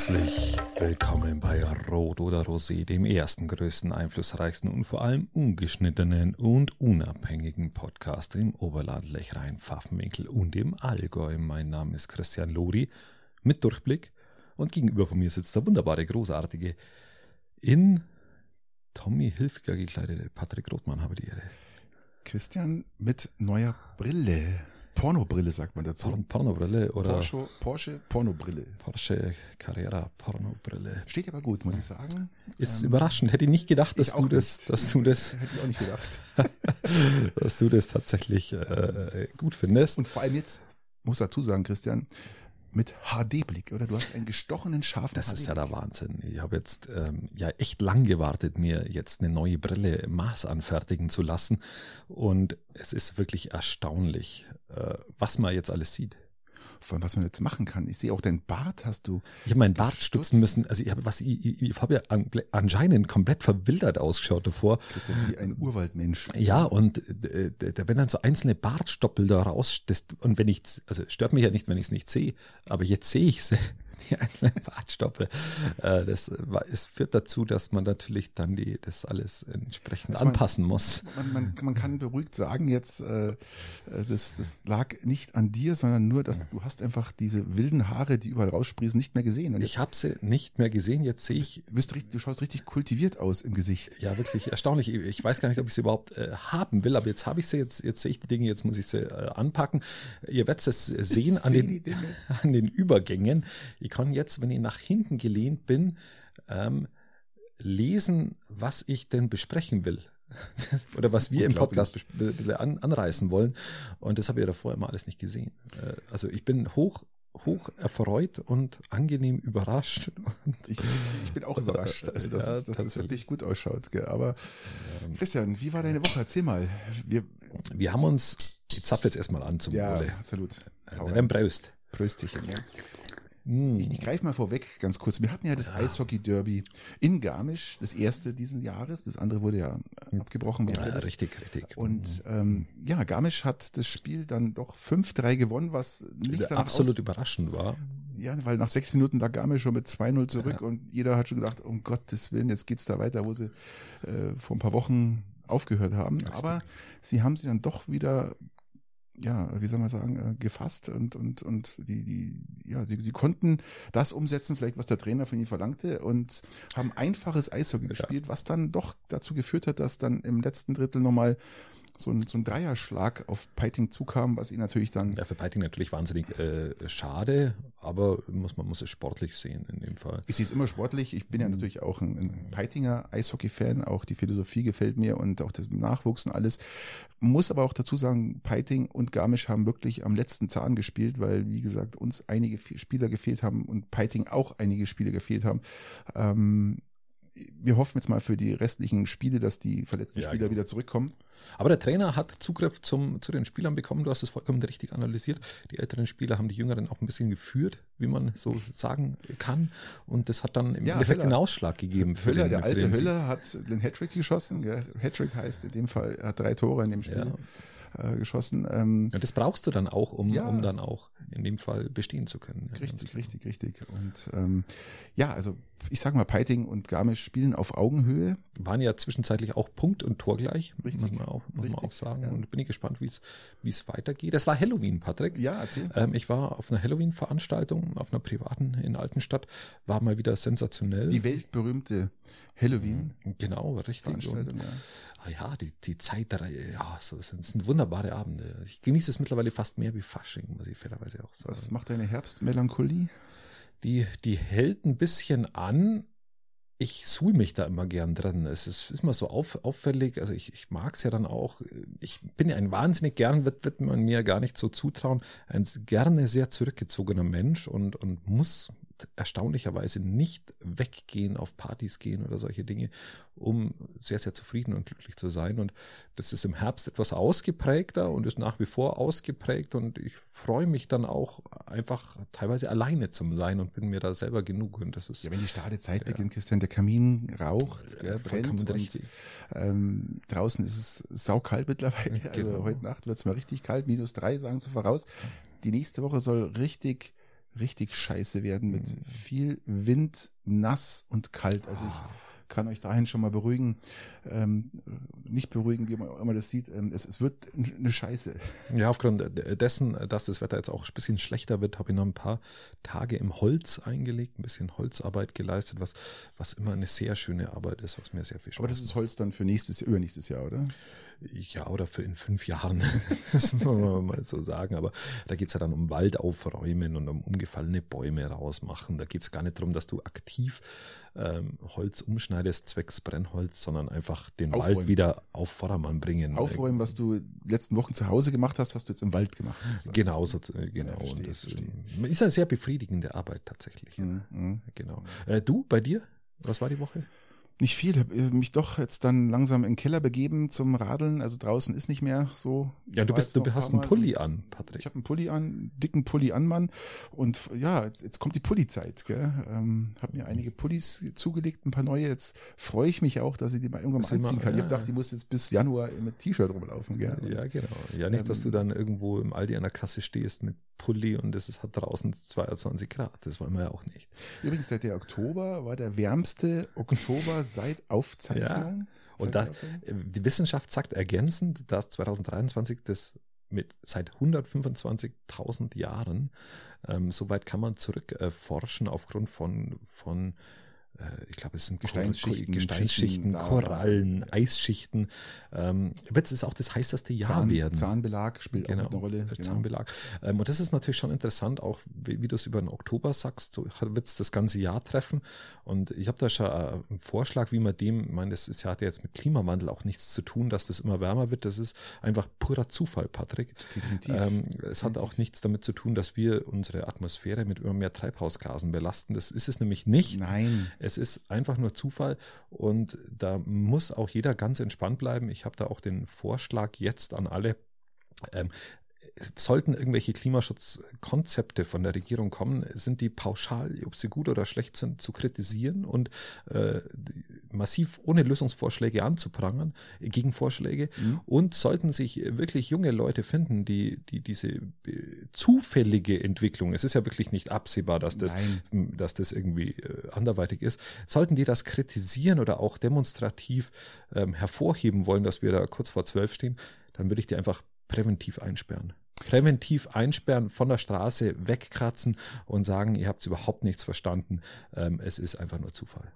Herzlich willkommen bei Rot oder Rosé, dem ersten, größten, einflussreichsten und vor allem ungeschnittenen und unabhängigen Podcast im Oberland, Lechrein, Pfaffenwinkel und im Allgäu. Mein Name ist Christian Lori mit Durchblick und gegenüber von mir sitzt der wunderbare, großartige, in Tommy Hilfiger gekleidete Patrick Rothmann. Habe die Ehre. Christian mit neuer Brille. Pornobrille sagt man dazu. Porn Pornobrille oder Porsche, Porsche Pornobrille. Porsche Carrera Pornobrille. Steht aber gut, muss ich sagen. Ist überraschend. Hätte ich nicht gedacht, dass du das, nicht. dass du das, Hätte ich auch nicht gedacht. dass du das tatsächlich äh, gut findest. Und vor allem jetzt, muss dazu sagen, Christian, mit HD-Blick, oder? Du hast einen gestochenen, scharfen Das ist ja der Wahnsinn. Ich habe jetzt ähm, ja echt lang gewartet, mir jetzt eine neue Brille Maß anfertigen zu lassen. Und es ist wirklich erstaunlich, äh, was man jetzt alles sieht. Vor allem, was man jetzt machen kann. Ich sehe auch deinen Bart hast du. Ich habe meinen Bart stutzen müssen. Also ich habe was, ich, ich, ich habe ja an, anscheinend komplett verwildert ausgeschaut davor. Christian, wie ein Urwaldmensch. Ja, und äh, da werden dann so einzelne Bartstoppel da raus. Das, und wenn ich, also es stört mich ja nicht, wenn ich es nicht sehe, aber jetzt sehe ich sie, die einzelnen Bartstoppel. Äh, das war, es führt dazu, dass man natürlich dann die, das alles entsprechend man- anpassen muss. Man, man, man kann beruhigt sagen jetzt, äh, äh, das, das lag nicht an dir, sondern nur, dass du hast einfach diese wilden Haare, die überall raussprießen, nicht mehr gesehen. Und Ich habe sie nicht mehr gesehen. Jetzt sehe ich Du, bist richtig, du schaust richtig kultiviert aus im Gesicht. ja wirklich erstaunlich. Ich weiß gar nicht, ob ich sie überhaupt äh, haben will, aber jetzt habe ich sie, jetzt, jetzt sehe ich die Dinge, jetzt muss ich sie äh, anpacken. Ihr werdet es sehen an den, an den Übergängen. Ich kann jetzt, wenn ich nach hinten gelehnt bin, ähm, lesen, was ich denn besprechen will. Oder was wir im Podcast ein bisschen an, anreißen wollen. Und das habe ich ja davor immer alles nicht gesehen. Äh, Also ich bin hoch, hoch erfreut und angenehm überrascht. Ich, ich bin auch überrascht, also dass, Ja, es, dass das wirklich gut ausschaut. Gell? Aber Christian, wie war deine Woche? Erzähl mal. Wir, Wir haben uns, ich zapfe jetzt erstmal an zum ja. Hau Äh, rein. Braust. Prösterchen. Ja. Ich, ich greife mal vorweg ganz kurz. Wir hatten ja das Eishockey-Derby in Garmisch, das erste diesen Jahres. Das andere wurde ja abgebrochen. Ja, richtig, richtig. Und ähm, ja, Garmisch hat das Spiel dann doch 5-3 gewonnen, was nicht absolut überraschend war. Ja, weil nach sechs Minuten lag Garmisch schon mit 2-0 zurück und jeder hat schon gedacht, um Gottes Willen, jetzt geht's da weiter, wo sie äh, vor ein paar Wochen aufgehört haben. Aber sie haben sie dann doch wieder, ja, wie soll man sagen, äh, gefasst und, und, und die, die, ja, sie, sie konnten das umsetzen, vielleicht was der Trainer von ihnen verlangte und haben einfaches Eishockey gespielt, was dann doch dazu geführt hat, dass dann im letzten Drittel nochmal so ein, so ein Dreierschlag auf Peiting zukam, was ihn natürlich dann Ja, für Peiting natürlich wahnsinnig äh, schade, aber muss, man muss es sportlich sehen in dem Fall. Ich sehe es immer sportlich. Ich bin ja natürlich auch ein, ein Peitinger Eishockey-Fan. Auch die Philosophie gefällt mir und auch das Nachwuchs und alles. Muss aber auch dazu sagen, Peiting und Garmisch haben wirklich am letzten Zahn gespielt, weil, wie gesagt, uns einige Spieler gefehlt haben und Peiting auch einige Spieler gefehlt haben. Ähm, wir hoffen jetzt mal für die restlichen Spiele, dass die verletzten Ja, Spieler genau. wieder zurückkommen. Aber der Trainer hat Zugriff zum, zu den Spielern bekommen. Du hast es vollkommen richtig analysiert. Die älteren Spieler haben die Jüngeren auch ein bisschen geführt, wie man so sagen kann. Und das hat dann im Ja, Endeffekt Höller. einen Ausschlag gegeben. für Höller, den- der alte. Höller, hat den Hattrick geschossen. Gell? Hattrick heißt in dem Fall, er hat drei Tore in dem Spiel äh, geschossen. Ähm, Ja, das brauchst du dann auch, um, Ja. um dann auch in dem Fall bestehen zu können. Ja, Richtig, richtig, richtig. Und ähm, ja, also ich sag mal, Peiting und Garmisch spielen auf Augenhöhe. Waren ja zwischenzeitlich auch Punkt und Tor gleich, Richtig, muss man auch, muss man richtig, auch sagen. ja. Und bin ich gespannt, wie es wie es weitergeht. Das war Halloween, Patrick. Ja, erzähl. Ähm, ich war auf einer Halloween-Veranstaltung, auf einer privaten in Altenstadt, war mal wieder sensationell. Die weltberühmte Halloween. genau, richtig. Veranstaltung, Und, ja. ah ja, die, die Zeit, der- ja, so, sind, sind wunderbare Abende. Ich genieße es mittlerweile fast mehr wie Fasching, muss ich fairerweise auch sagen. Was macht deine Herbstmelancholie? Die, die hält ein bisschen an. Ich suhl mich da immer gern drin. Es ist, ist immer so auf, auffällig. Also ich, ich mag's ja dann auch. Ich bin ja ein wahnsinnig gern, wird, wird man mir gar nicht so zutrauen, ein gerne sehr zurückgezogener Mensch und, und muss erstaunlicherweise nicht weggehen, auf Partys gehen oder solche Dinge, um sehr, sehr zufrieden und glücklich zu sein. Und das ist im Herbst etwas ausgeprägter und ist nach wie vor ausgeprägt. Und ich freue mich dann auch einfach teilweise alleine zu sein und bin mir da selber genug. Und das ist Ja, wenn die starre Zeit beginnt, Christian, der Kamin raucht, Ja, ja, vollkommen richtig. ähm, draußen ist es saukalt mittlerweile. Also Genau. heute Nacht wird es mal richtig kalt, minus drei sagen sie voraus. Die nächste Woche soll richtig richtig scheiße werden mit viel Wind, nass und kalt. Also ich kann euch dahin schon mal beruhigen, ähm, nicht beruhigen, wie man immer das sieht. Ähm, es, es wird eine Scheiße. Ja, aufgrund dessen, dass das Wetter jetzt auch ein bisschen schlechter wird, habe ich noch ein paar Tage im Holz eingelegt, ein bisschen Holzarbeit geleistet, was, was immer eine sehr schöne Arbeit ist, was mir sehr viel Spaß Aber das ist Holz dann für nächstes, übernächstes Jahr, oder? Ja, oder für in fünf Jahren, das muss man mal so sagen. Aber da geht's ja dann um Wald aufräumen und um umgefallene Bäume rausmachen. Da geht's gar nicht darum, dass du aktiv ähm, Holz umschneidest, zwecks Brennholz, sondern einfach den Aufräumen. Wald wieder auf Vordermann bringen. Aufräumen, was du letzten Wochen zu Hause gemacht hast, hast du jetzt im Wald gemacht. Sozusagen. Genau, so, äh, genau. Ja, verstehe, das. Ähm, ist eine sehr befriedigende Arbeit tatsächlich. Mhm, mhm. Genau. Äh, du, bei dir? Was war die Woche? Nicht viel, habe äh, mich doch jetzt dann langsam in den Keller begeben zum Radeln. Also draußen ist nicht mehr so. Ja, du bist, du hast einen Pulli an, Patrick. Ich habe einen Pulli an, dicken Pulli an, Mann. Und ja, jetzt kommt die Pulli-Zeit. Gell? Ähm, habe mir einige Pullis zugelegt, ein paar neue. Jetzt freue ich mich auch, dass ich die mal irgendwann mal anziehen kann. Ja. Ich habe gedacht, die muss jetzt bis Januar mit T-Shirt rumlaufen. Gell? Ja, genau. Ja, nicht, ähm, dass du ähm, dann irgendwo im Aldi an der Kasse stehst mit Pulli und es hat draußen 22 Grad. Das wollen wir ja auch nicht. Übrigens, der, der Oktober war der wärmste Oktober seit Aufzeichnung. Ja. Und da, die Wissenschaft sagt ergänzend, dass 2023 das mit seit 125.000 Jahren, ähm, soweit kann man zurückforschen äh, aufgrund von, von äh, ich glaube, es sind Gesteinsschichten, Gesteinsschichten Korallen, Eisschichten. Ähm, wird es auch das heißeste Jahr Zahn, werden. Zahnbelag spielt genau, auch eine Rolle. Genau. Zahnbelag. Ähm, und das ist natürlich schon interessant, auch wie, wie du es über den Oktober sagst, so wird es das ganze Jahr treffen. Und ich habe da schon äh, einen Vorschlag, wie man dem, ich meine, das ist, hat ja jetzt mit Klimawandel auch nichts zu tun, dass das immer wärmer wird. Das ist einfach purer Zufall, Patrick. Definitiv. Ähm, es hat auch nichts damit zu tun, dass wir unsere Atmosphäre mit immer mehr Treibhausgasen belasten. Das ist es nämlich nicht. Nein. Es ist einfach nur Zufall und da muss auch jeder ganz entspannt bleiben. Ich habe da auch den Vorschlag jetzt an alle. Ähm, sollten irgendwelche Klimaschutzkonzepte von der Regierung kommen, sind die pauschal, ob sie gut oder schlecht sind, zu kritisieren und äh, massiv ohne Lösungsvorschläge anzuprangern, Gegenvorschläge. Mhm. Und sollten sich wirklich junge Leute finden, die, die diese äh, zufällige Entwicklung, es ist ja wirklich nicht absehbar, dass das, dass das irgendwie äh, anderweitig ist, sollten die das kritisieren oder auch demonstrativ ähm, hervorheben wollen, dass wir da kurz vor zwölf stehen, dann würde ich die einfach präventiv einsperren präventiv einsperren, von der Straße wegkratzen und sagen, ihr habt überhaupt nichts verstanden. Ähm, es ist einfach nur Zufall.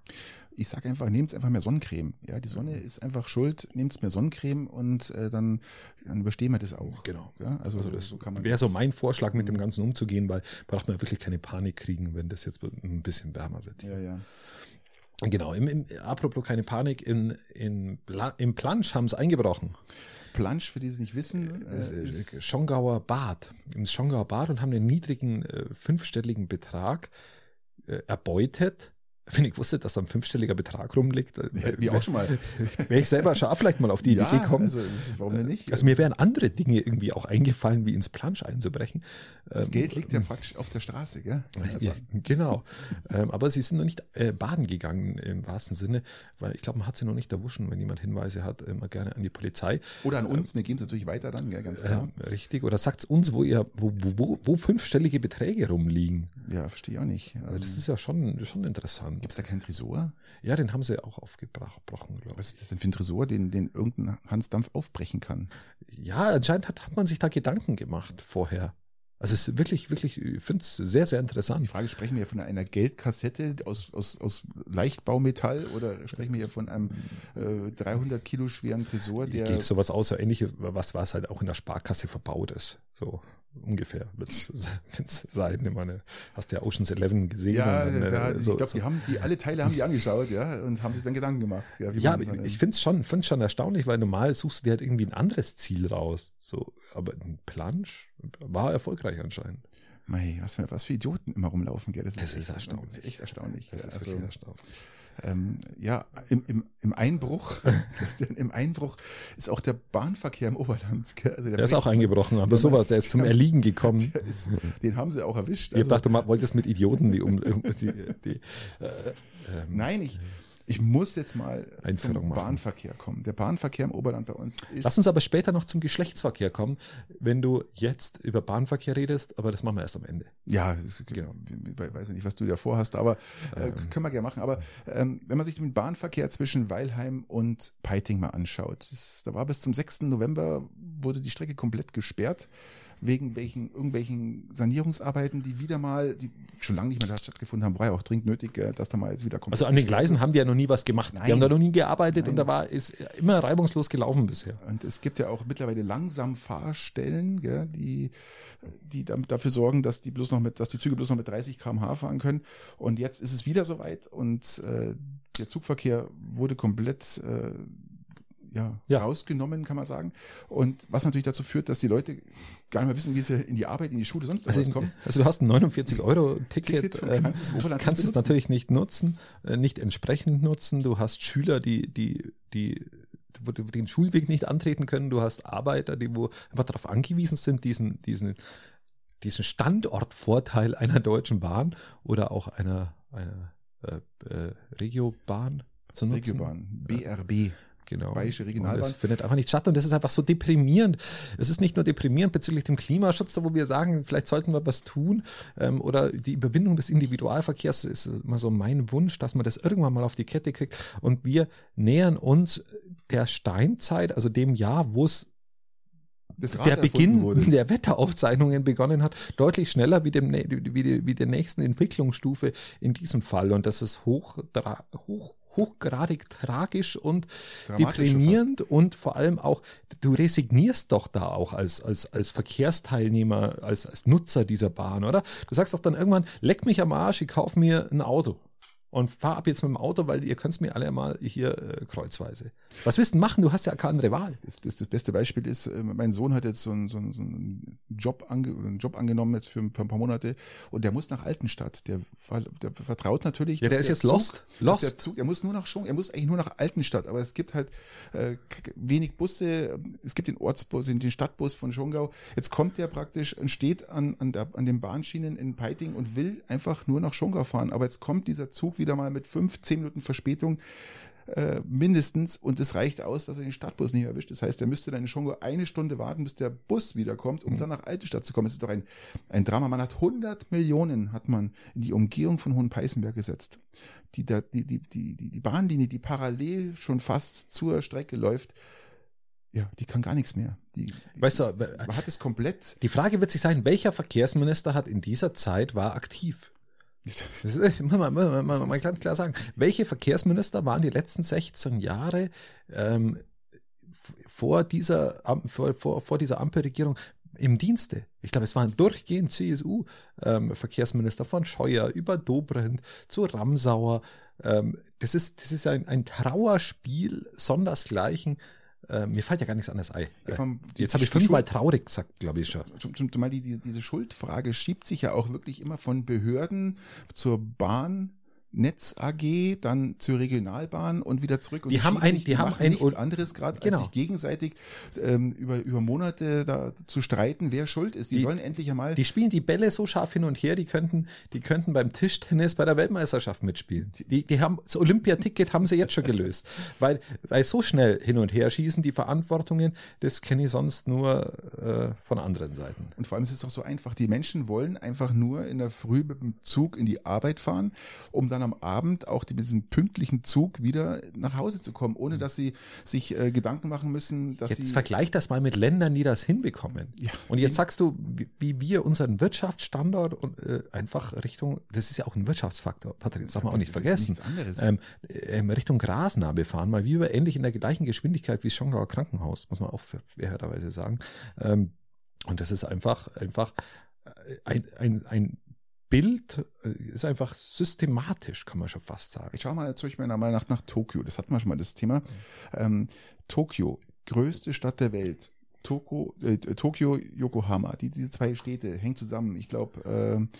Ich sage einfach, nehmt einfach mehr Sonnencreme. Ja, die Sonne ist einfach schuld. Nehmt mehr Sonnencreme und äh, dann, dann überstehen wir das auch. Genau. Ja, also, also das so wäre so mein Vorschlag, mit dem Ganzen umzugehen, weil braucht man wirklich keine Panik kriegen, wenn das jetzt ein bisschen wärmer wird. Ja, ja. Genau, im, im, apropos keine Panik, in, in, im Plansch haben sie eingebrochen. Plansch, für die es nicht wissen. Äh, äh Schongauer Bad. Im Schongauer Bad und haben einen niedrigen äh, fünfstelligen Betrag äh, erbeutet wenn ich wusste, dass da ein fünfstelliger Betrag rumliegt, hätten wir auch schon mal. Wäre ich selber auch vielleicht mal auf die ja, Idee gekommen. Also, warum denn nicht? Also mir wären andere Dinge irgendwie auch eingefallen, wie ins Plansch einzubrechen. Das ähm, Geld liegt ja praktisch auf der Straße, gell? Also. Ja, genau. ähm, aber sie sind noch nicht äh, baden gegangen im wahrsten Sinne, weil ich glaube, man hat sie noch nicht erwuschen. Wenn jemand Hinweise hat, immer gerne an die Polizei. Oder an uns, ähm, wir gehen natürlich weiter dann, gell, ganz klar. Ähm, richtig. Oder sagt's uns, wo ihr, wo, wo, wo, wo fünfstellige Beträge rumliegen. Ja, verstehe ich auch nicht. Also das ist ja schon, schon interessant. Gibt's da keinen Tresor? Ja, den haben sie auch aufgebrochen, glaube ich. Was ist das denn für ein Tresor, den, den irgendein Hans Dampf aufbrechen kann? Ja, anscheinend hat, hat man sich da Gedanken gemacht vorher. Also es ist wirklich, wirklich, ich finde es sehr, sehr interessant. Die Frage, sprechen wir von einer Geldkassette aus, aus, aus Leichtbaumetall oder sprechen wir hier von einem äh, 300 Kilo schweren Tresor, der... Geht sowas aus, so ähnlich, was, was halt auch in der Sparkasse verbaut ist. So ungefähr wird es sein. Ich meine, hast du ja Ocean's Eleven gesehen? Ja, dann, da, äh, so, ich glaube, so. die haben die alle Teile haben die angeschaut, ja, und haben sich dann Gedanken gemacht. Ja, ja ich finde es schon, find's schon erstaunlich, weil normal suchst du dir halt irgendwie ein anderes Ziel raus. So, aber ein Plansch war erfolgreich anscheinend. Mei, was für, was für Idioten immer rumlaufen, gell? Das, das ist, ist erstaunlich. Das ist echt erstaunlich. Das ist also, wirklich erstaunlich ähm, ja, im, im, im Einbruch, im Einbruch ist auch der Bahnverkehr im Oberland. Also der, der ist auch eingebrochen, aber sowas, der ist zum Erliegen gekommen. Ist, den haben sie auch erwischt. Also, ich dachte, du wolltest mit Idioten die um, die, die, äh, ähm, Nein, ich, Ich muss jetzt mal Einführung zum machen. Bahnverkehr kommen. Der Bahnverkehr im Oberland bei uns ist. Lass uns aber später noch zum Geschlechtsverkehr kommen, wenn du jetzt über Bahnverkehr redest, aber das machen wir erst am Ende. Ja, es, Genau. ich weiß ja nicht, was du da vorhast, aber äh, Ähm. können wir gerne machen. Aber ähm, wenn man sich den Bahnverkehr zwischen Weilheim und Peiting mal anschaut, das, da war bis zum 6. November wurde die Strecke komplett gesperrt wegen welchen irgendwelchen Sanierungsarbeiten, die wieder mal, die schon lange nicht mehr da stattgefunden haben, war ja auch dringend nötig, äh, dass da mal jetzt wieder komplett Also an den Gleisen haben die ja noch nie was gemacht. Nein. Die haben da noch nie gearbeitet und Nein. da war ist immer reibungslos gelaufen bisher. Und es gibt ja auch mittlerweile langsam Fahrstellen, gell, die, die dafür sorgen, dass die bloß noch mit, dass die Züge bloß noch mit 30 km/h fahren können. Und jetzt ist es wieder soweit und äh, der Zugverkehr wurde komplett äh, ja, Ja. rausgenommen, kann man sagen. Und was natürlich dazu führt, dass die Leute gar nicht mehr wissen, wie sie in die Arbeit, in die Schule, sonst Also, was kommen. also du hast ein 49 Euro Ticket, Ticket und ähm, kannst es kannst natürlich nicht nutzen, äh, nicht entsprechend nutzen. Du hast Schüler, die die die den Schulweg nicht antreten können. Du hast Arbeiter, die wo einfach darauf angewiesen sind, diesen diesen diesen Standortvorteil einer deutschen Bahn oder auch einer einer äh, äh, Regiobahn zu nutzen. Regiobahn, BRB. Genau. Bayerische Und Regionalbahn. Das findet einfach nicht statt und das ist einfach so deprimierend. Es ist nicht nur deprimierend bezüglich dem Klimaschutz, wo wir sagen, vielleicht sollten wir was tun ähm, oder die Überwindung des Individualverkehrs ist immer so mein Wunsch, dass man das irgendwann mal auf die Kette kriegt und wir nähern uns der Steinzeit, also dem Jahr, wo es der Beginn wurde. der Wetteraufzeichnungen begonnen hat, deutlich schneller wie, dem, wie, wie der nächsten Entwicklungsstufe in diesem Fall. Und das ist hoch, hoch, hochgradig tragisch und deprimierend und vor allem auch, du resignierst doch da auch als, als, als Verkehrsteilnehmer, als, als Nutzer dieser Bahn, oder? Du sagst doch dann irgendwann, leck mich am Arsch, ich kauf mir ein Auto. Und fahr ab jetzt mit dem Auto, weil ihr könnt's mir alle mal hier äh, kreuzweise. Was willst du machen? Du hast ja keine andere Wahl. Das, das, das beste Beispiel ist, äh, mein Sohn hat jetzt so einen, so einen, so einen, Job, ange, einen Job angenommen jetzt für ein, für ein paar Monate und der muss nach Altenstadt. Der, der vertraut natürlich. Ja, der ist jetzt Zug- lost. Lost. Der Zug, er muss nur nach schon, er muss eigentlich nur nach Altenstadt, aber es gibt halt äh, wenig Busse. Es gibt den Ortsbus, den Stadtbus von Schongau. Jetzt kommt der praktisch und steht an, an, der, an den Bahnschienen in Peiting und will einfach nur nach Schongau fahren. Aber jetzt kommt dieser Zug wieder mal mit fünf, zehn Minuten Verspätung äh, mindestens und es reicht aus, dass er den Stadtbus nicht erwischt. Das heißt, er müsste dann in Schongau eine Stunde warten, bis der Bus wiederkommt, um dann nach Altenstadt zu kommen. Das ist doch ein, ein Drama. Man hat 100 Millionen hat man in die Umgehung von Hohenpeißenberg gesetzt. Die, die, die, die, die, die Bahnlinie, die parallel schon fast zur Strecke läuft, ja, die kann gar nichts mehr. Die, die, Weißt du, die- man hat es komplett. Die Frage wird sich sein, welcher Verkehrsminister hat in dieser Zeit war aktiv? Das ist, man, man, muss man mal ganz klar sagen. Welche Verkehrsminister waren die letzten 16 Jahre ähm, vor, dieser, vor, vor, vor dieser Ampelregierung im Dienste? Ich glaube, es waren durchgehend CSU-Verkehrsminister von Scheuer über Dobrindt zu Ramsauer. Ähm, das ist, das ist ein, ein Trauerspiel sondersgleichen. Äh, mir fällt ja gar nichts anderes ein. Ja, vom- Jetzt habe ich fünfmal traurig gesagt, glaube ich schon. Zum, zum, zumal die, diese Schuldfrage schiebt sich ja auch wirklich immer von Behörden zur Bahn. Netz AG, dann zur Regionalbahn und wieder zurück. Und Die haben schieben ein- sich- die haben machen ein- nichts und- anderes gerade, Genau. als sich gegenseitig ähm, über, über Monate da zu streiten, wer schuld ist. Die, Die- sollen endlich einmal Die spielen die Bälle so scharf hin und her, die könnten, die könnten beim Tischtennis bei der Weltmeisterschaft mitspielen. Die, die haben das Olympiaticket haben sie jetzt schon gelöst, weil, weil so schnell hin und her schießen die Verantwortungen, das kenne ich sonst nur äh, von anderen Seiten. Und vor allem ist es doch so einfach. Die Menschen wollen einfach nur in der Früh mit dem Zug in die Arbeit fahren, um dann am Abend auch die, mit diesem pünktlichen Zug wieder nach Hause zu kommen, ohne dass sie sich äh, Gedanken machen müssen, dass Jetzt sie. vergleich das mal mit Ländern, die das hinbekommen. Ja. Und jetzt sagst du, wie, wie wir unseren Wirtschaftsstandort und, äh, einfach Richtung, das ist ja auch ein Wirtschaftsfaktor, Patrick, das darf man auch nicht vergessen. nichts anderes. Ähm, ähm, Richtung Grasnarbe befahren, mal wie wir ähnlich in der gleichen Geschwindigkeit wie Schongauer Krankenhaus, muss man auch fairerweise sagen. Ähm, und das ist einfach, einfach äh, ein, ein, ein Bild, äh, ist einfach systematisch, kann man schon fast sagen. Ich schau mal zum Beispiel mal nach, nach Tokio. Das hatten wir schon mal das Thema. Ähm, Tokio, größte Stadt der Welt. Toko, äh, Tokio, Yokohama. Die, diese zwei Städte hängen zusammen. Ich glaube, äh,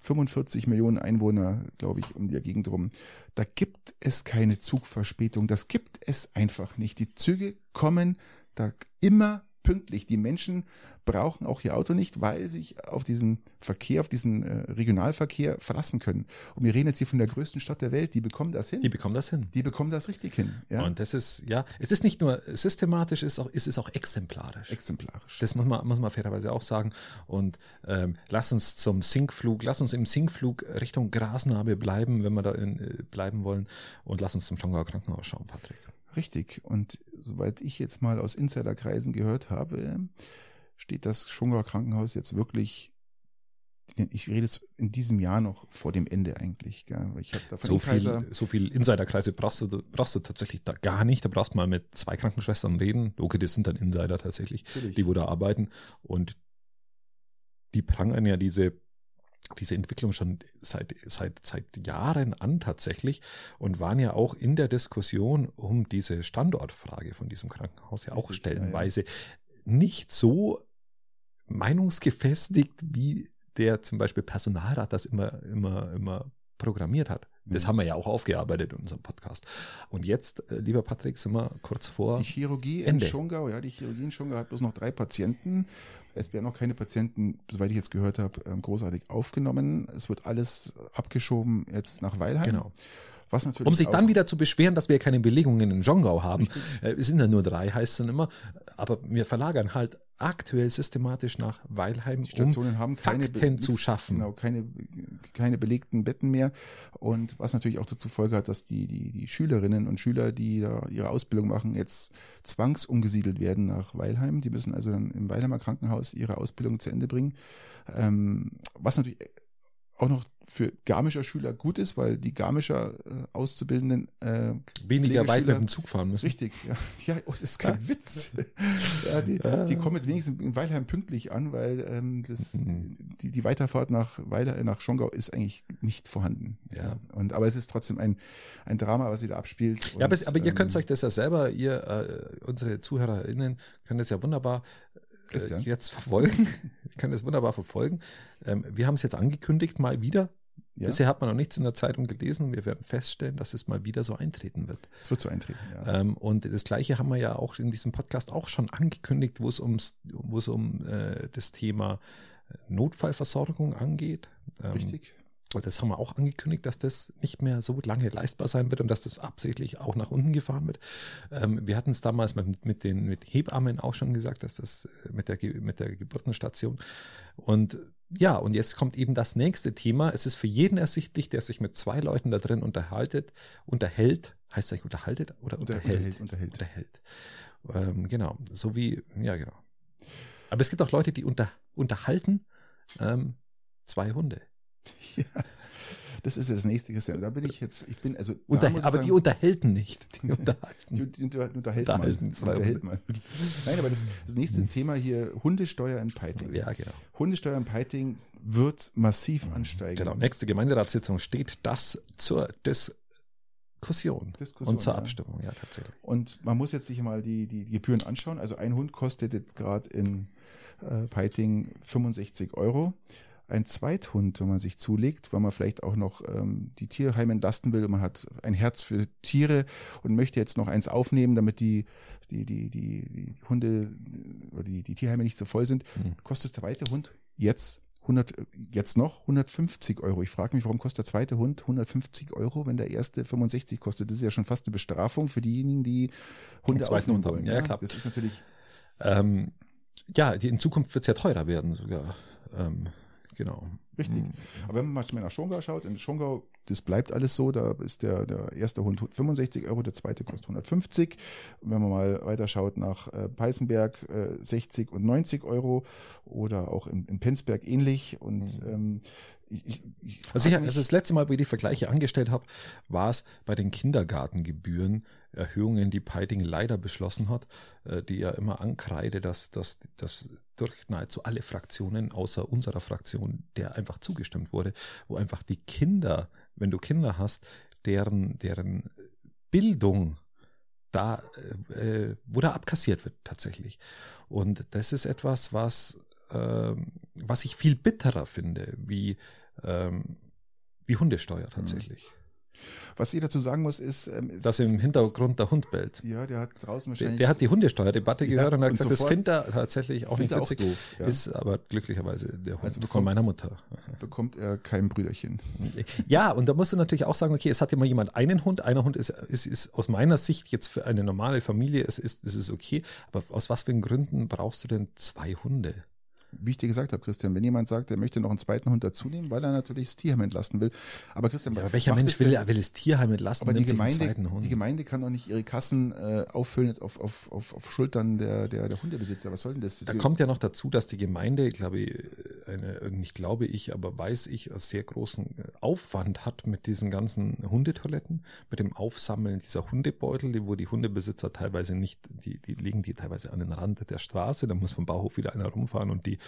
45 Millionen Einwohner, glaube ich, um die Gegend rum. Da gibt es keine Zugverspätung. Das gibt es einfach nicht. Die Züge kommen da immer pünktlich. Die Menschen brauchen auch ihr Auto nicht, weil sie sich auf diesen Verkehr, auf diesen äh, Regionalverkehr verlassen können. Und wir reden jetzt hier von der größten Stadt der Welt, die bekommen das hin. Die bekommen das hin. Die bekommen das richtig hin. Ja? Und das ist, ja, es ist nicht nur systematisch, es ist auch, es ist auch exemplarisch. Exemplarisch. Das muss man, muss man fairerweise auch sagen. Und ähm, lass uns zum Sinkflug, lass uns im Sinkflug Richtung Grasnarbe bleiben, wenn wir da in, äh, bleiben wollen. Und lass uns zum Schongauer Krankenhaus schauen, Patrick. Richtig. Und soweit ich jetzt mal aus Insiderkreisen gehört habe, steht das Schongauer Krankenhaus jetzt wirklich ich rede jetzt in diesem Jahr noch vor dem Ende eigentlich. Gell? Ich hab da so, viel, so viel Insiderkreise brauchst du, brauchst du tatsächlich da gar nicht. Da brauchst du mal mit zwei Krankenschwestern reden. Okay, das sind dann Insider tatsächlich, Natürlich. die wo da arbeiten. Und die prangern ja diese diese Entwicklung schon seit, seit, seit Jahren an tatsächlich und waren ja auch in der Diskussion um diese Standortfrage von diesem Krankenhaus ja auch stellenweise nicht so meinungsgefestigt, wie der zum Beispiel Personalrat das immer, immer, immer programmiert hat. Das mhm. haben wir ja auch aufgearbeitet in unserem Podcast. Und jetzt, äh, lieber Patrick, sind wir kurz vor. Die Chirurgie Ende. in Schongau, ja, die Chirurgie in Schongau hat bloß noch drei Patienten. Es werden noch keine Patienten, soweit ich jetzt gehört habe, ähm, großartig aufgenommen. Es wird alles abgeschoben jetzt nach Weilheim. Genau. Was natürlich um sich dann wieder zu beschweren, dass wir keine Belegungen in Jongau haben. Richtig. Äh, es sind ja nur drei, heißt es dann immer. Aber wir verlagern halt aktuell systematisch nach Weilheim, die Stationen um haben keine Fakten zu schaffen. Genau, keine, keine belegten Betten mehr. Und was natürlich auch dazu Folge hat, dass die, die, die Schülerinnen und Schüler, die da ihre Ausbildung machen, jetzt zwangsumgesiedelt werden nach Weilheim. Die müssen also dann im Weilheimer Krankenhaus ihre Ausbildung zu Ende bringen. Ähm, was natürlich auch noch für Garmischer Schüler gut ist, weil die Garmischer äh, Auszubildenden äh, weniger weit mit dem Zug fahren müssen. Richtig, ja, ja oh, das ist kein Witz. ja, die, die kommen jetzt wenigstens in Weilheim pünktlich an, weil ähm, das, mhm. die, die Weiterfahrt nach Weiler, nach Schongau ist eigentlich nicht vorhanden. Ja. Und aber es ist trotzdem ein, ein Drama, was sie da abspielt. Ja, aber, aber ihr könnt ähm, euch das ja selber, ihr äh, unsere ZuhörerInnen können das ja wunderbar Christian. jetzt verfolgen. ich kann das wunderbar verfolgen. Ähm, wir haben es jetzt angekündigt, mal wieder. Ja. Bisher hat man noch nichts in der Zeitung gelesen. Wir werden feststellen, dass es mal wieder so eintreten wird. Es wird so eintreten, ja. Ähm, und das Gleiche haben wir ja auch in diesem Podcast auch schon angekündigt, wo es ums, wo es um äh, das Thema Notfallversorgung angeht. Ähm, Richtig. Und das haben wir auch angekündigt, dass das nicht mehr so lange leistbar sein wird und dass das absichtlich auch nach unten gefahren wird. Ähm, wir hatten es damals mit, mit den mit Hebammen auch schon gesagt, dass das äh, mit der mit der Geburtenstation und ja, und jetzt kommt eben das nächste Thema. Es ist für jeden ersichtlich, der sich mit zwei Leuten da drin unterhaltet, unterhält, heißt eigentlich unterhaltet oder unterhält? Unterhält. Unterhält. unterhält. Ähm, genau, so wie, ja genau. Aber es gibt auch Leute, die unter, unterhalten ähm, zwei Hunde. Ja. Das ist ja das nächste Christian. Da bin ich jetzt, ich bin, also. Unter, aber sagen, die unterhalten nicht. Die unterhalten. Die, die unter, unterhält unterhalten man. Unterhält man. Nein, aber das, das nächste mhm. Thema hier, Hundesteuer in Peiting. Ja, genau. Hundesteuer in Peiting wird massiv mhm. ansteigen. Genau. Nächste Gemeinderatssitzung steht das zur Diskussion, Diskussion und zur ja. Abstimmung, ja, tatsächlich. Und man muss jetzt sich mal die, die, die Gebühren anschauen. Also ein Hund kostet jetzt gerade in äh, Peiting 65 Euro ein Zweithund, wenn man sich zulegt, weil man vielleicht auch noch ähm, die Tierheime entlasten will und man hat ein Herz für Tiere und möchte jetzt noch eins aufnehmen, damit die, die, die, die, die Hunde oder die, die Tierheime nicht so voll sind, mhm. kostet der zweite Hund jetzt 100, jetzt noch 150 Euro. Ich frage mich, warum kostet der zweite Hund 150 Euro, wenn der erste 65 kostet? Das ist ja schon fast eine Bestrafung für diejenigen, die Hunde aufnehmen wollen. Ja, ja, klar. Das ist natürlich. Ähm, ja, in Zukunft wird es ja teurer werden sogar. Ähm, Genau. Richtig. Mhm. Aber wenn man mal nach Schongau schaut, in Schongau, das bleibt alles so, da ist der, der erste Hund 65 Euro, der zweite kostet 150. Und wenn man mal weiter schaut nach äh, Peißenberg, äh, 60 und 90 Euro oder auch in, in Penzberg ähnlich. Und mhm. ähm, ich, ich, ich also, ich, also das letzte Mal, wo ich die Vergleiche angestellt habe, war es bei den Kindergartengebühren Erhöhungen, die Peiting leider beschlossen hat, äh, die ja immer ankreide, dass, dass, dass durch nahezu alle Fraktionen außer unserer Fraktion, der einfach zugestimmt wurde, wo einfach die Kinder, wenn du Kinder hast, deren, deren Bildung da, äh, wo da abkassiert wird tatsächlich. Und das ist etwas, was, äh, was ich viel bitterer finde, wie, ähm, wie Hundesteuer tatsächlich. Was ich dazu sagen muss, ist, ähm, dass im Hintergrund der Hund bellt. Ja, der hat draußen Der, wahrscheinlich. der hat die Hundesteuerdebatte Ja, gehört und hat und gesagt, das findet er tatsächlich auch nicht auch witzig. doof, ja. Ist aber glücklicherweise der Hund Also von bekommt- meiner Mutter. bekommt er kein Brüderchen. Ja, und da musst du natürlich auch sagen, okay, es hat immer jemand einen Hund. Einer Hund ist, ist, ist aus meiner Sicht jetzt für eine normale Familie, es ist, es ist okay. Aber aus was für Gründen brauchst du denn zwei Hunde? Wie ich dir gesagt habe, Christian, wenn jemand sagt, er möchte noch einen zweiten Hund dazu nehmen, weil er natürlich das Tierheim entlasten will. Aber Christian, Ja, aber welcher Mensch will, will das Tierheim entlasten, Aber die Gemeinde, zweiten Hund? die Gemeinde kann doch nicht ihre Kassen äh, auffüllen jetzt auf, auf, auf, auf Schultern der, der, der Hundebesitzer. Was soll denn das? Da kommt ja noch dazu, dass die Gemeinde, glaube ich, eine, nicht glaube ich, aber weiß ich, sehr großen Aufwand hat mit diesen ganzen Hundetoiletten, mit dem Aufsammeln dieser Hundebeutel, die, wo die Hundebesitzer teilweise nicht, die, die legen die teilweise an den Rand der Straße, da muss vom Bauhof wieder einer rumfahren und die,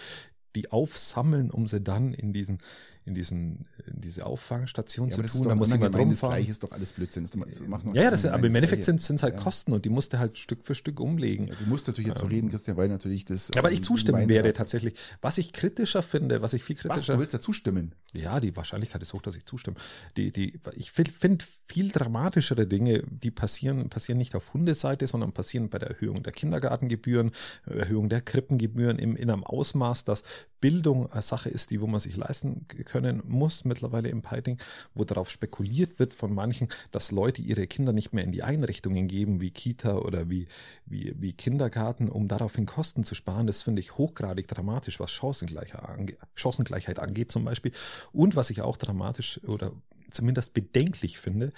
die aufsammeln, um sie dann in diesen, in diesen, in diese Auffangstation ja, zu tun. Da muss jemand rumfahren. Gleiche, ist doch alles Blödsinn. Das doch- machen Ja, ja, das, aber im das Endeffekt sind es halt Ja. Kosten und die musst du halt Stück für Stück umlegen. Ja, du musst natürlich jetzt so reden, Christian, weil natürlich das. Ja, weil ich ähm, zustimmen werde tatsächlich. Was ich kritischer finde, was ich viel Was, kritischer. du willst dazu stimmen? Ja, die Wahrscheinlichkeit ist hoch, dass ich zustimme. Die, die, ich finde viel dramatischere Dinge, die passieren, passieren nicht auf Hundeseite, sondern passieren bei der Erhöhung der Kindergartengebühren, Erhöhung der Krippengebühren im, in einem Ausmaß, dass Bildung eine Sache ist, die, wo man sich leisten können muss, mittlerweile im Piting, wo darauf spekuliert wird von manchen, dass Leute ihre Kinder nicht mehr in die Einrichtungen geben, wie Kita oder wie, wie, wie Kindergarten, um daraufhin Kosten zu sparen. Das finde ich hochgradig dramatisch, was Chancengleichheit angeht, Chancengleichheit angeht zum Beispiel. Und was ich auch dramatisch oder zumindest bedenklich finde,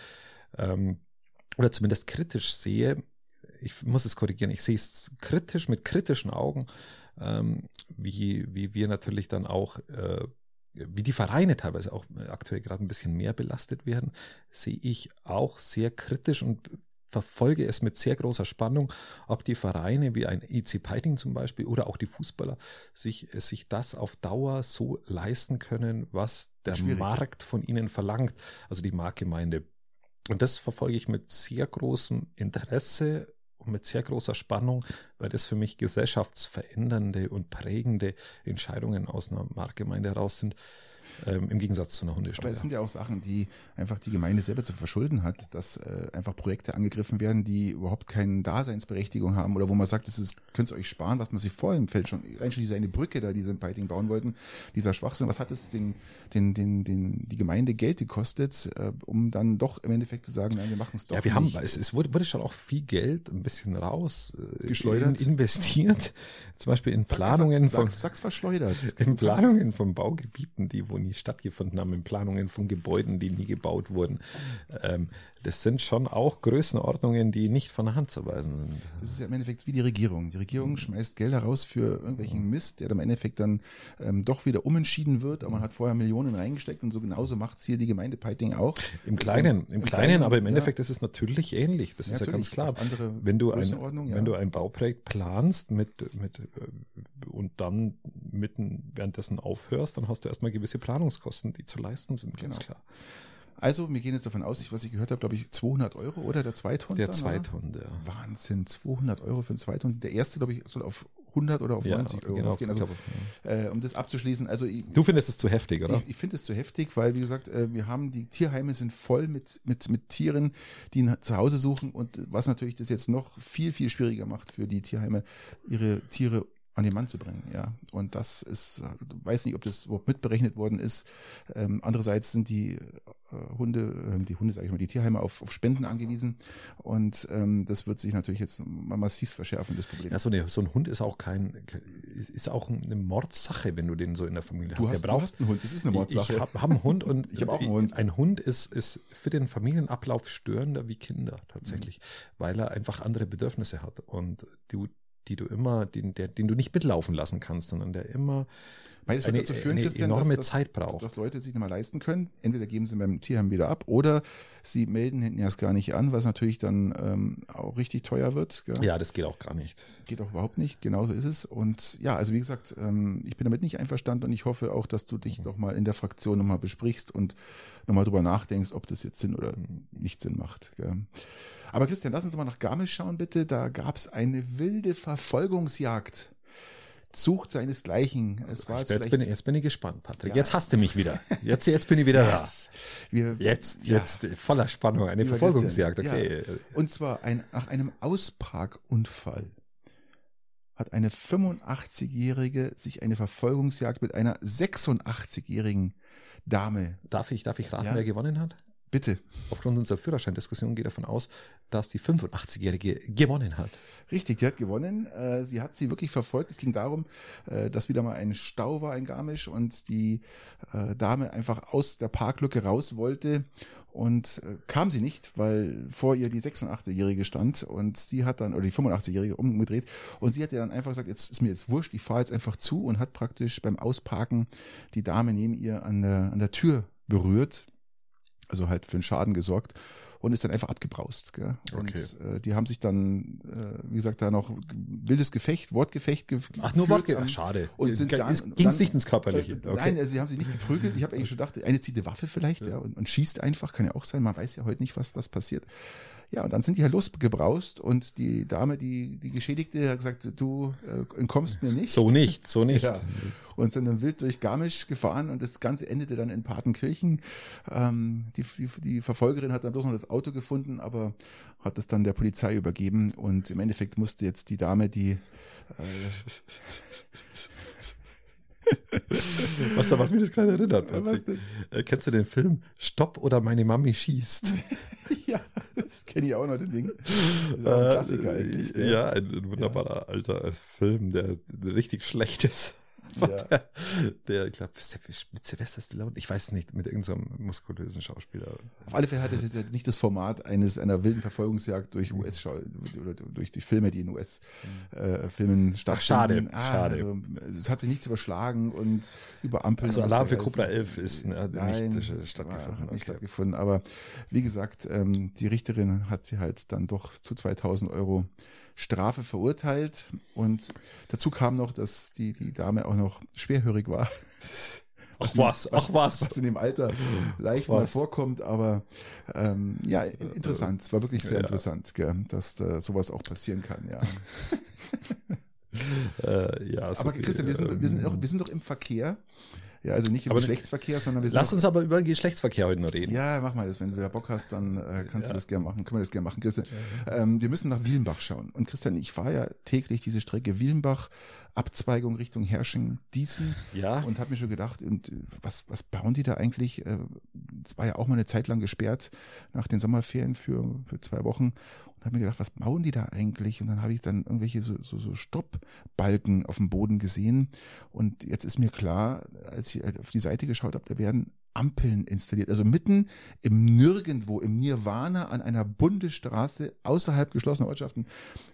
ähm, oder zumindest kritisch sehe, ich muss es korrigieren, ich sehe es kritisch, mit kritischen Augen, ähm, wie, wie wir natürlich dann auch, äh, wie die Vereine teilweise auch aktuell gerade ein bisschen mehr belastet werden, sehe ich auch sehr kritisch und verfolge es mit sehr großer Spannung, ob die Vereine wie ein EC Piting zum Beispiel oder auch die Fußballer sich, sich das auf Dauer so leisten können, was der Schwierig. Markt von ihnen verlangt, also die Marktgemeinde. Und das verfolge ich mit sehr großem Interesse und mit sehr großer Spannung, weil das für mich gesellschaftsverändernde und prägende Entscheidungen aus einer Marktgemeinde heraus sind, ähm, im Gegensatz zu einer Aber Hundesteuer. es sind ja auch Sachen, die einfach die Gemeinde selber zu verschulden hat, dass äh, einfach Projekte angegriffen werden, die überhaupt keine Daseinsberechtigung haben oder wo man sagt, das ist, könnt ihr euch sparen, was man sich vorher im Feld schon, allein schon diese eine Brücke da, die sie in Peiting bauen wollten, dieser Schwachsinn, was hat es den, den, den, den, die Gemeinde Geld gekostet, äh, um dann doch im Endeffekt zu sagen, nein, wir machen es doch Ja, wir haben, nicht. es, es wurde, wurde schon auch viel Geld ein bisschen raus äh, Geschleudert. in- investiert, zum Beispiel in Sag Planungen von Sag, sag's verschleudert. in Planungen von Baugebieten, die wo nie stattgefunden haben, in Planungen von Gebäuden, die nie gebaut wurden. Ähm, das sind schon auch Größenordnungen, die nicht von der Hand zu weisen sind. Das ist ja im Endeffekt wie die Regierung. Die Regierung schmeißt Gelder raus für irgendwelchen Mist, der dann im Endeffekt dann ähm, doch wieder umentschieden wird, aber man hat vorher Millionen reingesteckt und so genauso macht's hier die Gemeinde Peiting auch. Im Kleinen, war- im Kleinen, aber im ja. Endeffekt ist es natürlich ähnlich. Das Ja, ist ja ganz klar. Wenn du ein, ja. wenn du ein Bauprojekt planst mit, mit, äh, und dann mitten währenddessen aufhörst, dann hast du erstmal gewisse Planungskosten, die zu leisten sind, ganz Genau. klar. Also, wir gehen jetzt davon aus, ich, was ich gehört habe, glaube ich, 200 Euro oder der Zweithund? Der Zweithund, ja. Wahnsinn, 200 Euro für einen Zweithund. Der erste, glaube ich, soll auf 100 oder auf 90 Euro genau, aufgehen. Also, glaube, äh, um das abzuschließen, also ich, Du findest es zu heftig, oder? Ich, ich finde es zu heftig, weil, wie gesagt, äh, wir haben, die Tierheime sind voll mit, mit, mit Tieren, die ein Zuhause suchen und was natürlich das jetzt noch viel, viel schwieriger macht für die Tierheime, ihre Tiere an den Mann zu bringen, ja. Und das ist, äh, weiß nicht, ob das überhaupt mitberechnet worden ist. Ähm, andererseits sind die äh, Hunde, äh, die Hunde, sage ich mal, die Tierheime auf, auf Spenden angewiesen und ähm, das wird sich natürlich jetzt mal massiv verschärfen, das Problem. Ja, so, eine, so ein Hund ist auch kein, ist, auch eine Mordsache, wenn du den so in der Familie du, hast. hast, Der du braucht, hast einen Hund, das ist eine Mordsache. Ich habe hab einen Hund und Ich hab auch einen Hund. Ein Hund ist, ist für den Familienablauf störender wie Kinder tatsächlich, Mhm. weil er einfach andere Bedürfnisse hat und du, die du immer, den, der, den du nicht mitlaufen lassen kannst, sondern der immer Weil es wird eine, dazu führen, eine Christian, enorme dass, dass, Zeit braucht. dass Leute sich nicht mal leisten können. Entweder geben sie beim Tierheim wieder ab oder sie melden hinten erst gar nicht an, was natürlich dann ähm, auch richtig teuer wird. Gell? ja, das geht auch gar nicht. Geht auch überhaupt nicht, genauso ist es. Und ja, also wie gesagt, ähm, ich bin damit nicht einverstanden und ich hoffe auch, dass du dich Mhm. noch mal in der Fraktion nochmal besprichst und nochmal drüber nachdenkst, ob das jetzt Sinn oder nicht Sinn macht. Gell? Aber Christian, lass uns mal nach Garmisch schauen, bitte. Da gab es eine wilde Verfolgungsjagd. sucht seinesgleichen. Es war jetzt, jetzt, bin ich, jetzt bin ich gespannt, Patrick. Ja. Jetzt hast du mich wieder. Jetzt, jetzt bin ich wieder Yes. Wir, da. Jetzt, ja. jetzt voller Spannung. Eine Lieber Verfolgungsjagd, Christian, okay. Und zwar ein, nach einem Ausparkunfall hat eine 85-Jährige sich eine Verfolgungsjagd mit einer 86-jährigen Dame. Darf ich, darf ich raten, Ja. wer gewonnen hat? Bitte. Aufgrund unserer Führerscheindiskussion geht davon aus, dass die 85-Jährige gewonnen hat. Richtig, die hat gewonnen. Äh, Sie hat sie wirklich verfolgt. Es ging darum, äh, dass wieder mal ein Stau war in Garmisch und die äh, Dame einfach aus der Parklücke raus wollte und kam sie nicht, weil vor ihr die 86-Jährige stand und sie hat dann, oder die 85-Jährige umgedreht und sie hat ihr dann einfach gesagt, jetzt ist mir jetzt wurscht, ich fahre jetzt einfach zu und hat praktisch beim Ausparken die Dame neben ihr an der, an der Tür berührt, also halt für einen Schaden gesorgt und ist dann einfach abgebraust. Gell? Und Okay. äh, die haben sich dann, äh, wie gesagt, da noch wildes Gefecht, Wortgefecht ge Ach, nur geführt am- Ach, schade. und sind dann- Ging es nicht ins Körperliche. Äh, Nein, also sie haben sich nicht geprügelt. Ich habe eigentlich schon gedacht, eine zieht eine Waffe vielleicht ja. und, und schießt einfach, kann ja auch sein. Man weiß ja heute nicht, was, was passiert. Ja, und dann sind die halt losgebraust und die Dame, die, die Geschädigte, hat gesagt, du äh, entkommst mir nicht. So nicht, so nicht. Ja. Und sind dann wild durch Garmisch gefahren und das Ganze endete dann in Partenkirchen. Ähm, die, die, die Verfolgerin hat dann bloß noch das Auto gefunden, aber hat das dann der Polizei übergeben und im Endeffekt musste jetzt die Dame, die äh, Was, was mich das gerade erinnert. Ja, was Patrick. Äh, kennst du den Film Stopp oder meine Mami schießt? ja, das kenne ich auch noch, den Ding. Das ist auch ein Klassiker eigentlich. Äh, ja, ein, ein wunderbarer alter Film, der richtig schlecht ist. Ja. Der, der ich glaube, mit Sylvester Stallone, ich weiß nicht, mit irgendeinem muskulösen Schauspieler. Auf alle Fälle hat es jetzt nicht das Format eines einer wilden Verfolgungsjagd durch US oder durch die Filme, die in US äh, Filmen stattfinden. schade, schade. Also, es hat sich nichts überschlagen und über Ampeln. Also Alarm für Cobra 11 ist ne, Nein, nicht äh, war- stattgefunden. Hat nicht Okay. stattgefunden. Aber wie gesagt, ähm, die Richterin hat sie halt dann doch zu 2000 Euro Strafe verurteilt. Und dazu kam noch, dass die, die Dame auch noch schwerhörig war. Ach was, ach was. Was in dem Alter leicht Was? mal vorkommt, aber ähm, ja, interessant. Es war wirklich sehr Ja. interessant, gell, dass da sowas auch passieren kann, ja. Äh, ja, Aber so, Christian, wir sind, wir, sind ähm, doch, wir sind doch im Verkehr. Ja, also nicht im Aber- Geschlechtsverkehr, sondern wir sind Lass uns aber über den Geschlechtsverkehr heute noch reden. Ja, mach mal das. Wenn du da Bock hast, dann äh, kannst Ja. du das gerne machen. Können wir das gerne machen, Christian. Ähm, wir müssen nach Wielenbach schauen. Und Christian, ich fahre ja täglich diese Strecke Wielenbach, Abzweigung Richtung Hersching, Diesen. Ja. Und habe mir schon gedacht, und äh, was, was bauen die da eigentlich? Äh, Es war ja auch mal eine Zeit lang gesperrt nach den Sommerferien für, für zwei Wochen. Und habe mir gedacht, was bauen die da eigentlich? Und dann habe ich dann irgendwelche so, so, so Stoppbalken auf dem Boden gesehen. Und jetzt ist mir klar, als ich halt auf die Seite geschaut habe, da werden Ampeln installiert. Also mitten im Nirgendwo, im Nirvana an einer Bundesstraße außerhalb geschlossener Ortschaften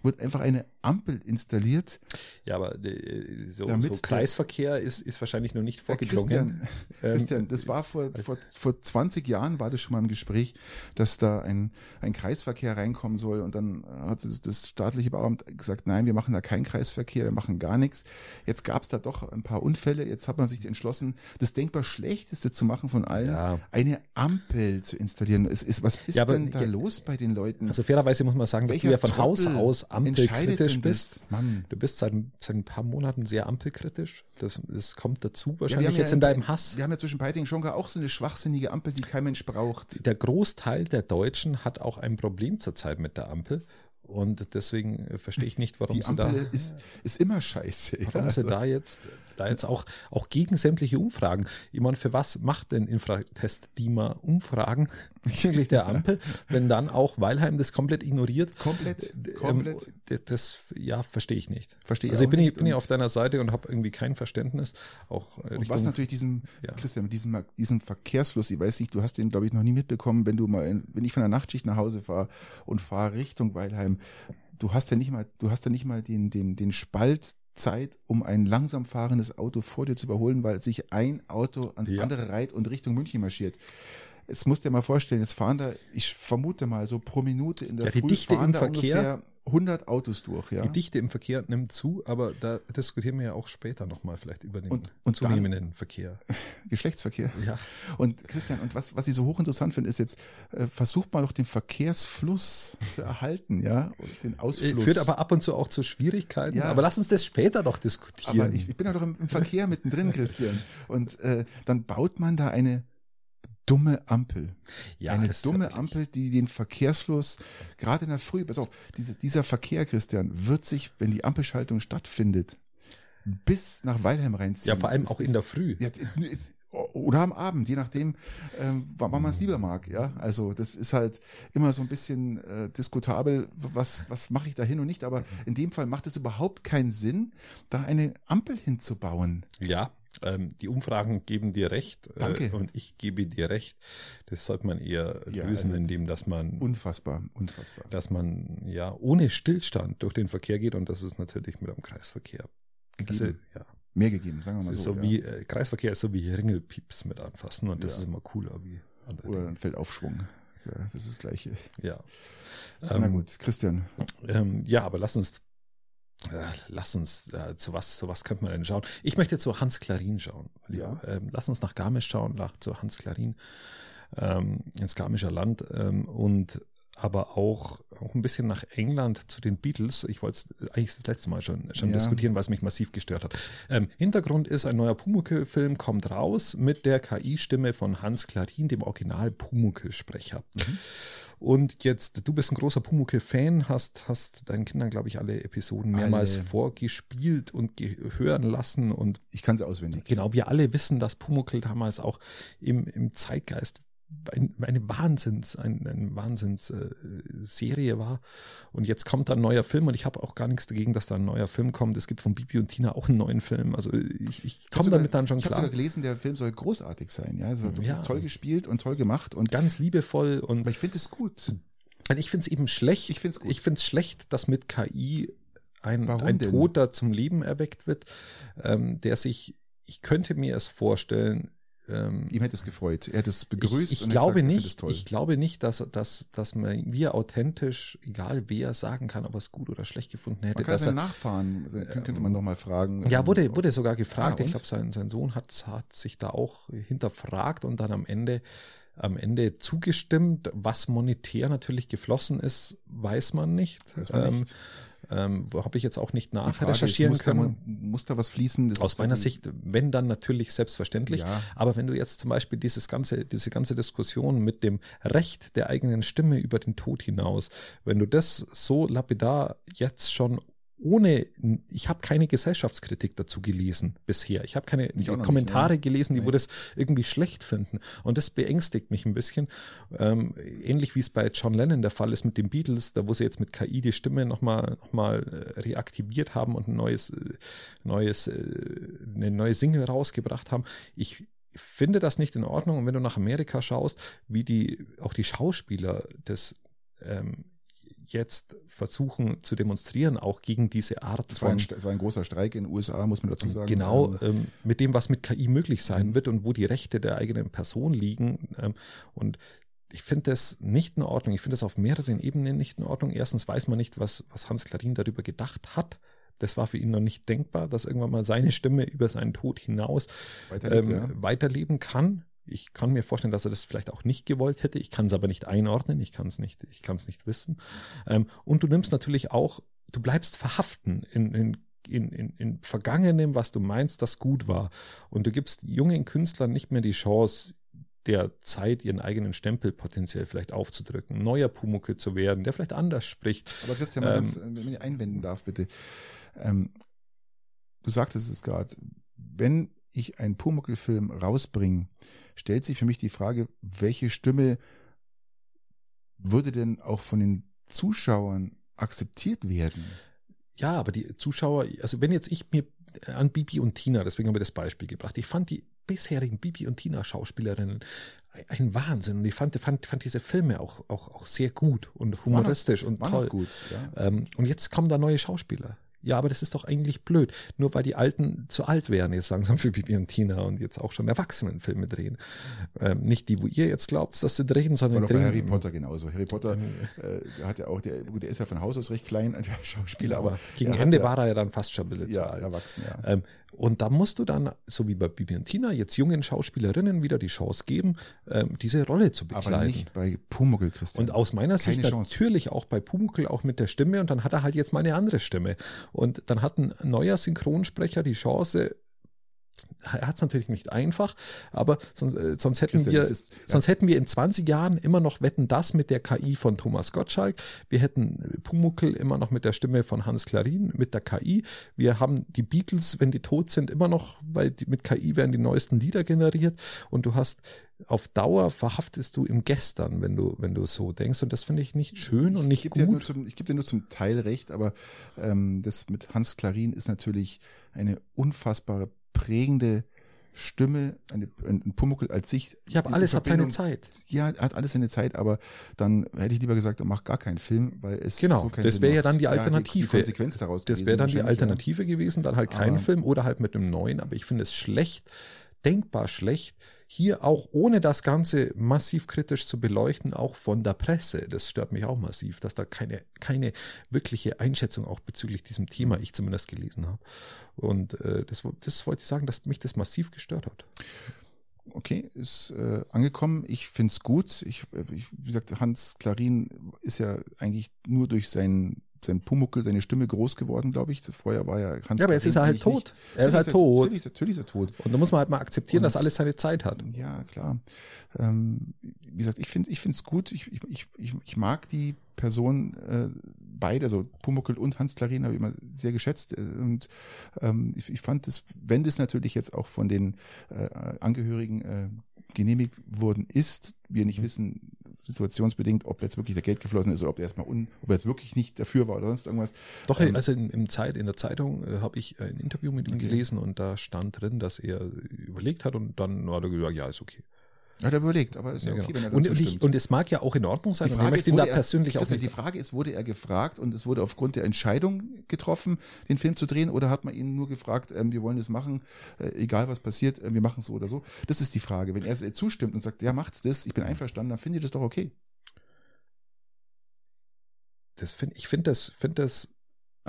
wird einfach eine Ampel installiert. Ja, aber äh, so, Damit so Kreisverkehr ist, ist wahrscheinlich noch nicht vorgedrungen. Christian, Ähm, Christian, das war vor, vor, vor 20 Jahren war das schon mal im Gespräch, dass da ein, ein Kreisverkehr reinkommen soll und dann hat das, das staatliche Bauamt gesagt, nein, wir machen da keinen Kreisverkehr, wir machen gar nichts. Jetzt gab es da doch ein paar Unfälle, jetzt hat man sich entschlossen, das denkbar Schlechteste zu machen von allen, Ja. eine Ampel zu installieren. Es ist, was ist Ja, aber- denn da ja, los bei den Leuten? Also fairerweise muss man sagen, dass du Welcher ja von Haus aus ampelkritisch bist. Mann. Du bist seit, seit ein paar Monaten sehr ampelkritisch. Das, das kommt dazu wahrscheinlich jetzt in in- deinem Hass. Wir haben ja zwischen Peiting schon gar auch so eine schwachsinnige Ampel, die kein Mensch braucht. Der Großteil der Deutschen hat auch ein Problem zurzeit mit der Ampel. Und deswegen äh, verstehe ich nicht, warum Die sie da, ist, ist immer scheiße. warum ja. sie da jetzt, da jetzt auch, auch gegen sämtliche Umfragen. Ich meine, für was macht denn Infratest DIMA Umfragen bezüglich der Ampel, wenn dann auch Weilheim das komplett ignoriert? Komplett, Ähm, komplett. Das, das, ja, verstehe ich nicht. Verstehe ich Also ich bin, ich nicht bin ja auf deiner Seite und habe irgendwie kein Verständnis. Auch äh, Und was natürlich diesen, Ja. Christian, mit diesem, diesem Verkehrsfluss, ich weiß nicht, du hast den, glaube ich, noch nie mitbekommen, wenn du mal, in, wenn ich von der Nachtschicht nach Hause fahre und fahre Richtung Weilheim, du hast ja nicht mal, du hast ja nicht mal den, den, den Spalt Zeit, um ein langsam fahrendes Auto vor dir zu überholen, weil sich ein Auto ans Ja. andere reiht und Richtung München marschiert. Jetzt musst du dir mal vorstellen, jetzt fahren da, ich vermute mal so pro Minute in der Ja, die Früh Dichte fahren im da Verkehr- ungefähr 100 Autos durch, ja. Die Dichte im Verkehr nimmt zu, aber da diskutieren wir ja auch später nochmal vielleicht über den Und- und dann- zunehmenden Verkehr. Geschlechtsverkehr. Ja. Und Christian, und was, was ich so hochinteressant finde, ist jetzt, äh, versucht mal doch den Verkehrsfluss zu erhalten, ja, und den Ausfluss. Führt aber ab und zu auch zu Schwierigkeiten. Ja. Aber lass uns das später doch diskutieren. Aber ich, ich bin ja doch im, im Verkehr mittendrin, Christian. Und äh, dann baut man da eine dumme Ampel. ja, eine dumme Ampel, die den Verkehrsfluss gerade in der Früh, pass auf, diese, dieser Verkehr, Christian, wird sich, wenn die Ampelschaltung stattfindet, bis nach Weilheim reinziehen. Ja, vor allem Es auch ist- in der Früh. Ja, es- oder am Abend, je nachdem, ähm, wann man es lieber mag. Ja, also das ist halt immer so ein bisschen äh, diskutabel, was was mache ich da hin und nicht. Aber in dem Fall macht es überhaupt keinen Sinn, da eine Ampel hinzubauen. Ja, ähm, die Umfragen geben dir recht Danke. Äh, und ich gebe dir recht. Das sollte man eher Ja, lösen, also indem dass man, Unfassbar, unfassbar. dass man ja ohne Stillstand durch den Verkehr geht und das ist natürlich mit dem Kreisverkehr. Also, Gegeben. ja, Mehr gegeben, sagen wir mal so. so ja. wie äh, Kreisverkehr ist so wie Ringelpieps mit anfassen und das Ja. ist immer cooler wie Oder ein Feldaufschwung. Ja, das ist das Gleiche. Ja. Na Ähm, gut, Christian. Ähm, ja, aber lass uns, lass uns, äh, zu was, zu was könnte man denn schauen? Ich möchte zu Hans Klarin schauen. Ja. Ähm, lass uns nach Garmisch schauen, nach, zu Hans Klarin, ähm, ins Garmischer Land, ähm, und aber auch, auch ein bisschen nach England zu den Beatles. Ich wollte es eigentlich das letzte Mal schon, schon Ja. diskutieren, weil es mich massiv gestört hat. Ähm, Hintergrund ist, ein neuer Pumuckl-Film kommt raus mit der KI-Stimme von Hans Klarin, dem Original Pumuckl-Sprecher. Und jetzt, du bist ein großer Pumuckl-Fan, hast, hast deinen Kindern, glaube ich, alle Episoden mehrmals Alle. vorgespielt und ge- hören lassen. Und Ich kann sie auswendig. genau, wir alle wissen, dass Pumuckl damals auch im, im Zeitgeist ein, eine Wahnsinns, ein, eine Wahnsinns äh, war. Und jetzt kommt da ein neuer Film und ich habe auch gar nichts dagegen, dass da ein neuer Film kommt. Es gibt von Bibi und Tina auch einen neuen Film. Also ich, ich komme damit dann schon Ich habe klar. sogar gelesen, der Film soll großartig sein. Ja, also wirklich Ja. toll gespielt und toll gemacht. Und Ganz liebevoll und aber ich finde es gut. Und ich finde es eben schlecht. Ich find's gut. Ich finde es schlecht, dass mit KI ein, Warum ein denn? Toter zum Leben erweckt wird, ähm, der sich, ich könnte mir es vorstellen, ähm, Ihm hätte es gefreut. Er hätte es begrüßt. ich, ich glaube gesagt, nicht, toll. ich glaube nicht, dass, dass, dass man, wir authentisch, egal wer, sagen kann, ob er es gut oder schlecht gefunden hätte. man kann dass er, Nachfahren, also, könnte man noch mal fragen. ja, ähm, wurde, wurde sogar gefragt. Ah, ich glaube, sein, sein Sohn hat, hat sich da auch hinterfragt und dann am Ende, am Ende zugestimmt. Was monetär natürlich geflossen ist, weiß man nicht. Weiß man ähm, nicht. ähm, Habe ich jetzt auch nicht nachrecherchieren muss da, können. muss da was fließen? Aus meiner Sicht, wenn dann natürlich selbstverständlich. Ja. Aber wenn du jetzt zum Beispiel dieses ganze, diese ganze Diskussion mit dem Recht der eigenen Stimme über den Tod hinaus, wenn du das so lapidar jetzt schon ohne, ich habe keine Gesellschaftskritik dazu gelesen bisher. Ich habe keine Ich Kommentare nicht, gelesen, die Nee. wo das irgendwie schlecht finden. Und das beängstigt mich ein bisschen. Ähm, ähnlich wie es bei John Lennon der Fall ist mit den Beatles, da wo sie jetzt mit KI die Stimme nochmal noch mal, äh, reaktiviert haben und ein neues, äh, neues, äh, eine neue Single rausgebracht haben. Ich finde das nicht in Ordnung. Und wenn du nach Amerika schaust, wie die, auch die Schauspieler das ähm, jetzt versuchen zu demonstrieren, auch gegen diese Art Es ein, von es war ein großer Streik in den USA, muss man dazu sagen. Genau, Ähm, ähm, mit dem, was mit KI möglich sein Mhm. wird und wo die Rechte der eigenen Person liegen. Ähm, und ich finde das nicht in Ordnung. Ich finde das auf mehreren Ebenen nicht in Ordnung. Erstens weiß man nicht, was, was Hans Klarin darüber gedacht hat. Das war für ihn noch nicht denkbar, dass irgendwann mal seine Stimme über seinen Tod hinaus ähm, ja. weiterleben kann. Ich kann mir vorstellen, dass er das vielleicht auch nicht gewollt hätte. Ich kann es aber nicht einordnen. Ich kann es nicht, ich kann es nicht wissen. Ähm, und du nimmst natürlich auch, du bleibst verhaften in, in in, in, in Vergangenem, was du meinst, das gut war. Und du gibst jungen Künstlern nicht mehr die Chance, der Zeit ihren eigenen Stempel potenziell vielleicht aufzudrücken, neuer Pumuckel zu werden, der vielleicht anders spricht. Aber Christian, ähm, ganz, wenn ich einwenden darf, bitte. Ähm, du sagtest es gerade, wenn ich einen Pumuckl-Film rausbringe, stellt sich für mich die Frage, welche Stimme würde denn auch von den Zuschauern akzeptiert werden? Ja, aber die Zuschauer, also wenn jetzt ich mir an Bibi und Tina, deswegen haben wir das Beispiel gebracht, ich fand die bisherigen Bibi und Tina Schauspielerinnen ein Wahnsinn und ich fand, fand, fand diese Filme auch, auch, auch sehr gut und humoristisch und toll. gut, ja. Ähm, und jetzt kommen da neue Schauspieler. Ja, aber das ist doch eigentlich blöd. Nur weil die Alten zu alt wären, jetzt langsam für Bibi und Tina und jetzt auch schon Erwachsenenfilme drehen. Ähm, nicht die, wo ihr jetzt glaubt, dass sie drehen, sondern drehen. bei Harry Potter genauso. Harry Potter äh, der hat ja auch, der, gut, der ist ja von Haus aus recht klein, der Schauspieler, aber Gegen Ende ja, war er ja dann fast schon ein bisschen ja, erwachsen, ja. Ähm, und da musst du dann, so wie bei Bibi und Tina, jetzt jungen Schauspielerinnen wieder die Chance geben, ähm, diese Rolle zu begleiten. aber nicht bei Pumuckl, Christian. Und aus meiner Keine Sicht Chance. natürlich auch bei Pumuckl, auch mit der Stimme. Und dann hat er halt jetzt mal eine andere Stimme. Und dann hat ein neuer Synchronsprecher die Chance, er hat es natürlich nicht einfach, aber sonst, äh, sonst hätten Christian, wir, ist- ja. sonst hätten wir in 20 Jahren immer noch Wetten das mit der KI von Thomas Gottschalk. Wir hätten Pumuckl immer noch mit der Stimme von Hans Klarin, mit der KI. Wir haben die Beatles, wenn die tot sind, immer noch, weil die, mit KI werden die neuesten Lieder generiert. Und du hast auf Dauer verhaftest du im Gestern, wenn du, wenn du so denkst. Und das finde ich nicht schön und nicht ich gut. zum, ich gebe dir nur zum Teil recht, aber ähm, das mit Hans Klarin ist natürlich eine unfassbare prägende Stimme, eine, ein Pumuckl als sich. Ja, aber alles hat seine Zeit. Ja, hat alles seine Zeit, aber dann hätte ich lieber gesagt, mach gar keinen Film, weil es Genau, so keinen das wäre ja dann die Ja, Alternative. die Konsequenz daraus Das wäre dann die wahrscheinlich, ja. Alternative gewesen, dann halt kein Aber- Film oder halt mit einem neuen. Aber ich finde es schlecht, denkbar schlecht, hier auch ohne das Ganze massiv kritisch zu beleuchten, auch von der Presse. Das stört mich auch massiv, dass da keine, keine wirkliche Einschätzung auch bezüglich diesem Thema ich zumindest gelesen habe. Und äh, das, das wollte ich sagen, dass mich das massiv gestört hat. Okay, ist äh, angekommen. Ich find's gut. Ich, äh, ich, wie gesagt, Hans Klarin ist ja eigentlich nur durch sein sein Pumuckel, seine Stimme groß geworden, glaube ich. Vorher war ja Hans Ja, aber jetzt ist er halt tot. nicht- Er ist Natürlich halt tot. Natürlich, natürlich ist er tot. Und da muss man halt mal akzeptieren, Und- dass alles seine Zeit hat. Ja, klar. Ähm, wie gesagt, ich finde ich finde es gut. Ich, ich, ich, ich, mag die Person äh, beide, also Pumuckl und Hans Klarin habe ich immer sehr geschätzt. äh, Und ähm, ich, ich fand es, wenn das natürlich jetzt auch von den äh, Angehörigen äh, genehmigt worden ist, wir nicht wissen, situationsbedingt, ob jetzt wirklich der Geld geflossen ist oder ob er erstmal un, ob er jetzt wirklich nicht dafür war oder sonst irgendwas. Doch, Ähm, also in, im Zeit, in der Zeitung äh, habe ich ein Interview mit ihm Okay. gelesen und da stand drin, dass er überlegt hat und dann hat er gesagt, ja, ist okay. Hat er überlegt, aber ist ja, okay, genau. wenn er und, und, ich, und es mag ja auch in Ordnung sein, Die Frage, ist, da er, persönlich auch nicht die Frage ist, wurde er gefragt und es wurde aufgrund der Entscheidung getroffen, den Film zu drehen, oder hat man ihn nur gefragt, ähm, wir wollen das machen, äh, egal was passiert, äh, wir machen es so oder so? Das ist die Frage. Wenn er äh, zustimmt und sagt, ja, macht's das, ich bin einverstanden, dann finde ich das doch okay. das find, ich finde das, finde das,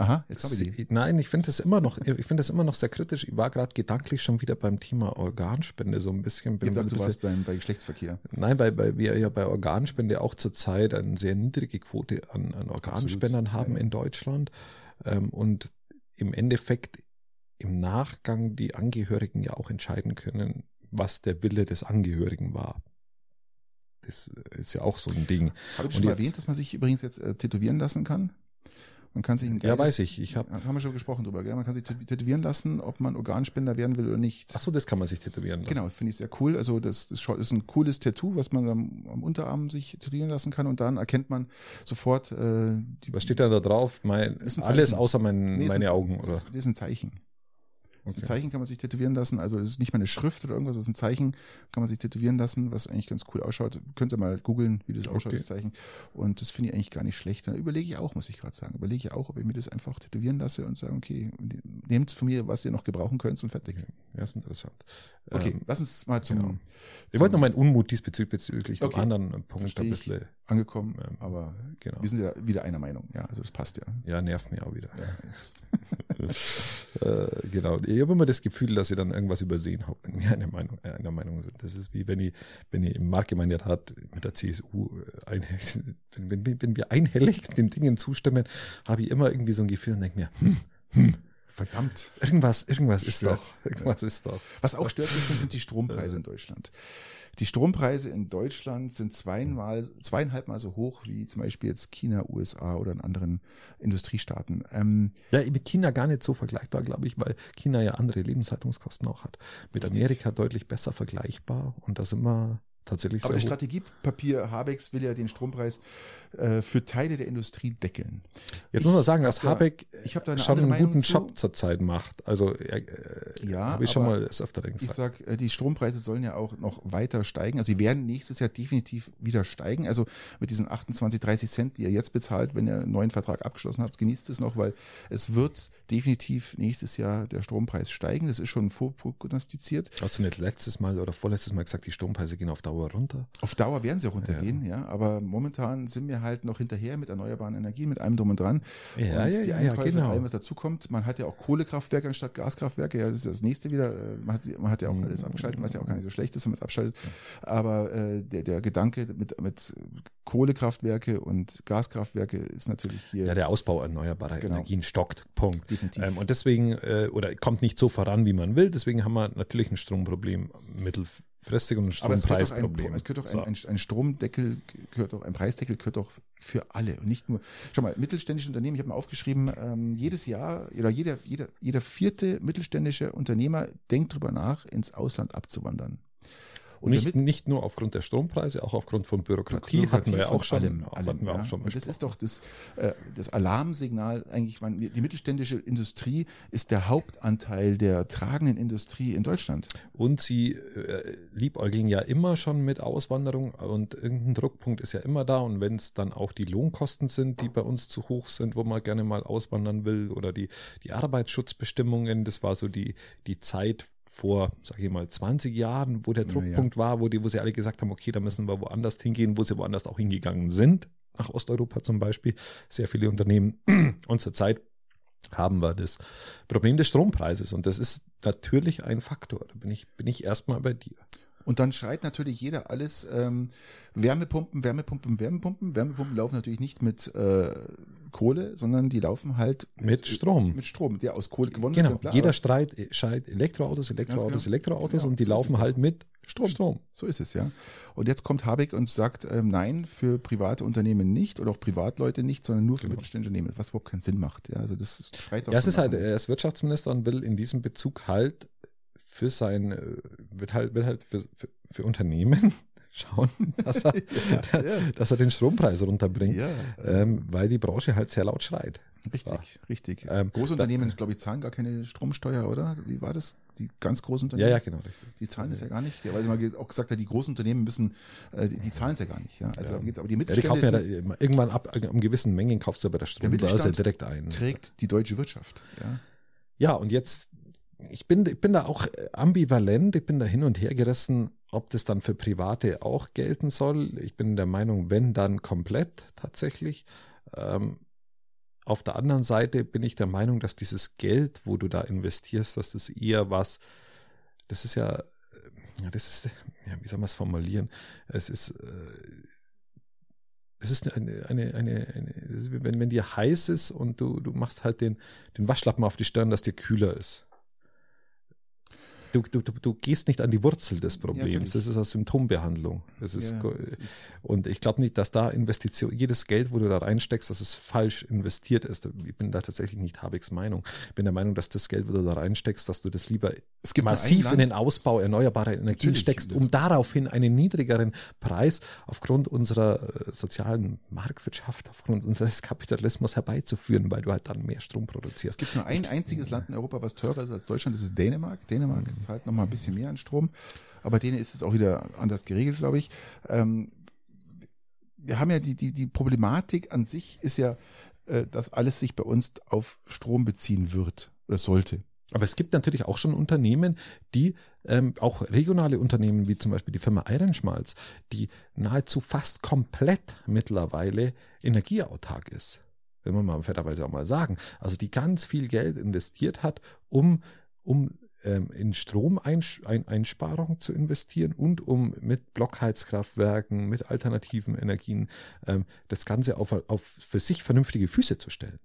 Aha, jetzt habe ich die. nein, ich finde das immer noch, ich finde das immer noch sehr kritisch. Ich war gerade gedanklich schon wieder beim Thema Organspende so ein bisschen. Ich bin ein gesagt, du warst beim, bei Geschlechtsverkehr. Nein, weil, weil wir ja bei Organspende auch zurzeit eine sehr niedrige Quote an, an Organspendern Absolut, haben ja. in Deutschland. Ähm, und im Endeffekt im Nachgang die Angehörigen ja auch entscheiden können, was der Wille des Angehörigen war. Das ist ja auch so ein Ding. Habe ich schon erwähnt, dass man sich übrigens jetzt äh, tätowieren lassen kann? Man kann sich ein Ja, geiles- weiß ich. Ich hab- haben wir schon gesprochen drüber, gell? Man kann sich tät- tätowieren lassen, ob man Organspender werden will oder nicht. Ach so, das kann man sich tätowieren lassen. Genau, finde ich sehr cool. Also das, das ist ein cooles Tattoo, was man am, am Unterarm sich tätowieren lassen kann und dann erkennt man sofort äh, die, Was steht da, da drauf? Mein, alles außer mein, Nee, meine ein, Augen, oder? Das ist ein Zeichen. Das ist Okay. Ein Zeichen kann man sich tätowieren lassen. Also es ist nicht mal eine Schrift oder irgendwas, es ist ein Zeichen, kann man sich tätowieren lassen, was eigentlich ganz cool ausschaut. Könnt ihr mal googeln, wie das ausschaut, Okay. das Zeichen. Und das finde ich eigentlich gar nicht schlecht. Da überlege ich auch, muss ich gerade sagen. Überlege ich auch, ob ich mir das einfach tätowieren lasse und sage, okay, nehmt von mir, was ihr noch gebrauchen könnt und fertig. Ja, ist interessant. Okay, Ähm, lass uns mal zum, genau. Ich zum wollte noch meinen Unmut diesbezüglich bezüglich Okay. anderen Punkt ein bisschen, angekommen, Ähm, aber genau. wir sind ja wieder einer Meinung. Ja, also das passt ja. Ja, nervt mich auch wieder. äh, genau. Ich habe immer das Gefühl, dass ich dann irgendwas übersehen habe, wenn wir einer Meinung, äh, Meinung sind. Das ist wie wenn ich, wenn ich im Marktgemeinderat mit der CSU äh, ein, wenn, wenn, wenn wir einhellig den Dingen zustimmen, habe ich immer irgendwie so ein Gefühl und denke mir, hm, hm, Verdammt. irgendwas, irgendwas ist doch. Irgendwas ist doch. Was auch stört mich, sind die Strompreise in Deutschland. Die Strompreise in Deutschland sind zweimal, zweieinhalb Mal so hoch wie zum Beispiel jetzt China, USA oder in anderen Industriestaaten. Ähm, Ja, mit China gar nicht so vergleichbar, glaube ich, weil China ja andere Lebenshaltungskosten auch hat. Mit. Amerika deutlich besser vergleichbar und da sind wir tatsächlich Aber das hoch. Strategiepapier Habecks will ja den Strompreis äh, für Teile der Industrie deckeln. Jetzt Ich muss man sagen, dass hab da- Habeck ich hab da schon einen Meinung guten zu. Job zurzeit macht. Also er, äh, Ja, habe ich schon mal des Öfteren Ich gesagt. sag, äh, die Strompreise sollen ja auch noch weiter steigen. Also sie werden nächstes Jahr definitiv wieder steigen. Also mit diesen 28, 30 Cent, die ihr jetzt bezahlt, wenn ihr einen neuen Vertrag abgeschlossen habt, genießt es noch, weil es wird definitiv nächstes Jahr der Strompreis steigen. Das ist schon vorprognostiziert. Hast du nicht letztes Mal oder vorletztes Mal gesagt, die Strompreise gehen auf Dauer runter? Auf Dauer werden sie runtergehen, ja. Aber momentan sind wir halt noch hinterher mit erneuerbaren Energien, mit allem drum und dran. Ja, und ja, die ja, ja, Einkäufe, genau. allem, was dazukommt. Man hat ja auch Kohlekraftwerke anstatt Gaskraftwerke. Ja, das ist das nächste wieder. Äh, Man hat, man hat ja auch Mhm. alles abgeschaltet, was ja auch gar nicht so schlecht ist, wenn man es abschaltet. Aber äh, der, der Gedanke mit, mit Kohlekraftwerke und Gaskraftwerke ist natürlich hier Ja, der Ausbau erneuerbarer Genau. Energien stockt. Punkt. definitiv. Ähm, und deswegen, äh, oder kommt nicht so voran, wie man will. Deswegen haben wir natürlich ein Stromproblem mittelfristig und ein aber es gehört doch, ein, Strompreisproblem. es gehört doch So. ein, ein, ein Stromdeckel, gehört doch, ein Preisdeckel gehört doch für alle und nicht nur. Schau mal, mittelständische Unternehmen, ich habe mal aufgeschrieben, ähm, jedes Jahr oder jeder, jeder, jeder vierte mittelständische Unternehmer denkt drüber nach, ins Ausland abzuwandern. Und nicht, nicht nur aufgrund der Strompreise, auch aufgrund von Bürokratie, hatten wir ja auch schon. allem, hatten allem, wir ja. auch schon Und das besprochen. ist doch das, äh, das Alarmsignal eigentlich, man, die mittelständische Industrie ist der Hauptanteil der tragenden Industrie in Deutschland. Und sie äh, liebäugeln ja immer schon mit Auswanderung und irgendein Druckpunkt ist ja immer da. Und wenn es dann auch die Lohnkosten sind, die bei uns zu hoch sind, wo man gerne mal auswandern will, oder die, die Arbeitsschutzbestimmungen, das war so die, die Zeit vor, sage ich mal, 20 Jahren, wo der Ja, Druckpunkt war, wo, die, wo sie alle gesagt haben, okay, da müssen wir woanders hingehen, wo sie woanders auch hingegangen sind, nach Osteuropa zum Beispiel, sehr viele Unternehmen. Und zurzeit haben wir das Problem des Strompreises. Und das ist natürlich ein Faktor. Da bin ich, bin ich erstmal bei dir. Und dann schreit natürlich jeder alles ähm, Wärmepumpen, Wärmepumpen, Wärmepumpen. Wärmepumpen laufen natürlich nicht mit äh, Kohle, sondern die laufen halt Mit Strom. Mit Strom, der aus Kohle gewonnen Genau. wird. klar, Jeder streit, schreit Elektroautos, Elektroautos, genau. Elektroautos Ja, und die so laufen halt mit Strom. Strom. So ist es, ja. Und jetzt kommt Habeck und sagt, ähm, nein, für private Unternehmen nicht oder auch Privatleute nicht, sondern nur für Genau. mittelständische Unternehmen, was überhaupt keinen Sinn macht. Ja, also das schreit doch Ja, es ist halt, er ist Wirtschaftsminister und will in diesem Bezug halt für sein, äh, wird halt, will halt für, für, für Unternehmen schauen, dass er, ja. dass er den Strompreis runterbringt, Ja, ähm, weil die Branche halt sehr laut schreit. richtig, richtig. Ähm, große Unternehmen, glaube ich, zahlen gar keine Stromsteuer, oder? Wie war das? Die ganz großen Ja, Unternehmen? ja, genau, richtig. Die zahlen das ja gar nicht, weil sie mal auch gesagt hat, die großen Unternehmen müssen, äh, die, die zahlen es ja gar nicht. Ja? Also Ja. geht's, aber die Ja, kaufen ja immer- irgendwann ab um gewissen Mengen kaufst du aber der Strombörse Mittelstand direkt ein. trägt die deutsche Wirtschaft. Ja? Ja, und jetzt, ich bin, ich bin da auch ambivalent, ich bin da hin und her gerissen, ob das dann für Private auch gelten soll. Ich bin der Meinung, wenn, dann komplett tatsächlich. Ähm, auf der anderen Seite bin ich der Meinung, dass dieses Geld, wo du da investierst, dass das eher was, das ist ja, äh, das ist, ja, wie soll man es formulieren? Es ist, äh, es ist eine, eine, eine, eine wenn, wenn dir heiß ist und du, du machst halt den, den Waschlappen auf die Stirn, dass dir kühler ist. Du, du, du, du gehst nicht an die Wurzel des Problems. das ist eine Symptombehandlung. Das ist, Ja, das ist- und ich glaube nicht, dass da Investition, jedes Geld, wo du da reinsteckst, dass es falsch investiert ist. Ich bin da tatsächlich nicht Habecks Meinung. Ich bin der Meinung, dass das Geld, wo du da reinsteckst, dass du das lieber Es massiv in den Ausbau erneuerbarer Energien steckst, um daraufhin einen niedrigeren Preis aufgrund unserer äh, sozialen Marktwirtschaft, aufgrund unseres Kapitalismus herbeizuführen, weil du halt dann mehr Strom Es produzierst. gibt nur ein einziges Land in Europa, was teurer ist als Deutschland, das ist Dänemark. Dänemark Mhm. Zahlt noch mal ein bisschen mehr an Strom, aber denen ist es auch wieder anders geregelt, glaube ich. Ähm, wir haben ja die, die, die Problematik an sich ist ja, äh, dass alles sich bei uns auf Strom beziehen wird oder sollte. Aber es gibt natürlich auch schon Unternehmen, die ähm, auch regionale Unternehmen wie zum Beispiel die Firma Eirenschmalz, die nahezu fast komplett mittlerweile energieautark ist. Will man mal fairerweise auch mal sagen. Also die ganz viel Geld investiert hat, um, um in Stromeinsparung zu investieren und um mit Blockheizkraftwerken, mit alternativen Energien ähm, das Ganze auf, auf für sich vernünftige Füße zu stellen.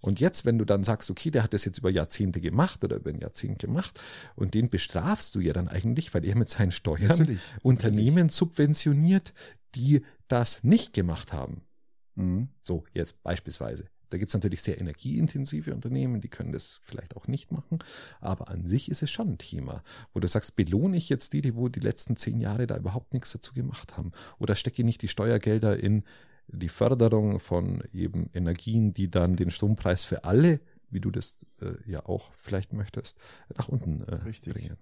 Und jetzt, wenn du dann sagst, okay, der hat das jetzt über Jahrzehnte gemacht oder über ein Jahrzehnt gemacht und den bestrafst du ja dann eigentlich, weil er mit seinen Steuern Natürlich, Unternehmen subventioniert, die das nicht gemacht haben. Mhm. So, jetzt beispielsweise. Da gibt es natürlich sehr energieintensive Unternehmen, die können das vielleicht auch nicht machen. Aber an sich ist es schon ein Thema, wo du sagst, belohne ich jetzt die, die wo die letzten zehn Jahre da überhaupt nichts dazu gemacht haben? Oder stecke ich nicht die Steuergelder in die Förderung von eben Energien, die dann den Strompreis für alle wie du das äh, ja auch vielleicht möchtest, nach unten äh, Richtig. bringen.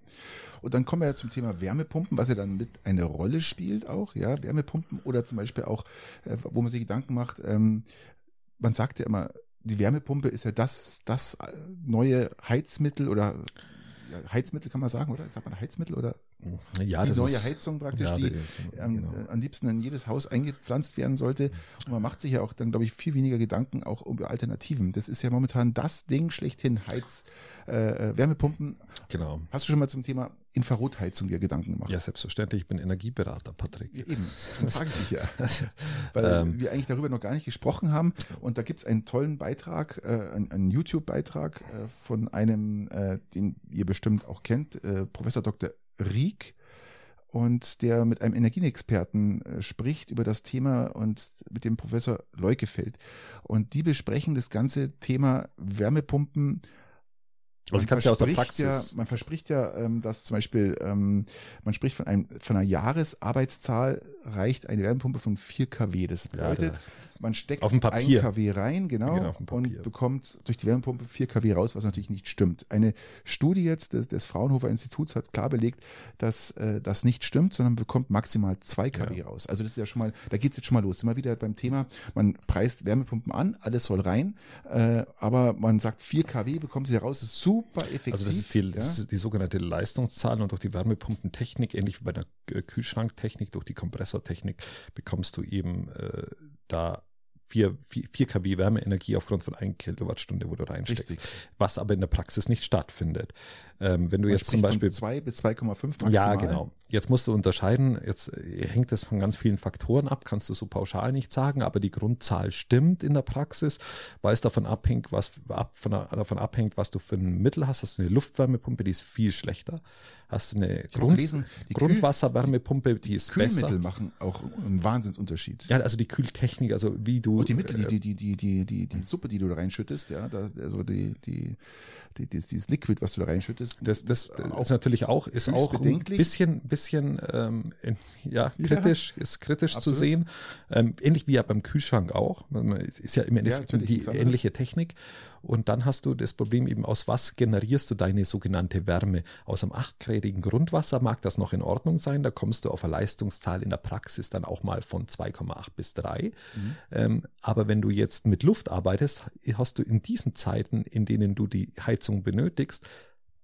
Und dann kommen wir ja zum Thema Wärmepumpen, was ja dann mit eine Rolle spielt auch, ja, Wärmepumpen oder zum Beispiel auch, äh, wo man sich Gedanken macht, ähm, man sagt ja immer, die Wärmepumpe ist ja das, das äh, neue Heizmittel oder ja, Heizmittel kann man sagen, oder? Sagt man Heizmittel oder ja, die neue ist, Heizung praktisch, ja, die ähm, genau. äh, am liebsten in jedes Haus eingepflanzt werden sollte. Und man macht sich ja auch dann, glaube ich, viel weniger Gedanken auch über Alternativen. Das ist ja momentan das Ding schlechthin, Heiz, äh, äh, Wärmepumpen. Genau. Hast du schon mal zum Thema Infrarotheizung dir Gedanken gemacht? Ja, selbstverständlich. Ich bin Energieberater, Patrick. Ja, eben, das frage ich dich ja. Weil ähm. wir eigentlich darüber noch gar nicht gesprochen haben. Und da gibt es einen tollen Beitrag, äh, einen, einen YouTube-Beitrag äh, von einem, äh, den ihr bestimmt auch kennt, äh, Professor Dr. Rieck und der mit einem Energieexperten äh, spricht über das Thema und mit dem Professor Leukefeld. Und die besprechen das ganze Thema Wärmepumpen also ich kann es ja aus der Praxis. Ja, man verspricht ja, ähm, dass zum Beispiel, ähm, man spricht von, einem, von einer Jahresarbeitszahl reicht eine Wärmepumpe von 4 kW. Das bedeutet, man steckt auf 1 kW rein, genau, genau und bekommt durch die Wärmepumpe 4 kW raus, was natürlich nicht stimmt. Eine Studie jetzt des, des Fraunhofer Instituts hat klar belegt, dass äh, das nicht stimmt, sondern bekommt maximal 2 kW ja. raus. Also das ist ja schon mal, da geht's jetzt schon mal los. Immer wieder beim Thema, man preist Wärmepumpen an, alles soll rein, äh, aber man sagt 4 kW bekommen sie raus, ist super effektiv. Also das ist die, ja? das ist die sogenannte Leistungszahl und durch die Wärmepumpentechnik, ähnlich wie bei der Kühlschranktechnik, durch die Kompressortechnik bekommst du eben äh, da 4, 4, 4 kW Wärmeenergie aufgrund von 1 Kilowattstunde, wo du reinsteckst. Richtig. Was aber in der Praxis nicht stattfindet. Ähm, wenn du Man jetzt zum Beispiel. 2 bis 2,5 maximal. Ja, genau. Jetzt musst du unterscheiden, jetzt äh, hängt das von ganz vielen Faktoren ab, kannst du so pauschal nicht sagen, aber die Grundzahl stimmt in der Praxis, weil es davon abhängt, was ab, von, davon abhängt, was du für ein Mittel hast. Hast du eine Luftwärmepumpe, die ist viel schlechter hast du eine Grund, gelesen, Grundwasserwärmepumpe, die ist Kühlmittel besser. machen auch einen Wahnsinnsunterschied. Ja, also die Kühltechnik, also wie du. Und die Mittel, die, die, die, die, die, die Suppe, die du da reinschüttest, ja, da, also die, die, die, dieses, dieses Liquid, was du da reinschüttest. Das, das, das ist natürlich auch, ist auch ein bisschen, bisschen, ähm, ja, kritisch, ja, ist kritisch absolut. zu sehen. Ähm, ähnlich wie ja beim Kühlschrank auch. Ist ja im Endeffekt ja, die ähnliche Technik. Und dann hast du das Problem eben, aus was generierst du deine sogenannte Wärme? Aus einem achtgradigen Grundwasser mag das noch in Ordnung sein. Da kommst du auf eine Leistungszahl in der Praxis dann auch mal von 2,8 bis 3. Mhm. Ähm, aber wenn du jetzt mit Luft arbeitest, hast du in diesen Zeiten, in denen du die Heizung benötigst,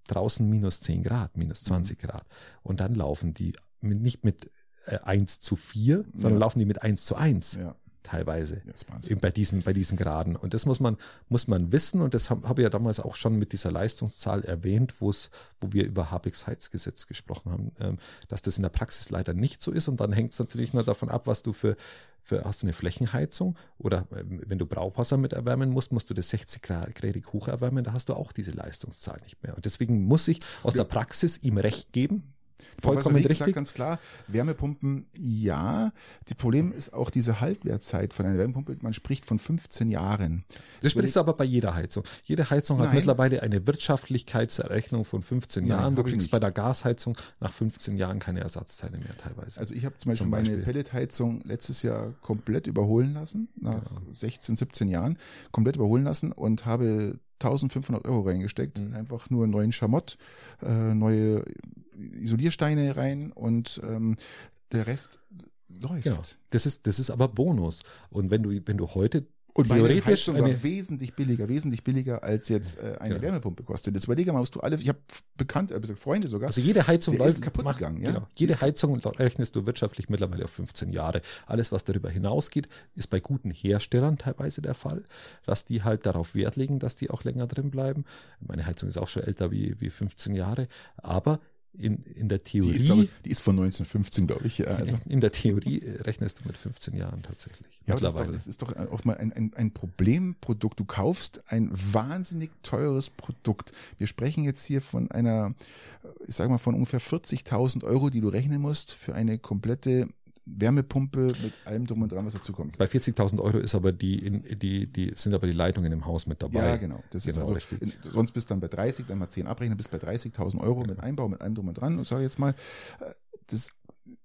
draußen minus 10 Grad, minus 20 mhm. Grad. Und dann laufen die nicht mit äh, 1 zu 4, sondern ja. laufen die mit 1 zu 1. Ja teilweise ja, bei diesen bei diesen Graden und das muss man muss man wissen. Und das habe hab ich ja damals auch schon mit dieser Leistungszahl erwähnt, wo es wo wir über Habecks Heizgesetz gesprochen haben, ähm, dass das in der Praxis leider nicht so ist. Und dann hängt es natürlich nur davon ab, was du für für, hast du eine Flächenheizung? Oder ähm, wenn du Brauwasser mit erwärmen musst, musst du das 60 Grad hoch erwärmen, da hast du auch diese Leistungszahl nicht mehr. Und deswegen muss ich aus ja. der Praxis ihm recht geben, Vollkommen richtig. sagt ganz klar, Wärmepumpen ja. Das Problem ist auch diese Haltwertzeit von einer Wärmepumpe. Man spricht von 15 Jahren. Das sprichst du aber bei jeder Heizung. Jede Heizung Nein. hat mittlerweile eine Wirtschaftlichkeitserrechnung von 15 Nein, Jahren. Du kriegst bei der Gasheizung nach 15 Jahren keine Ersatzteile mehr teilweise. Also ich habe zum Beispiel, zum Beispiel meine Pelletheizung letztes Jahr komplett überholen lassen, nach ja. 16, 17 Jahren, komplett überholen lassen und habe 1500 Euro reingesteckt. Mhm. Einfach nur neuen Schamott, äh, neue Isoliersteine rein und ähm, der Rest läuft. Genau. Das ist, das ist aber Bonus. Und wenn du, wenn du heute und theoretisch meine eine, wesentlich billiger, wesentlich billiger als jetzt äh, eine genau. Wärmepumpe kostet. Das überlege mal, was du alle, ich habe bekannt, also Freunde sogar. Also jede Heizung läuft kaputt macht, gegangen. Ja? Genau. Jede Heizung rechnest du wirtschaftlich mittlerweile auf 15 Jahre. Alles, was darüber hinausgeht, ist bei guten Herstellern teilweise der Fall, dass die halt darauf Wert legen, dass die auch länger drin bleiben. Meine Heizung ist auch schon älter wie, wie 15 Jahre, aber in, in der Theorie. Die ist, die ist von 1915, glaube ich. Ja, also. In der Theorie rechnest du mit 15 Jahren tatsächlich. Ja, mittlerweile. Das ist, doch, das ist doch auch mal ein, ein, ein Problemprodukt. Du kaufst ein wahnsinnig teures Produkt. Wir sprechen jetzt hier von einer, ich sage mal, von ungefähr 40.000 Euro, die du rechnen musst für eine komplette Wärmepumpe mit allem drum und dran, was dazu kommt. Bei 40.000 Euro ist aber die, die, die sind aber die Leitungen im Haus mit dabei. Ja, genau. Das genau, ist also, richtig. In, sonst bist du dann bei 30, wenn man 10 abrechnen, bist bei 30.000 Euro genau. mit Einbau, mit allem drum und dran. Und sag jetzt mal, äh, das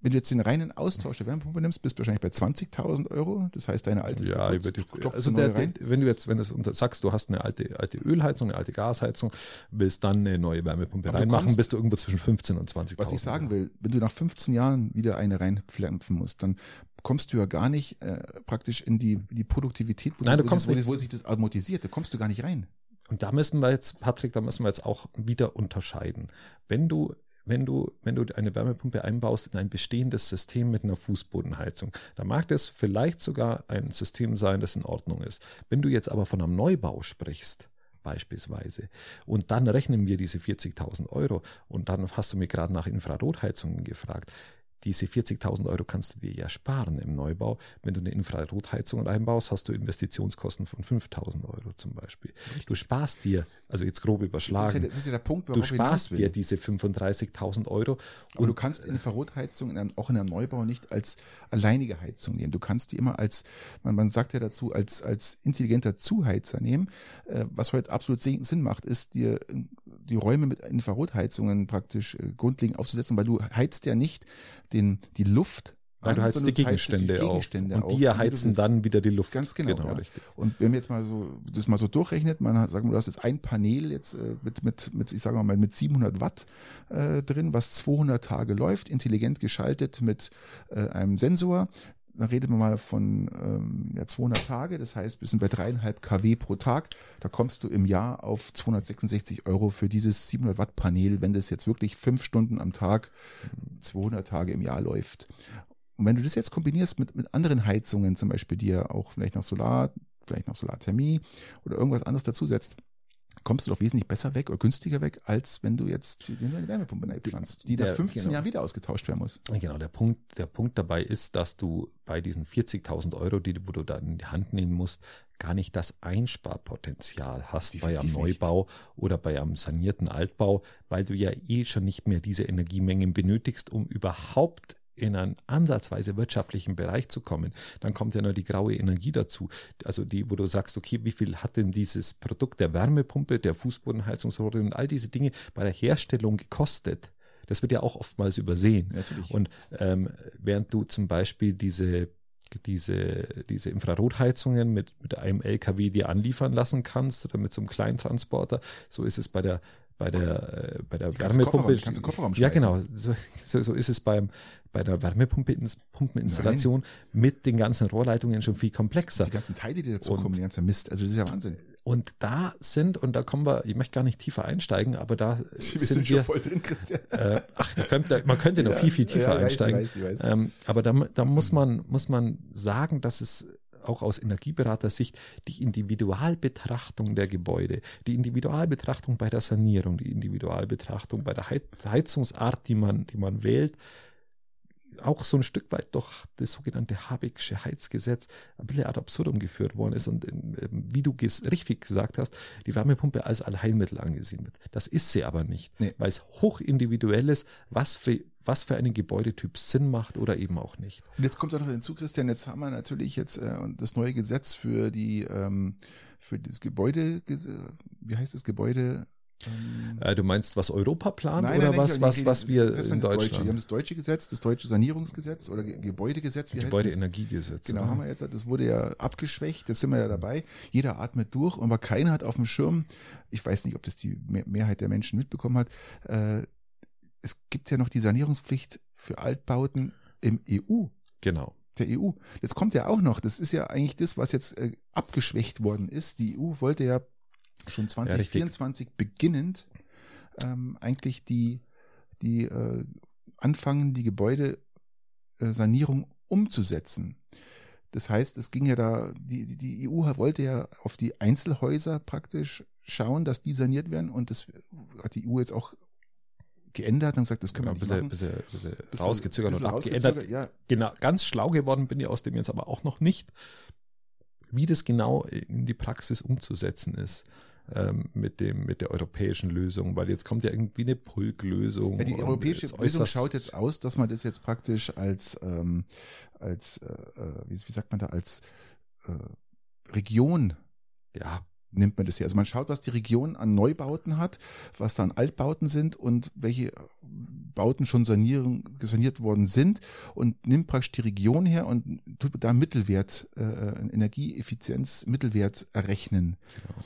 wenn du jetzt den reinen Austausch der Wärmepumpe nimmst, bist du wahrscheinlich bei 20.000 Euro. Das heißt, deine alte ist Ja, ich würde jetzt, also der, der, wenn du jetzt, wenn du sagst, du hast eine alte, alte Ölheizung, eine alte Gasheizung, willst dann eine neue Wärmepumpe Aber reinmachen, bist du irgendwo zwischen 15 und 20.000. Was ich sagen will, wenn du nach 15 Jahren wieder eine reinpflanzen musst, dann kommst du ja gar nicht äh, praktisch in die, die Produktivität, wo, Nein, du kommst wo, nicht. wo sich das amortisiert, da kommst du gar nicht rein. Und da müssen wir jetzt, Patrick, da müssen wir jetzt auch wieder unterscheiden. Wenn du wenn du, wenn du eine Wärmepumpe einbaust in ein bestehendes System mit einer Fußbodenheizung. Da mag das vielleicht sogar ein System sein, das in Ordnung ist. Wenn du jetzt aber von einem Neubau sprichst, beispielsweise. Und dann rechnen wir diese 40.000 Euro und dann hast du mir gerade nach Infrarotheizungen gefragt diese 40.000 Euro kannst du dir ja sparen im Neubau. Wenn du eine Infrarotheizung einbaust, hast du Investitionskosten von 5.000 Euro zum Beispiel. Richtig. Du sparst dir, also jetzt grob überschlagen, das ist ja, der Punkt, du sparst dir diese 35.000 Euro. Aber du kannst Infrarotheizung in einem, auch in einem Neubau nicht als alleinige Heizung nehmen. Du kannst die immer als, man, man sagt ja dazu, als, als intelligenter Zuheizer nehmen. Äh, was heute absolut Sinn macht, ist dir die Räume mit Infrarotheizungen praktisch äh, grundlegend aufzusetzen, weil du heizt ja nicht den, die Luft Nein, du heizt die Gegenstände, die Gegenstände auf. Und die erheizen dann wieder die Luft. Ganz genau. genau ja. Und wenn wir jetzt mal so, das mal so durchrechnet, man hat, sagen wir, du hast jetzt ein Panel jetzt äh, mit, mit, mit, ich sage mal, mit 700 Watt äh, drin, was 200 Tage läuft, intelligent geschaltet mit äh, einem Sensor da redet man mal von ähm, ja, 200 Tage, das heißt, wir sind bei dreieinhalb kW pro Tag. Da kommst du im Jahr auf 266 Euro für dieses 700 Watt Panel, wenn das jetzt wirklich fünf Stunden am Tag 200 Tage im Jahr läuft. Und wenn du das jetzt kombinierst mit, mit anderen Heizungen, zum Beispiel dir auch vielleicht noch Solar, vielleicht noch Solarthermie oder irgendwas anderes dazusetzt, kommst du doch wesentlich besser weg oder günstiger weg, als wenn du jetzt dir eine Wärmepumpe einpflanzt, die da 15 genau. Jahre wieder ausgetauscht werden muss. Genau, der Punkt, der Punkt dabei ist, dass du bei diesen 40.000 Euro, die, wo du da in die Hand nehmen musst, gar nicht das Einsparpotenzial hast Definitiv bei einem Neubau nicht. oder bei einem sanierten Altbau, weil du ja eh schon nicht mehr diese Energiemengen benötigst, um überhaupt in einen ansatzweise wirtschaftlichen Bereich zu kommen, dann kommt ja noch die graue Energie dazu. Also die, wo du sagst, okay, wie viel hat denn dieses Produkt der Wärmepumpe, der Fußbodenheizungsrohre und all diese Dinge bei der Herstellung gekostet? Das wird ja auch oftmals übersehen. Natürlich. Und ähm, während du zum Beispiel diese diese, diese Infrarotheizungen mit, mit einem LKW dir anliefern lassen kannst oder mit so einem kleinen Transporter. So ist es bei der bei der, äh, bei der Wärmepumpe. Kannst du Kofferraum ja, genau. So, so, so ist es beim, bei der Wärmepumpeninstallation mit den ganzen Rohrleitungen schon viel komplexer. Die ganzen Teile, die dazu und, kommen, die ganze Mist. Also das ist ja Wahnsinn. Und da sind, und da kommen wir, ich möchte gar nicht tiefer einsteigen, aber da wir sind wir. voll drin, Christian. Äh, ach, da könnte, man könnte noch ja, viel, viel tiefer ja, einsteigen. Weiß, weiß, weiß. Ähm, aber da, da muss man, muss man sagen, dass es auch aus Energieberatersicht die Individualbetrachtung der Gebäude, die Individualbetrachtung bei der Sanierung, die Individualbetrachtung bei der Heizungsart, die man, die man wählt, auch so ein Stück weit doch das sogenannte Habecksche Heizgesetz ein bisschen ad absurdum geführt worden ist und ähm, wie du richtig gesagt hast, die Wärmepumpe als Allheilmittel angesehen wird. Das ist sie aber nicht, nee. weil es hochindividuell ist, was für was für einen Gebäudetyp Sinn macht oder eben auch nicht. Und jetzt kommt auch noch hinzu, Christian, jetzt haben wir natürlich jetzt äh, das neue Gesetz für die ähm, für das Gebäude, wie heißt das Gebäude? Ähm, äh, du meinst, was Europa plant nein, oder nein, was, was, was wir das in Deutschland? Deutsche. Wir haben das deutsche Gesetz, das deutsche Sanierungsgesetz oder Gebäudegesetz. Wie Gebäudeenergiegesetz. Genau, oder? haben wir jetzt. Das wurde ja abgeschwächt. Das sind wir ja dabei. Jeder atmet durch, aber keiner hat auf dem Schirm. Ich weiß nicht, ob das die Mehrheit der Menschen mitbekommen hat. Äh, es gibt ja noch die Sanierungspflicht für Altbauten im EU. Genau der EU. Jetzt kommt ja auch noch, das ist ja eigentlich das, was jetzt äh, abgeschwächt worden ist. Die EU wollte ja schon 2024 ja, beginnend ähm, eigentlich die, die äh, anfangen, die Gebäudesanierung umzusetzen. Das heißt, es ging ja da, die, die EU wollte ja auf die Einzelhäuser praktisch schauen, dass die saniert werden und das hat die EU jetzt auch geändert und gesagt, das können wir nicht bisschen, machen. Bisschen, bisschen rausgezögert bisschen und abgeändert. Ja. Genau, ganz schlau geworden bin ich aus dem jetzt aber auch noch nicht, wie das genau in die Praxis umzusetzen ist. ähm, mit dem mit der europäischen Lösung, weil jetzt kommt ja irgendwie eine Pulk-Lösung. Ja, die europäische Lösung schaut jetzt aus, dass man das jetzt praktisch als, ähm, als äh, äh, wie, wie sagt man da, als äh, Region ja nimmt man das hier. Also man schaut, was die Region an Neubauten hat, was da an Altbauten sind und welche Bauten schon sanieren, saniert worden sind und nimmt praktisch die Region her und tut da Mittelwert, äh, einen Energieeffizienz, Mittelwert errechnen. Genau.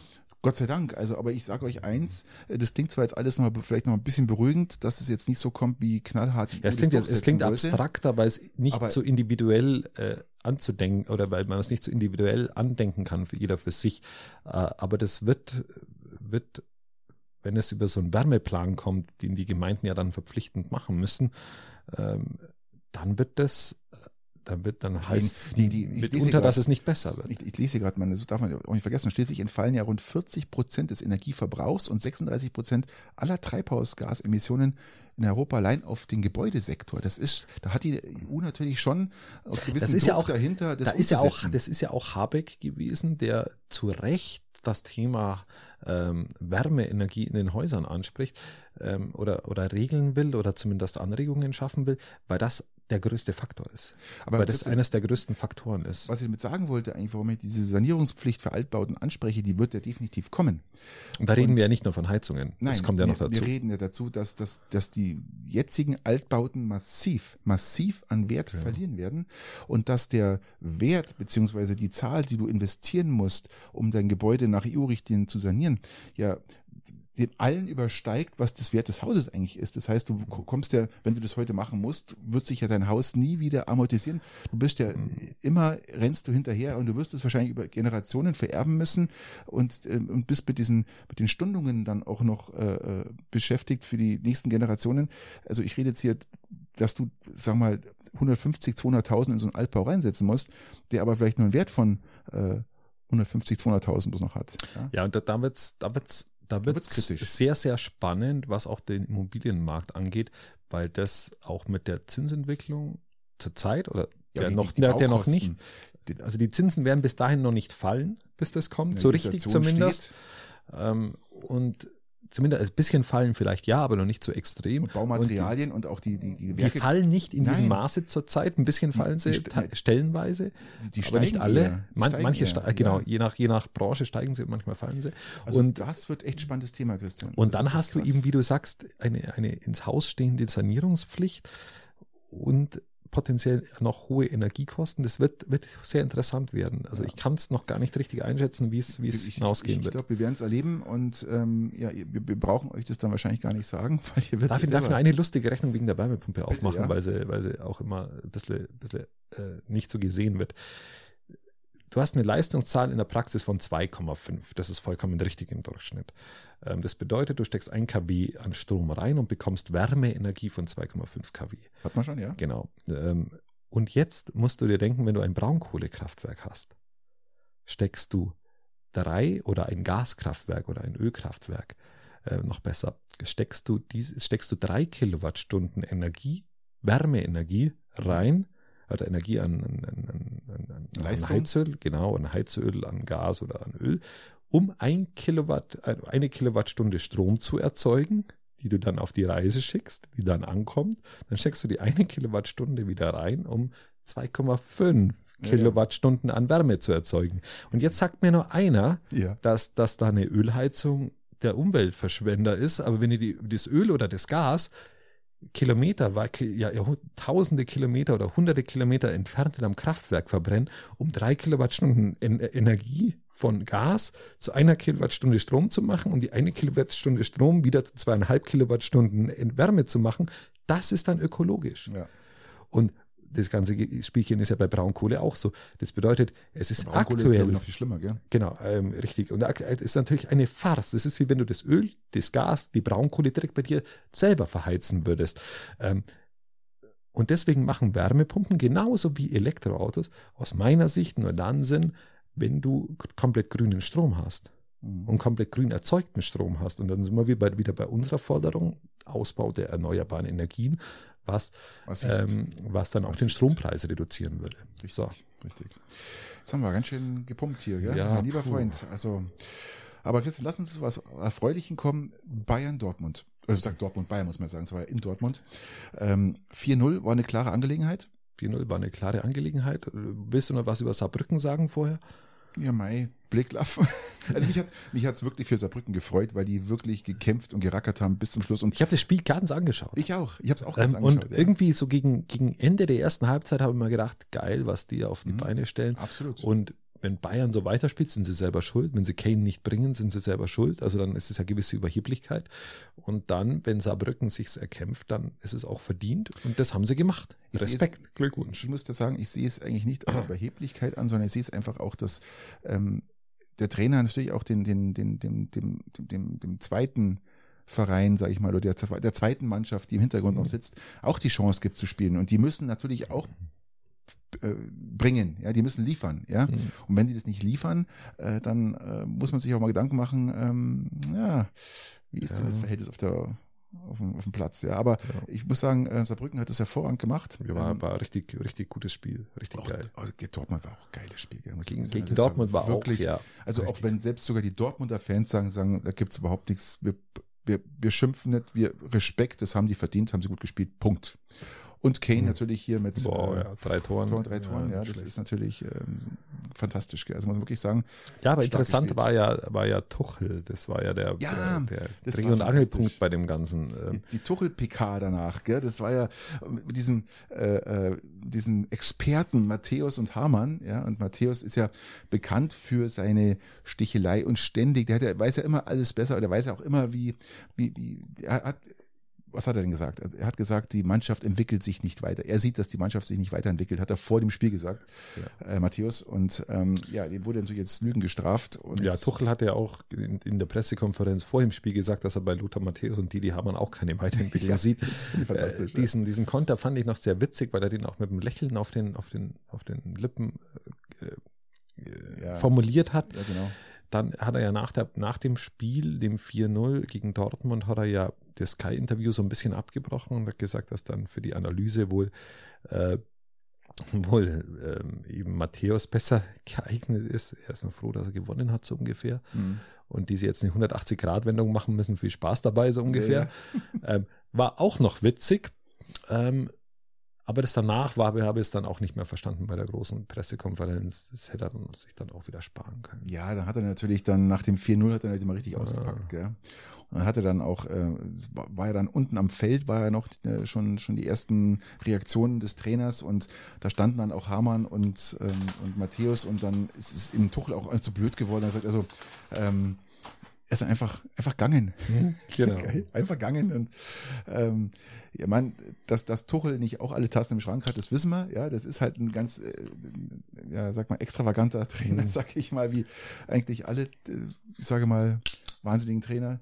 Gott sei Dank. Also, aber ich sage euch eins, äh, das klingt zwar jetzt alles noch mal, vielleicht noch ein bisschen beruhigend, dass es jetzt nicht so kommt wie knallhart. Ja, es klingt, jetzt, es klingt wollte. abstrakter, weil es nicht Aber- so individuell äh, anzudenken oder weil man es nicht so individuell andenken kann für jeder für sich. Äh, aber das wird, wird, wenn es über so einen Wärmeplan kommt, den die Gemeinden ja dann verpflichtend machen müssen, ähm, dann wird das, äh, dann wird dann heißt die- die- mitunter, grad- dass es nicht besser wird. Ich, ich lese gerade mal, das darf man auch nicht vergessen, schließlich entfallen ja rund 40 Prozent des Energieverbrauchs und 36 Prozent aller Treibhausgasemissionen in Europa allein auf den Gebäudesektor. Das ist, da hat die EU natürlich schon auf gewissen Das ist ja Druck auch- dahinter, das da ist ja auch, das ist ja auch Habeck gewesen, der zu Recht das Thema ähm, Wärmeenergie in den Häusern anspricht ähm, oder, oder regeln will oder zumindest Anregungen schaffen will, weil das der größte Faktor ist. Aber weil das eines der größten Faktoren ist. was ich damit sagen wollte, eigentlich, warum ich diese Sanierungspflicht für Altbauten anspreche, die wird ja definitiv kommen. Und da reden und- wir ja nicht nur von Heizungen. Nein, das kommt ja wir, noch dazu. Wir reden ja dazu, dass, dass, dass die jetzigen Altbauten massiv, massiv an Wert Ja. verlieren werden und dass der Wert beziehungsweise die Zahl, die du investieren musst, um dein Gebäude nach EU-Richtlinien zu sanieren, ja dem allen übersteigt, was das Wert des Hauses eigentlich ist. Das heißt, du ko- kommst ja, wenn du das heute machen musst, wird sich ja dein Haus nie wieder amortisieren. Du bist ja immer, rennst du hinterher und du wirst es wahrscheinlich über Generationen vererben müssen und, ähm, und bist mit diesen, mit den Stundungen dann auch noch äh, äh, beschäftigt für die nächsten Generationen. Also ich rede jetzt hier, dass du, sag mal, 150, 200.000 in so einen Altbau reinsetzen musst, der aber vielleicht nur einen Wert von äh, 150, 200.000 bloß noch hat. Ja? Ja, und da, da wird's, da wird's, da wird's kritisch. sehr, sehr spannend, was auch den Immobilienmarkt angeht, weil das auch mit der Zinsentwicklung zur Zeit oder Ja, der die- noch, die der, der noch nicht, also die Zinsen werden bis dahin noch nicht fallen, bis das kommt, Ja, so richtig zumindest. Ähm, und zumindest ein bisschen fallen vielleicht ja, aber noch nicht so extrem. Und Baumaterialien und, auch die, die, die Die, die fallen nicht in diesem Nein. Maße zur Zeit. Ein bisschen Die- fallen die sie te- stellenweise, die, die aber nicht alle. eher. Die Man, steigen manche, eher. genau, Ja. je nach, je nach Branche steigen sie, manchmal fallen sie. Also und das wird echt spannendes Thema, Christian. Und Das dann wird hast du krass. eben, wie du sagst, eine, eine ins Haus stehende Sanierungspflicht und potenziell noch hohe Energiekosten. Das wird, wird sehr interessant werden. Also Ja. ich kann es noch gar nicht richtig einschätzen, wie es, hinausgehen ich, wird. Ich glaube, wir werden es erleben und ähm, ja, wir, wir brauchen euch das dann wahrscheinlich gar nicht sagen, weil ihr werdet Darf ich, darf nur eine lustige Rechnung wegen der Wärmepumpe aufmachen, ja. weil, sie, weil sie auch immer ein bisschen, bisschen äh, nicht so gesehen wird. Du hast eine Leistungszahl in der Praxis von 2,5. Das ist vollkommen richtig im Durchschnitt. Ähm, das bedeutet, du steckst 1 kW an Strom rein und bekommst Wärmeenergie von 2,5 kW. Hat man schon, ja? Genau. Ähm, und jetzt musst du dir denken, wenn du ein Braunkohlekraftwerk hast, steckst du drei oder ein Gaskraftwerk oder ein Ölkraftwerk, äh, noch besser, steckst du dies, steckst du drei Kilowattstunden Energie, Wärmeenergie rein, oder Energie an, an, an, an, an? Heizöl, genau, an Heizöl, an Gas oder an Öl, um ein Kilowatt, eine Kilowattstunde Strom zu erzeugen, die du dann auf die Reise schickst, die dann ankommt, dann steckst du die eine Kilowattstunde wieder rein, um 2,5 Ja, Kilowattstunden an Wärme zu erzeugen. Und jetzt sagt mir nur einer, Ja. dass, dass da eine Ölheizung der Umweltverschwender ist, aber wenn ihr die, das Öl oder das Gas Kilometer, ja, tausende Kilometer oder hunderte Kilometer entfernt in einem Kraftwerk verbrennen, um drei Kilowattstunden en Energie von Gas zu einer Kilowattstunde Strom zu machen, um die eine Kilowattstunde Strom wieder zu zweieinhalb Kilowattstunden Wärme zu machen, das ist dann ökologisch. ja. Und das ganze Spielchen ist ja bei Braunkohle auch so. Das bedeutet, es ist Braunkohle ist aktuell ich, noch viel schlimmer, gell? Genau, ähm, richtig. Und es ist natürlich eine Farce. Das ist wie wenn du das Öl, das Gas, die Braunkohle direkt bei dir selber verheizen würdest. Ähm, und deswegen machen Wärmepumpen genauso wie Elektroautos aus meiner Sicht nur dann Sinn, wenn du komplett grünen Strom hast Mhm. und komplett grün erzeugten Strom hast. Und dann sind wir wieder bei unserer Forderung, Ausbau der erneuerbaren Energien, was, Was ähm, was dann auch Was den? Strompreis reduzieren würde. Richtig, So. richtig. Jetzt haben wir ganz schön gepumpt hier, gell? Ja, mein lieber puh. Freund. Also Aber Christian, lass uns zu was Erfreulichen kommen. Bayern Dortmund. Oder sagt Dortmund Bayern, muss man sagen. Es war ja in Dortmund. Ähm, 4-0 war eine klare Angelegenheit. 4-0 war eine klare Angelegenheit. Willst du noch was über Saarbrücken sagen vorher? Ja, Mai, Blicklaff. Also mich hat mich hat's wirklich für Saarbrücken gefreut, weil die wirklich gekämpft und gerackert haben bis zum Schluss. Und Ich habe das Spiel ganz angeschaut. ich auch. Ich habe es auch ganz Ähm, angeschaut. und ja. irgendwie so gegen, gegen Ende der ersten Halbzeit habe ich mir gedacht, geil, was die auf die Mhm. Beine stellen. Absolut. Und wenn Bayern so weiterspielt, sind sie selber schuld. Wenn sie Kane nicht bringen, sind sie selber schuld. Also dann ist es ja gewisse Überheblichkeit. Und dann, wenn Saarbrücken sich's erkämpft, dann ist es auch verdient. Und das haben sie gemacht. Ich Respekt, es- Glückwunsch. Ich muss da sagen, ich sehe es eigentlich nicht als Überheblichkeit an, sondern ich sehe es einfach auch, dass ähm, der Trainer natürlich auch den, den, den, dem, dem, dem, dem, dem zweiten Verein, sage ich mal, oder der, der zweiten Mannschaft, die im Hintergrund noch sitzt, auch die Chance gibt zu spielen. Und die müssen natürlich auch bringen, ja, die müssen liefern, ja. Mhm. Und wenn die das nicht liefern, äh, dann äh, muss man sich auch mal Gedanken machen, ähm, ja, wie ist denn Ja. das Verhältnis auf der auf dem, auf dem Platz, ja. Aber Ja. ich muss sagen, äh, Saarbrücken hat das hervorragend gemacht. War, Ähm, war richtig, richtig gutes Spiel. Richtig auch, geil. also Dortmund war auch ein geiles Spiel. Gegen, sagen. gegen Das Dortmund war wirklich, auch, ja. Also auch richtig. wenn selbst sogar die Dortmunder Fans sagen, sagen, da gibt's überhaupt nichts, wir, wir, wir schimpfen nicht, wir Respekt, das haben die verdient, haben sie gut gespielt, Punkt. Und Kane Mhm. natürlich hier mit Boah, äh, ja, drei Toren. Toren, drei Toren, ja, nicht das schlecht. ist natürlich ähm, fantastisch. Also muss man wirklich sagen, Ja, aber interessant gespielt. war ja, war ja Tuchel. Das war ja der, Ja, der, der Dreh- und. Angelpunkt bei dem Ganzen. die, Ähm, die Tuchel-PK danach, gell? das war ja mit diesen, äh, äh, diesen Experten Matthäus und Hamann, ja, und Matthäus ist ja bekannt für seine Stichelei und ständig, der, hat, ja- weiß ja immer alles besser, oder weiß ja auch immer, wie, wie, wie er hat, was hat er denn gesagt? Also er hat gesagt, die Mannschaft entwickelt sich nicht weiter. Er sieht, dass die Mannschaft sich nicht weiterentwickelt, hat er vor dem Spiel gesagt, äh, Matthäus. Und ähm, ja, dem wurde natürlich jetzt Lügen gestraft. Ja, Tuchel hatte ja auch in, in der Pressekonferenz vor dem Spiel gesagt, dass er bei Lothar Matthäus und Didi Hamann auch keine Weiterentwicklung Ja, sieht. fantastisch, Äh, diesen, diesen Konter fand ich noch sehr witzig, weil er den auch mit einem Lächeln auf den, auf den, auf den Lippen äh, Ja. formuliert hat. Ja, genau. Dann hat er ja nach, der, nach dem Spiel, dem 4-0 gegen Dortmund, hat er ja das Sky-Interview so ein bisschen abgebrochen und hat gesagt, dass dann für die Analyse wohl, äh, wohl ähm, eben Matthäus besser geeignet ist. Er ist noch froh, dass er gewonnen hat, so ungefähr. Mhm. Und die sie jetzt eine 180-Grad-Wendung machen müssen. Viel Spaß dabei, so ungefähr. Ähm, war auch noch witzig. Ähm, aber das danach war, habe ich es dann auch nicht mehr verstanden bei der großen Pressekonferenz. Das hätte er dann, sich dann auch wieder sparen können. Ja, dann hat er natürlich dann nach dem 4-0 hat er natürlich mal richtig ausgepackt, gell? Und dann hat er dann auch, äh, war ja dann unten am Feld, war ja noch äh, schon, schon die ersten Reaktionen des Trainers und da standen dann auch Hamann und, ähm, und Matthäus und dann ist es im Tuchel auch zu blöd geworden. Er sagt also, ähm, er ist dann einfach, einfach gegangen. Genau. Geil, einfach gegangen und ähm, ja, man, dass, dass Tuchel nicht auch alle Tassen im Schrank hat, das wissen wir. Ja, das ist halt ein ganz, äh, ja, sag mal, extravaganter Trainer, Mhm. sag ich mal, wie eigentlich alle, äh, ich sage mal, wahnsinnigen Trainer.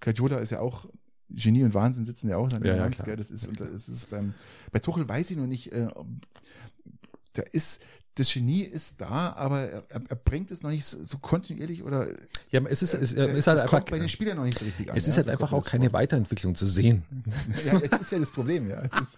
Guardiola ist ja auch Genie und Wahnsinn sitzen ja auch an Ja, ja, Hand? Das ist, und das ist beim, bei Tuchel weiß ich noch nicht, äh, da ist, das Genie ist da, aber er, er bringt es noch nicht so, so kontinuierlich oder Ja, es ist, es, äh, ist halt es einfach, bei den Spielern noch nicht so richtig an. es ist ja, halt so einfach auch keine vor. Weiterentwicklung zu sehen. Ja, das ist ja das Problem, ja. Das,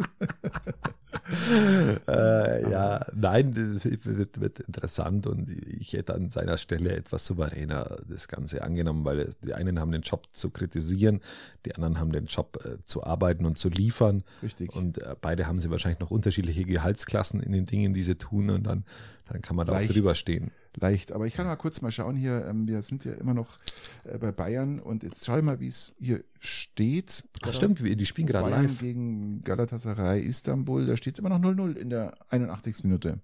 äh, ja, nein, das wird, wird interessant und ich hätte an seiner Stelle etwas souveräner das Ganze angenommen, weil es, die einen haben den Job zu kritisieren, die anderen haben den Job äh, zu arbeiten und zu liefern richtig. und äh, beide haben sie wahrscheinlich noch unterschiedliche Gehaltsklassen in den Dingen, die sie tun und dann, dann kann man da auch Leicht. drüber stehen. leicht. Aber ich kann mal kurz mal schauen hier. Ähm, wir sind ja immer noch äh, bei Bayern und jetzt schau ich mal, wie es hier steht. Ach, stimmt, wir- die spielen gerade Bayern live. gegen Galatasaray Istanbul. Da steht es immer noch 0-0 in der 81. Minute.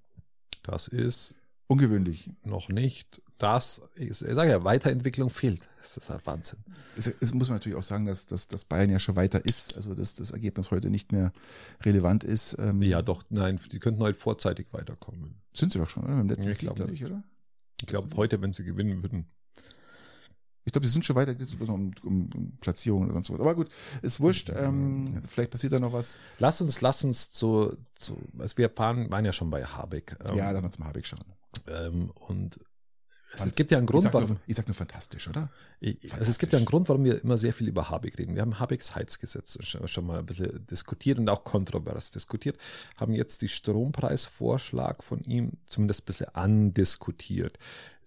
Das ist Ungewöhnlich. noch nicht das, ich sage ja, Weiterentwicklung fehlt. Das ist halt Wahnsinn. Es, es muss man natürlich auch sagen, dass, dass, dass Bayern ja schon weiter ist. Also dass das Ergebnis heute nicht mehr relevant ist. Ähm, Ja, doch, nein, die könnten heute vorzeitig weiterkommen. Sind sie doch schon, oder? Im letzten Ich glaub glaube nicht. ich, oder? Ich glaube, heute, wenn sie gewinnen würden. Ich glaube, die sind schon weiter, geht es um, um, um Platzierung oder sonst was. Aber gut, ist wurscht. Ähm, vielleicht passiert da noch was. Lass uns, lass uns zu, zu also wir fahren, waren ja schon bei Habeck. Ähm, ja, lass mal zum Habeck schauen. ähm, und es gibt ja einen Grund, ich sag warum. Nur, ich sag nur fantastisch, oder? Ich, also es gibt ja einen Grund, warum wir immer sehr viel über Habeck reden. Wir haben Habecks Heizgesetz schon, schon mal ein bisschen diskutiert und auch kontrovers diskutiert, haben jetzt die Strompreisvorschlag von ihm zumindest ein bisschen andiskutiert.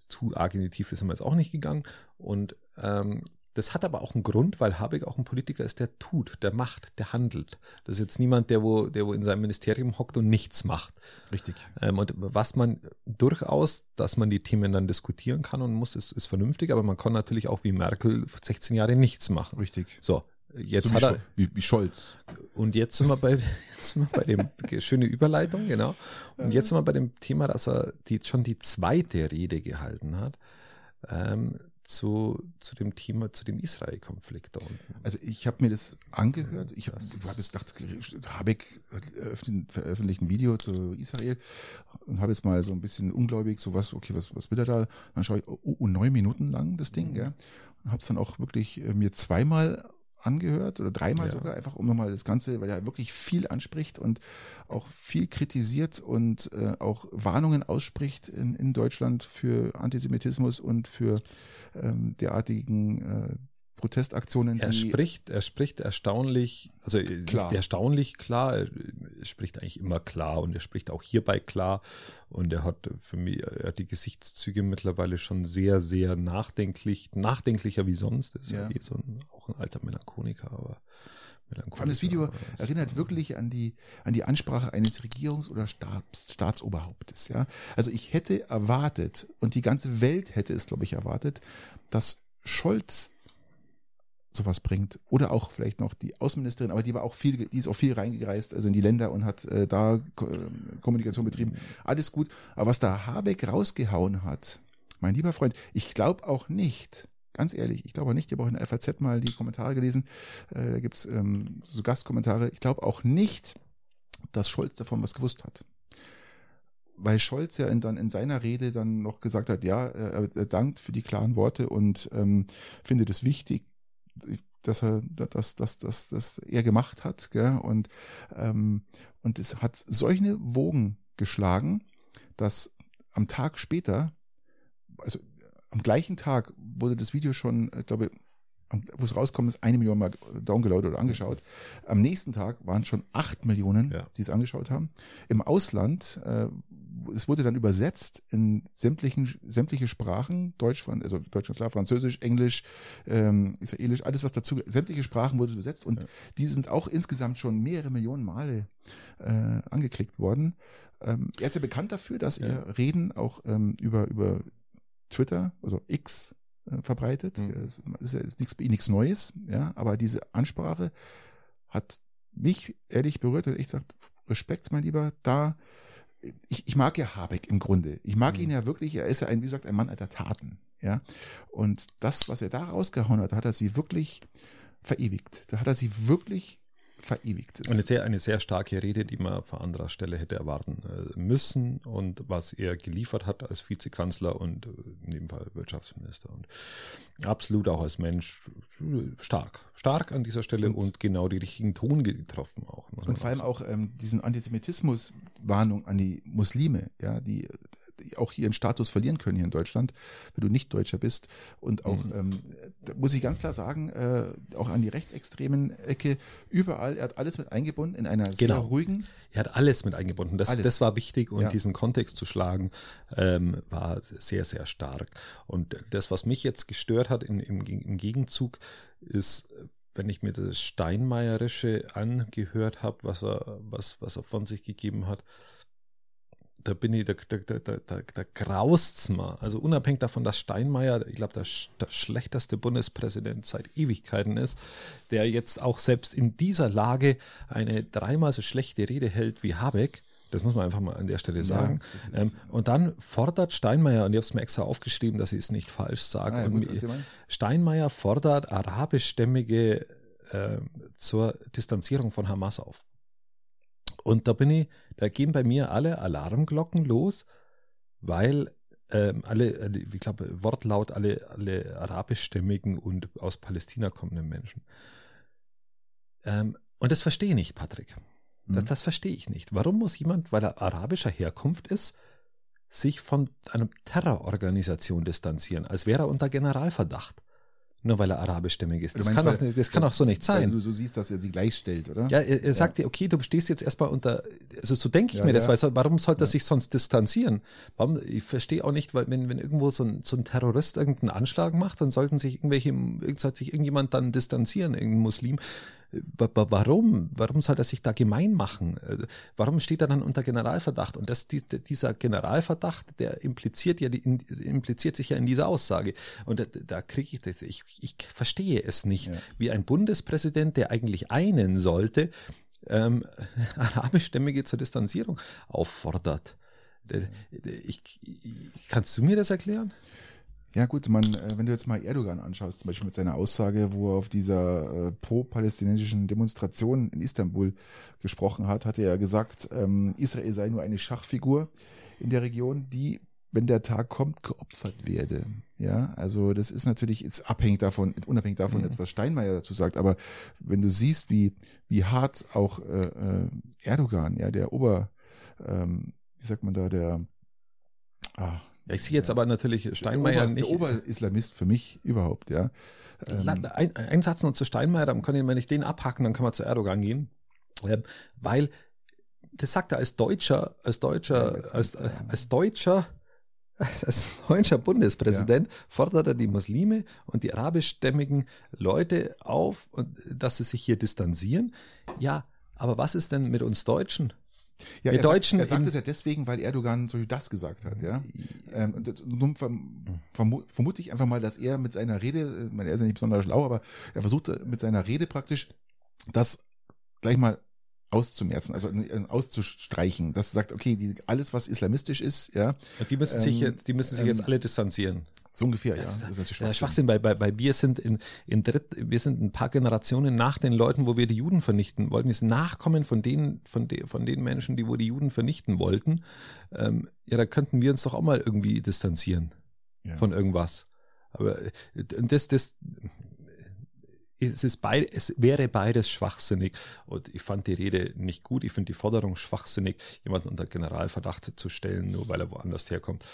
Zu arg in die Tiefe sind wir jetzt auch nicht gegangen. Und ähm, das hat aber auch einen Grund, weil Habeck auch ein Politiker ist, der tut, der macht, der handelt. Das ist jetzt niemand, der wo, der wo in seinem Ministerium hockt und nichts macht. Richtig. Ähm, und was man durchaus, dass man die Themen dann diskutieren kann und muss, ist, ist vernünftig, aber man kann natürlich auch wie Merkel 16 Jahre nichts machen. Richtig. So, jetzt So hat wie, er, Scholz- wie, wie Scholz. und jetzt sind wir bei, jetzt sind wir bei dem, schöne Überleitung, genau. Und jetzt sind wir bei dem Thema, dass er die, schon die zweite Rede gehalten hat, ähm, zu, zu dem Thema, zu dem Israel-Konflikt da unten. Also ich habe mir das angehört. Ich habe hab ist- jetzt gedacht, Habeck öffnet- veröffentlicht ein Video zu Israel und habe jetzt mal so ein bisschen ungläubig, so was, okay, was, was will er da? Dann schaue ich, oh, oh, neun Minuten lang das Ding, ja. Und habe es dann auch wirklich äh, mir zweimal angehört oder dreimal Ja. sogar, einfach um nochmal das Ganze, weil er wirklich viel anspricht und auch viel kritisiert und äh, auch Warnungen ausspricht in, in Deutschland für Antisemitismus und für ähm, derartigen äh, Protestaktionen, Er spricht, er spricht erstaunlich, also äh, Klar. erstaunlich klar, er spricht eigentlich immer klar und er spricht auch hierbei klar und er hat für mich, er hat die Gesichtszüge mittlerweile schon sehr, sehr nachdenklich, nachdenklicher wie sonst. Ist ja, eh so ein, auch ein alter Melancholiker, aber Melancholiker. Vor allem das Video erinnert wirklich an die, an die Ansprache eines Regierungs- oder Staats, Staatsoberhauptes. Ja? Also ich hätte erwartet, und die ganze Welt hätte es, glaube ich, erwartet, dass Scholz sowas bringt. Oder auch vielleicht noch die Außenministerin, aber die war auch viel, die ist auch viel reingereist, also in die Länder und hat äh, da Ko äh, Kommunikation betrieben. Alles gut. Aber was da Habeck rausgehauen hat, mein lieber Freund, ich glaube auch nicht, ganz ehrlich, ich glaube auch nicht, ich habe auch in der FAZ mal die Kommentare gelesen, äh, da gibt's ähm, so Gastkommentare, ich glaube auch nicht, dass Scholz davon was gewusst hat. Weil Scholz ja in, dann in seiner Rede dann noch gesagt hat, ja, er, er dankt für die klaren Worte und ähm, findet es wichtig, dass er das, das, das, das er gemacht hat. Gell? Und, ähm, und es hat solche Wogen geschlagen, dass am Tag später, also am gleichen Tag wurde das Video schon, ich glaube, wo es rauskommt, ist eine Million Mal downgeloadet oder angeschaut. Am nächsten Tag waren es schon acht Millionen, Ja. die es angeschaut haben. Im Ausland, äh, es wurde dann übersetzt in sämtlichen, sämtliche Sprachen, Deutsch, also Deutsch, klar, Französisch, Englisch, ähm, Israelisch, alles was dazu, sämtliche Sprachen wurde übersetzt und Ja. die sind auch insgesamt schon mehrere Millionen Male äh, angeklickt worden. Ähm, er ist ja bekannt dafür, dass Ja. er Reden auch ähm, über, über Twitter, also X, äh, verbreitet. Mhm. Das ist ja ist nichts nichts Neues, ja, aber diese Ansprache hat mich ehrlich berührt und ich sagt, Respekt, mein Lieber, da ich, ich mag ja Habeck im Grunde. Ich mag Mhm. ihn ja wirklich, er ist ja ein, wie gesagt, ein Mann alter Taten, ja. Und das, was er da rausgehauen hat, hat er sie wirklich verewigt. Da hat er sie wirklich verewigt. Das- Eine sehr, eine sehr starke Rede, die man von anderer Stelle hätte erwarten äh, müssen und was er geliefert hat als Vizekanzler und äh, in dem Fall Wirtschaftsminister und absolut auch als Mensch äh, stark, stark an dieser Stelle Und- und, genau die richtigen Ton getroffen auch. Und vor allem auch ähm, diesen Antisemitismus-Warnung an die Muslime, ja, die, auch ihren Status verlieren können hier in Deutschland, wenn du nicht Deutscher bist. Und auch, Mhm. ähm, muss ich ganz klar sagen, äh, auch an die rechtsextremen Ecke, überall, er hat alles mit eingebunden in einer sehr Genau. ruhigen, Er hat alles mit eingebunden. Das, Alles. das war wichtig und Ja. diesen Kontext zu schlagen ähm, war sehr, sehr stark. Und das, was mich jetzt gestört hat in, im, im Gegenzug, ist, wenn ich mir das Steinmeierische angehört habe, was er, was, was er von sich gegeben hat, da bin ich, da, da, da, da, da, graust's mal. Also unabhängig davon, dass Steinmeier, ich glaube, der, der schlechteste Bundespräsident seit Ewigkeiten ist, der jetzt auch selbst in dieser Lage eine dreimal so schlechte Rede hält wie Habeck. Das muss man einfach mal an der Stelle sagen. ist- ähm, und dann fordert Steinmeier, und ich habe es mir extra aufgeschrieben, dass ich es nicht falsch sage, Ah, ja, gut, mal. Steinmeier fordert arabischstämmige äh, zur Distanzierung von Hamas auf. Und da bin ich, da gehen bei mir alle Alarmglocken los, weil ähm, alle, ich glaube, Wortlaut alle, alle arabischstämmigen und aus Palästina kommenden Menschen. Ähm, und das verstehe ich nicht, Patrick. Das, Mhm. das verstehe ich nicht. Warum muss jemand, weil er arabischer Herkunft ist, sich von einer Terrororganisation distanzieren, als wäre er unter Generalverdacht. Nur weil er arabischstämmig ist. Das, meinst, kann, weil- das kann doch so nicht Weil sein. du so siehst, dass er sie gleichstellt, oder? Ja, er, er sagt dir, okay, du stehst jetzt erstmal unter, also so denke ich Ja, mir das, ja. weil so- warum sollte er sich sonst distanzieren? Warum, ich verstehe auch nicht, weil wenn, wenn irgendwo so ein, so ein Terrorist irgendeinen Anschlag macht, dann sollten sich irgendwelche, irgend- sollte sich irgendjemand dann distanzieren, irgendein Muslim. Wa- wa- Warum? Warum soll er sich da gemein machen? Äh, Warum steht er dann unter Generalverdacht? Und das, die, dieser Generalverdacht, der impliziert ja, die, impliziert sich ja in dieser Aussage. Und da, da kriege ich das, ich, ich verstehe es nicht, Ja. wie ein Bundespräsident, der eigentlich einen sollte, ähm, arabischstämmige zur Distanzierung auffordert. Äh, Ich, ich, kannst du mir das erklären? Ja gut, man, äh, wenn du jetzt mal Erdogan anschaust, zum Beispiel mit seiner Aussage, wo er auf dieser äh, pro-palästinensischen Demonstration in Istanbul gesprochen hat, hat er ja gesagt, ähm, Israel sei nur eine Schachfigur in der Region, die, wenn der Tag kommt, geopfert werde. Ja, also das ist natürlich jetzt abhängig davon, unabhängig davon Mhm. jetzt, was Steinmeier dazu sagt, aber wenn du siehst, wie, wie hart auch äh, äh, Erdogan, ja, der Ober, ähm, wie sagt man da, der ah, Ja, ich sehe jetzt aber natürlich Steinmeier der Ober, nicht. Der Oberislamist für mich überhaupt, ja. Ähm, Ein, ein Satz noch zu Steinmeier, dann kann ich, wenn ich den abhaken, dann kann man zu Erdogan gehen. Weil, das sagt er als Deutscher, als Deutscher, Ja, als, ja. als Deutscher, als, deutscher Bundespräsident fordert er die Muslime und die arabischstämmigen Leute auf, dass sie sich hier distanzieren. Ja, aber was ist denn mit uns Deutschen? Ja, wir er Deutschen Sagt, er sagt es ja deswegen, weil Erdogan so das gesagt hat, ja. Ähm, das- nun verm vermu vermute ich einfach mal, dass er mit seiner Rede, äh, er ist ja nicht besonders schlau, aber er versucht mit seiner Rede praktisch das gleich mal auszumerzen, also äh, auszustreichen, dass er sagt, okay, die, alles was islamistisch ist, ja, die müssen sich Ähm, jetzt, die müssen sich ähm, jetzt alle distanzieren. So ungefähr, ja. Das ist- natürlich Ja, Schwachsinn. Schwachsinn, bei, bei, bei wir sind in, in dritt, wir sind ein paar Generationen nach den Leuten, wo wir die Juden vernichten wollten. Wir sind Nachkommen von denen, von, de, von den Menschen, die wo die Juden vernichten wollten. Ähm, ja, da könnten wir uns doch auch mal irgendwie distanzieren Ja. von irgendwas. Aber äh, und das, das, es ist beid, es wäre beides schwachsinnig. Und ich fand die Rede nicht gut. Ich finde die Forderung schwachsinnig, jemanden unter Generalverdacht zu stellen, nur weil er woanders herkommt.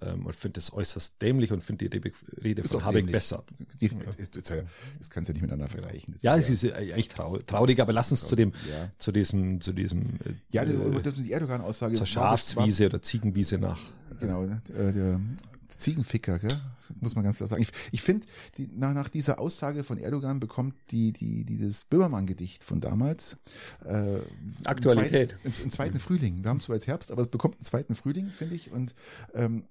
Ähm, und finde es äußerst dämlich und finde die Rede, Ist von Habeck besser. Die, das, kannst du ja nicht miteinander vergleichen. Ja, ist es ist äh, echt trau traurig, aber lass uns zu dem, Ja. zu diesem, zu diesem, äh, Ja, das, äh, das ist die Erdogan-Aussage. zur war- Schafswiese oder Ziegenwiese nach. Genau, äh, der Ziegenficker, gell? Muss man ganz klar sagen. Ich, ich finde, die, nach, nach dieser Aussage von Erdogan bekommt die, die, dieses Böhmermann-Gedicht von damals äh, Aktualität. Im zweiten, zweiten Frühling. Wir haben zwar jetzt Herbst, aber es bekommt einen zweiten Frühling, finde ich. Und ähm,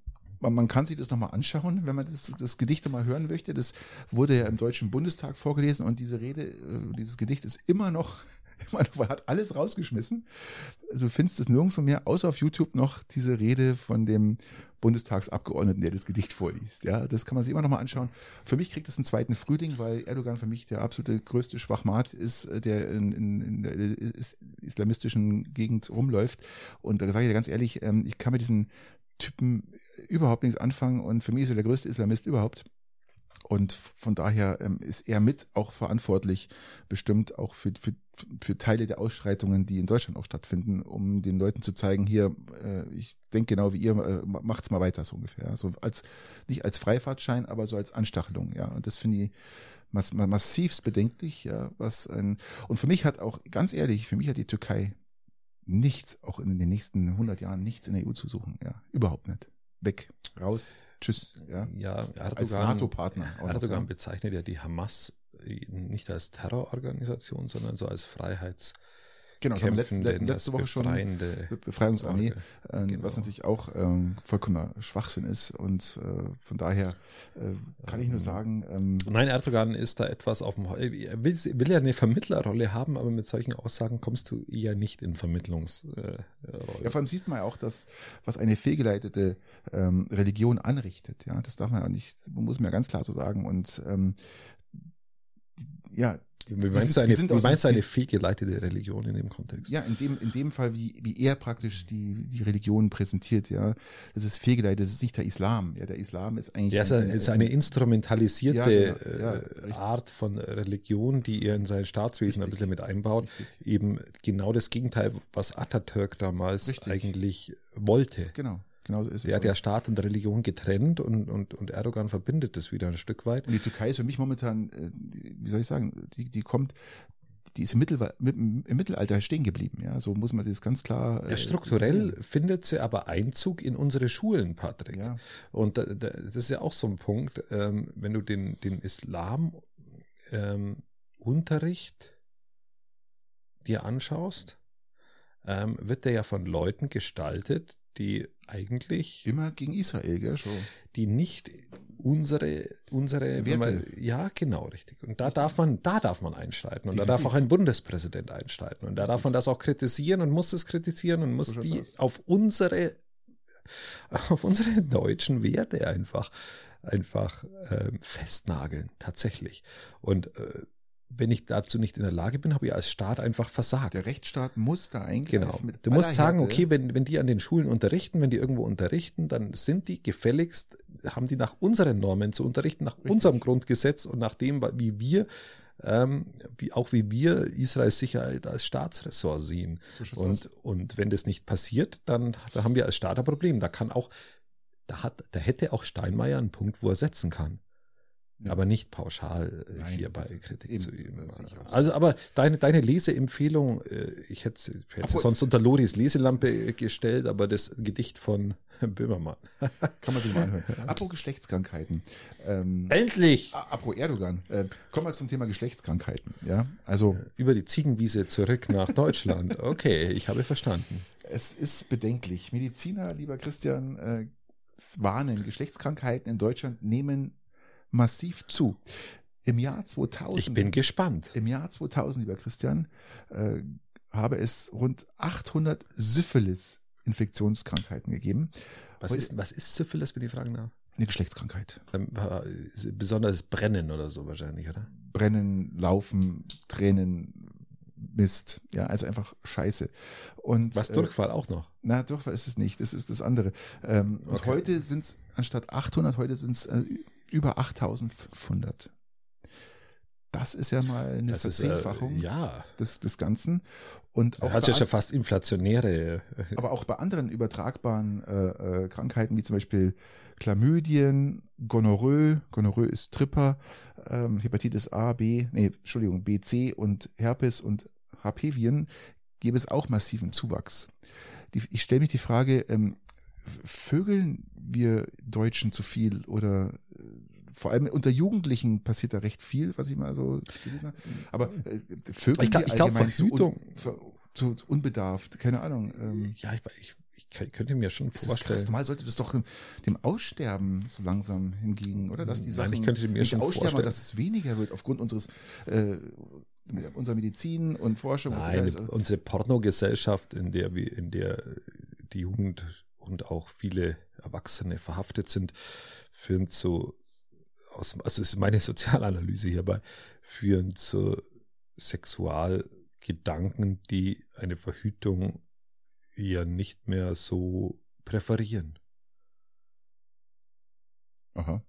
man, man kann sich das nochmal anschauen, wenn man das, das Gedicht mal hören möchte. Das wurde ja im Deutschen Bundestag vorgelesen und diese Rede, äh, dieses Gedicht ist immer noch, man hat alles rausgeschmissen. Also findest es nirgendwo mehr, außer auf YouTube noch diese Rede von dem Bundestagsabgeordneten, der das Gedicht vorliest. Ja, das kann man sich immer noch mal anschauen. Für mich kriegt es einen zweiten Frühling, weil Erdogan für mich der absolute größte Schwachmat ist, äh, der in, in, in der is- islamistischen Gegend rumläuft. Und da sage ich dir ganz ehrlich, ähm, ich kann mit diesem Typen überhaupt nichts anfangen und für mich ist er der größte Islamist überhaupt. Und von daher ähm, ist er mit auch verantwortlich, bestimmt auch für, für, für Teile der Ausschreitungen, die in Deutschland auch stattfinden, um den Leuten zu zeigen, hier, äh, ich denke genau wie ihr, äh, macht's mal weiter so ungefähr. Ja. So als nicht als Freifahrtschein, aber so als Anstachelung, ja. Und das finde ich mass, ma- massivst bedenklich, ja, was ein und für mich hat auch, ganz ehrlich, für mich hat die Türkei nichts, auch in den nächsten 100 Jahren nichts in der EU zu suchen, ja, überhaupt nicht. Weg, raus, tschüss, ja. Ja, Erdogan, Als NATO-Partner. Erdogan bezeichnet ja die Hamas nicht als Terrororganisation, sondern so als Freiheits Genau, das haben letzte, letzte Woche schon Befreiungsarmee, äh, Genau. was natürlich auch ähm, vollkommener Schwachsinn ist. Und äh, von daher äh, kann ich nur Ähm, sagen, ähm, Nein, Erdogan ist da etwas auf dem, er will, will ja eine Vermittlerrolle haben, aber mit solchen Aussagen kommst du eher nicht in Vermittlungsrolle. ja, vor allem sieht man ja auch, dass was eine fehlgeleitete ähm, Religion anrichtet. Ja, das darf man ja nicht, muss man ja ganz klar so sagen. Und ähm, ja, wie die meinst, sind- du eine, sind meinst du eine fehlgeleitete Religion in dem Kontext? Ja, in dem, in dem Fall, wie, wie er praktisch die, die Religion präsentiert, ja, das ist fehlgeleitet, das ist nicht der Islam. Ja, der Islam ist eigentlich. Ja, es ist eine, ist eine instrumentalisierte Ja, genau. Ja, äh, richtig. Art von Religion, die er in sein Staatswesen ein Richtig. bisschen mit einbaut. Richtig. Eben genau das Gegenteil, was Atatürk damals Richtig. eigentlich wollte. Genau. Genau so ist es. Ja, der Staat und Religion getrennt und, und, und Erdogan verbindet das wieder ein Stück weit. Und die Türkei ist für mich momentan, äh, wie soll ich sagen, die, die kommt, die ist im, Mittel, im Mittelalter stehen geblieben. Ja, so muss man das ganz klar. Äh, ja, strukturell sehen. findet sie aber Einzug in unsere Schulen, Patrick. Ja. Und da, da, das ist ja auch so ein Punkt, ähm, wenn du den, den Islam ähm, Unterricht dir anschaust, ähm, wird der ja von Leuten gestaltet, die eigentlich immer gegen Israel, gell, schon. Die nicht unsere unsere Werte. Man, ja genau richtig und da darf man da darf man einschreiten und Definitiv. da darf auch ein Bundespräsident einschreiten und da darf man das auch kritisieren und muss es kritisieren und muss die auf unsere auf unsere deutschen Werte einfach einfach ähm, festnageln tatsächlich und äh, wenn ich dazu nicht in der Lage bin, habe ich als Staat einfach versagt. Der Rechtsstaat muss da eingreifen. Genau. du musst sagen, Härte. okay, wenn, wenn die an den Schulen unterrichten, wenn die irgendwo unterrichten, dann sind die gefälligst, haben die nach unseren Normen zu unterrichten, nach Richtig. unserem Grundgesetz und nach dem, wie wir ähm, wie, auch wie wir Israels Sicherheit als Staatsressort sehen. So und, und wenn das nicht passiert, dann da haben wir als Staat ein Problem. Da kann auch, da hat, da hätte auch Steinmeier einen Punkt, wo er setzen kann aber nicht pauschal äh, Nein, hierbei Kritik zu üben. Also, aber deine, deine Leseempfehlung, äh, ich hätte, ich hätte sonst unter Loris Leselampe gestellt, aber das Gedicht von Böhmermann. Kann man sich mal anhören. Apro Geschlechtskrankheiten. Ähm, Endlich! Apro Erdogan. Äh, kommen wir zum Thema Geschlechtskrankheiten. Ja, also. Über die Ziegenwiese zurück nach Deutschland. Okay, ich habe verstanden. Es ist bedenklich. Mediziner, lieber Christian, äh, warnen, Geschlechtskrankheiten in Deutschland nehmen massiv zu. Im Jahr 2000. Ich bin gespannt. Im Jahr 2000, lieber Christian, äh, habe es rund 800 Syphilis-Infektionskrankheiten gegeben. Was ist, was ist Syphilis, wenn ich fragen darf? Eine Geschlechtskrankheit. Ähm, besonders Brennen oder so wahrscheinlich, oder? Brennen, Laufen, Tränen, Mist. Ja, also einfach Scheiße. Und, Was, äh, Durchfall äh, auch noch? Na, Durchfall ist es nicht. Das ist das andere. Ähm, okay. Und heute sind es, anstatt 800, heute sind es äh, über 8500. Das ist ja mal eine das Verzehnfachung ist, äh, ja. des, des Ganzen. Und auch hat ja schon fast inflationäre. Äh, aber auch bei anderen übertragbaren äh, äh, Krankheiten, wie zum Beispiel Chlamydien, Gonorrhoe, Gonorrhoe ist Tripper, ähm, Hepatitis A, B, nee, Entschuldigung, B, C und Herpes und HP-Viren, gäbe es auch massiven Zuwachs. Die, ich stelle mich die Frage, ähm, vögeln wir Deutschen zu viel oder äh, vor allem unter Jugendlichen passiert da recht viel, was ich mal so gelesen habe. Aber äh, Vögeln ich glaub, ich glaub, Verhütung zu, un, zu unbedarft, keine Ahnung. Ähm, ja, ich, ich, ich könnte mir schon vorstellen. Das Mal sollte das doch dem Aussterben so langsam hingehen, oder? Dass die Sachen Nein, ich könnte mir schon aussterben, vorstellen. dass es weniger wird aufgrund unseres äh, unserer Medizin und Forschung. Nein, unsere Pornogesellschaft, in der wir, in der die Jugend und auch viele Erwachsene verhaftet sind, führen zu, aus, also ist meine Sozialanalyse hierbei, führen zu Sexualgedanken, die eine Verhütung eher nicht mehr so präferieren. Aha.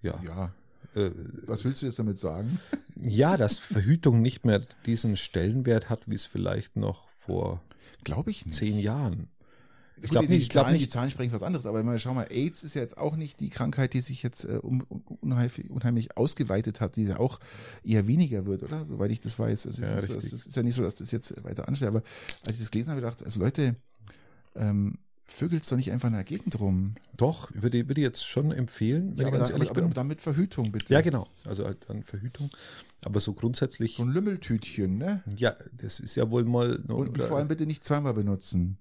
Ja. Ja. Äh, Was willst du jetzt damit sagen? Ja, dass Verhütung nicht mehr diesen Stellenwert hat, wie es vielleicht noch vor glaube ich nicht. zehn Jahren ich glaube nicht, ich glaube nicht. Die Zahlen sprechen was anderes, aber mal schau mal, AIDS ist ja jetzt auch nicht die Krankheit, die sich jetzt äh, um, unheimlich, unheimlich ausgeweitet hat, die ja auch eher weniger wird, oder? Soweit ich das weiß. Es ist, ja, so, es ist ja nicht so, dass das jetzt weiter ansteht, aber als ich das gelesen habe, gedacht, also Leute, ähm, vögelst doch nicht einfach in der Gegend rum. Doch, würde, würde ich jetzt schon empfehlen, wenn ja, ich ganz ehrlich aber, bin. Aber dann mit Verhütung, bitte. Ja, genau. Also halt dann Verhütung. Aber so grundsätzlich. So ein Lümmeltütchen, ne? Ja, das ist ja wohl mal. Und, und vor allem bitte nicht zweimal benutzen.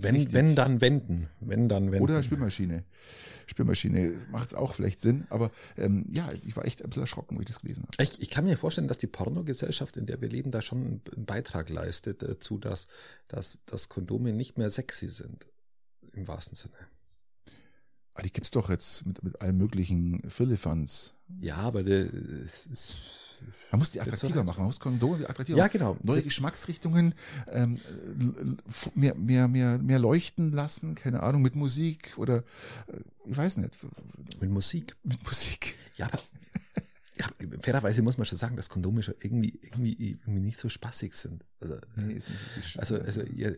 Wenn, wenn dann wenden. Wenn dann wenden. Oder Spülmaschine. Spülmaschine macht es auch vielleicht Sinn, aber ähm, ja, ich war echt ein bisschen erschrocken, wo ich das gelesen habe. Ich, ich kann mir vorstellen, dass die Pornogesellschaft, in der wir leben, da schon einen Beitrag leistet dazu, dass, dass, dass Kondome nicht mehr sexy sind. Im wahrsten Sinne. Aber ah, die gibt's doch jetzt mit, mit allen möglichen Philippans. Ja, aber das ist man muss die attraktiver machen, man muss Kondome attraktiver Ja, genau. Neue das Geschmacksrichtungen, ähm, mehr, mehr, mehr, mehr leuchten lassen, keine Ahnung, mit Musik oder ich weiß nicht. Mit Musik. Mit Musik. Ja, aber ja, fairerweise muss man schon sagen, dass Kondome schon irgendwie, irgendwie, irgendwie nicht so spaßig sind. Also, Nee, ist nicht schön. also, also ihr,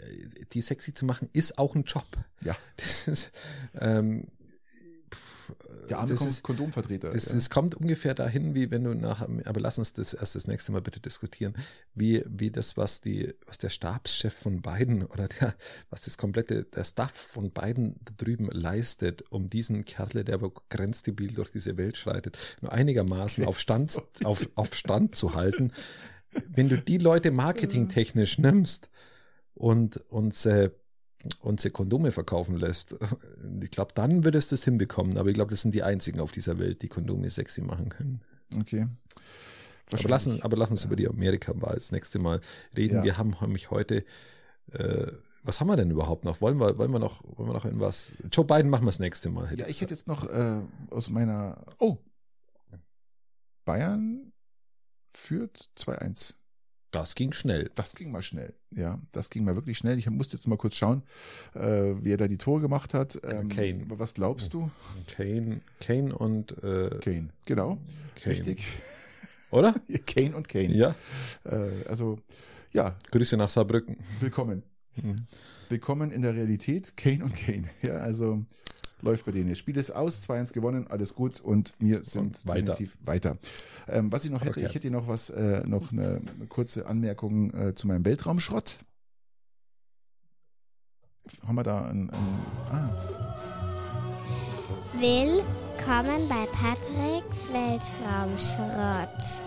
die sexy zu machen, ist auch ein Job. Ja. Das ist, ähm, Der arme das ist- Kondomvertreter. Das, ja. das kommt ungefähr dahin, wie wenn du nach, aber lass uns das erst das nächste Mal bitte diskutieren, wie, wie das, was die, was der Stabschef von Biden oder der, was das komplette, der Staff von Biden da drüben leistet, um diesen Kerle, der aber grenzdebil durch diese Welt schreitet, nur einigermaßen auf Stand, auf, auf Stand zu halten. Wenn du die Leute marketingtechnisch nimmst und, und sie, und Kondome verkaufen lässt, ich glaube, dann würdest du es hinbekommen. Aber ich glaube, das sind die einzigen auf dieser Welt, die Kondome sexy machen können. Okay. Aber lass, uns- aber lass uns über die Amerika-Wahl das nächste Mal reden. Ja. Wir haben nämlich heute, äh, was haben wir denn überhaupt noch? Wollen wir, wollen wir noch, wollen wir noch irgendwas? Joe Biden machen wir das nächste Mal. Ja, ich hätte jetzt noch äh, aus meiner. Oh. Bayern führt 2-1. Das ging schnell. Das ging mal schnell. Ja, das ging mal wirklich schnell. Ich musste jetzt mal kurz schauen, äh, wer da die Tore gemacht hat. Ähm, Kane. Was glaubst du? Kane, Kane und äh, Kane. Genau. Kane. Richtig. Oder? Kane und Kane. Ja. Äh, also, ja, Grüße nach Saarbrücken. willkommen. Mhm. Willkommen in der Realität. Kane und Kane. Ja, also läuft bei denen. Das Spiel ist aus, 2-1 gewonnen, alles gut und wir sind Und weiter. definitiv weiter. Ähm, was ich noch hätte, Okay. ich hätte noch was, äh, noch eine, eine kurze Anmerkung äh, zu meinem Weltraumschrott. Haben wir da ein, ein ah, Willkommen bei Patricks Weltraumschrott.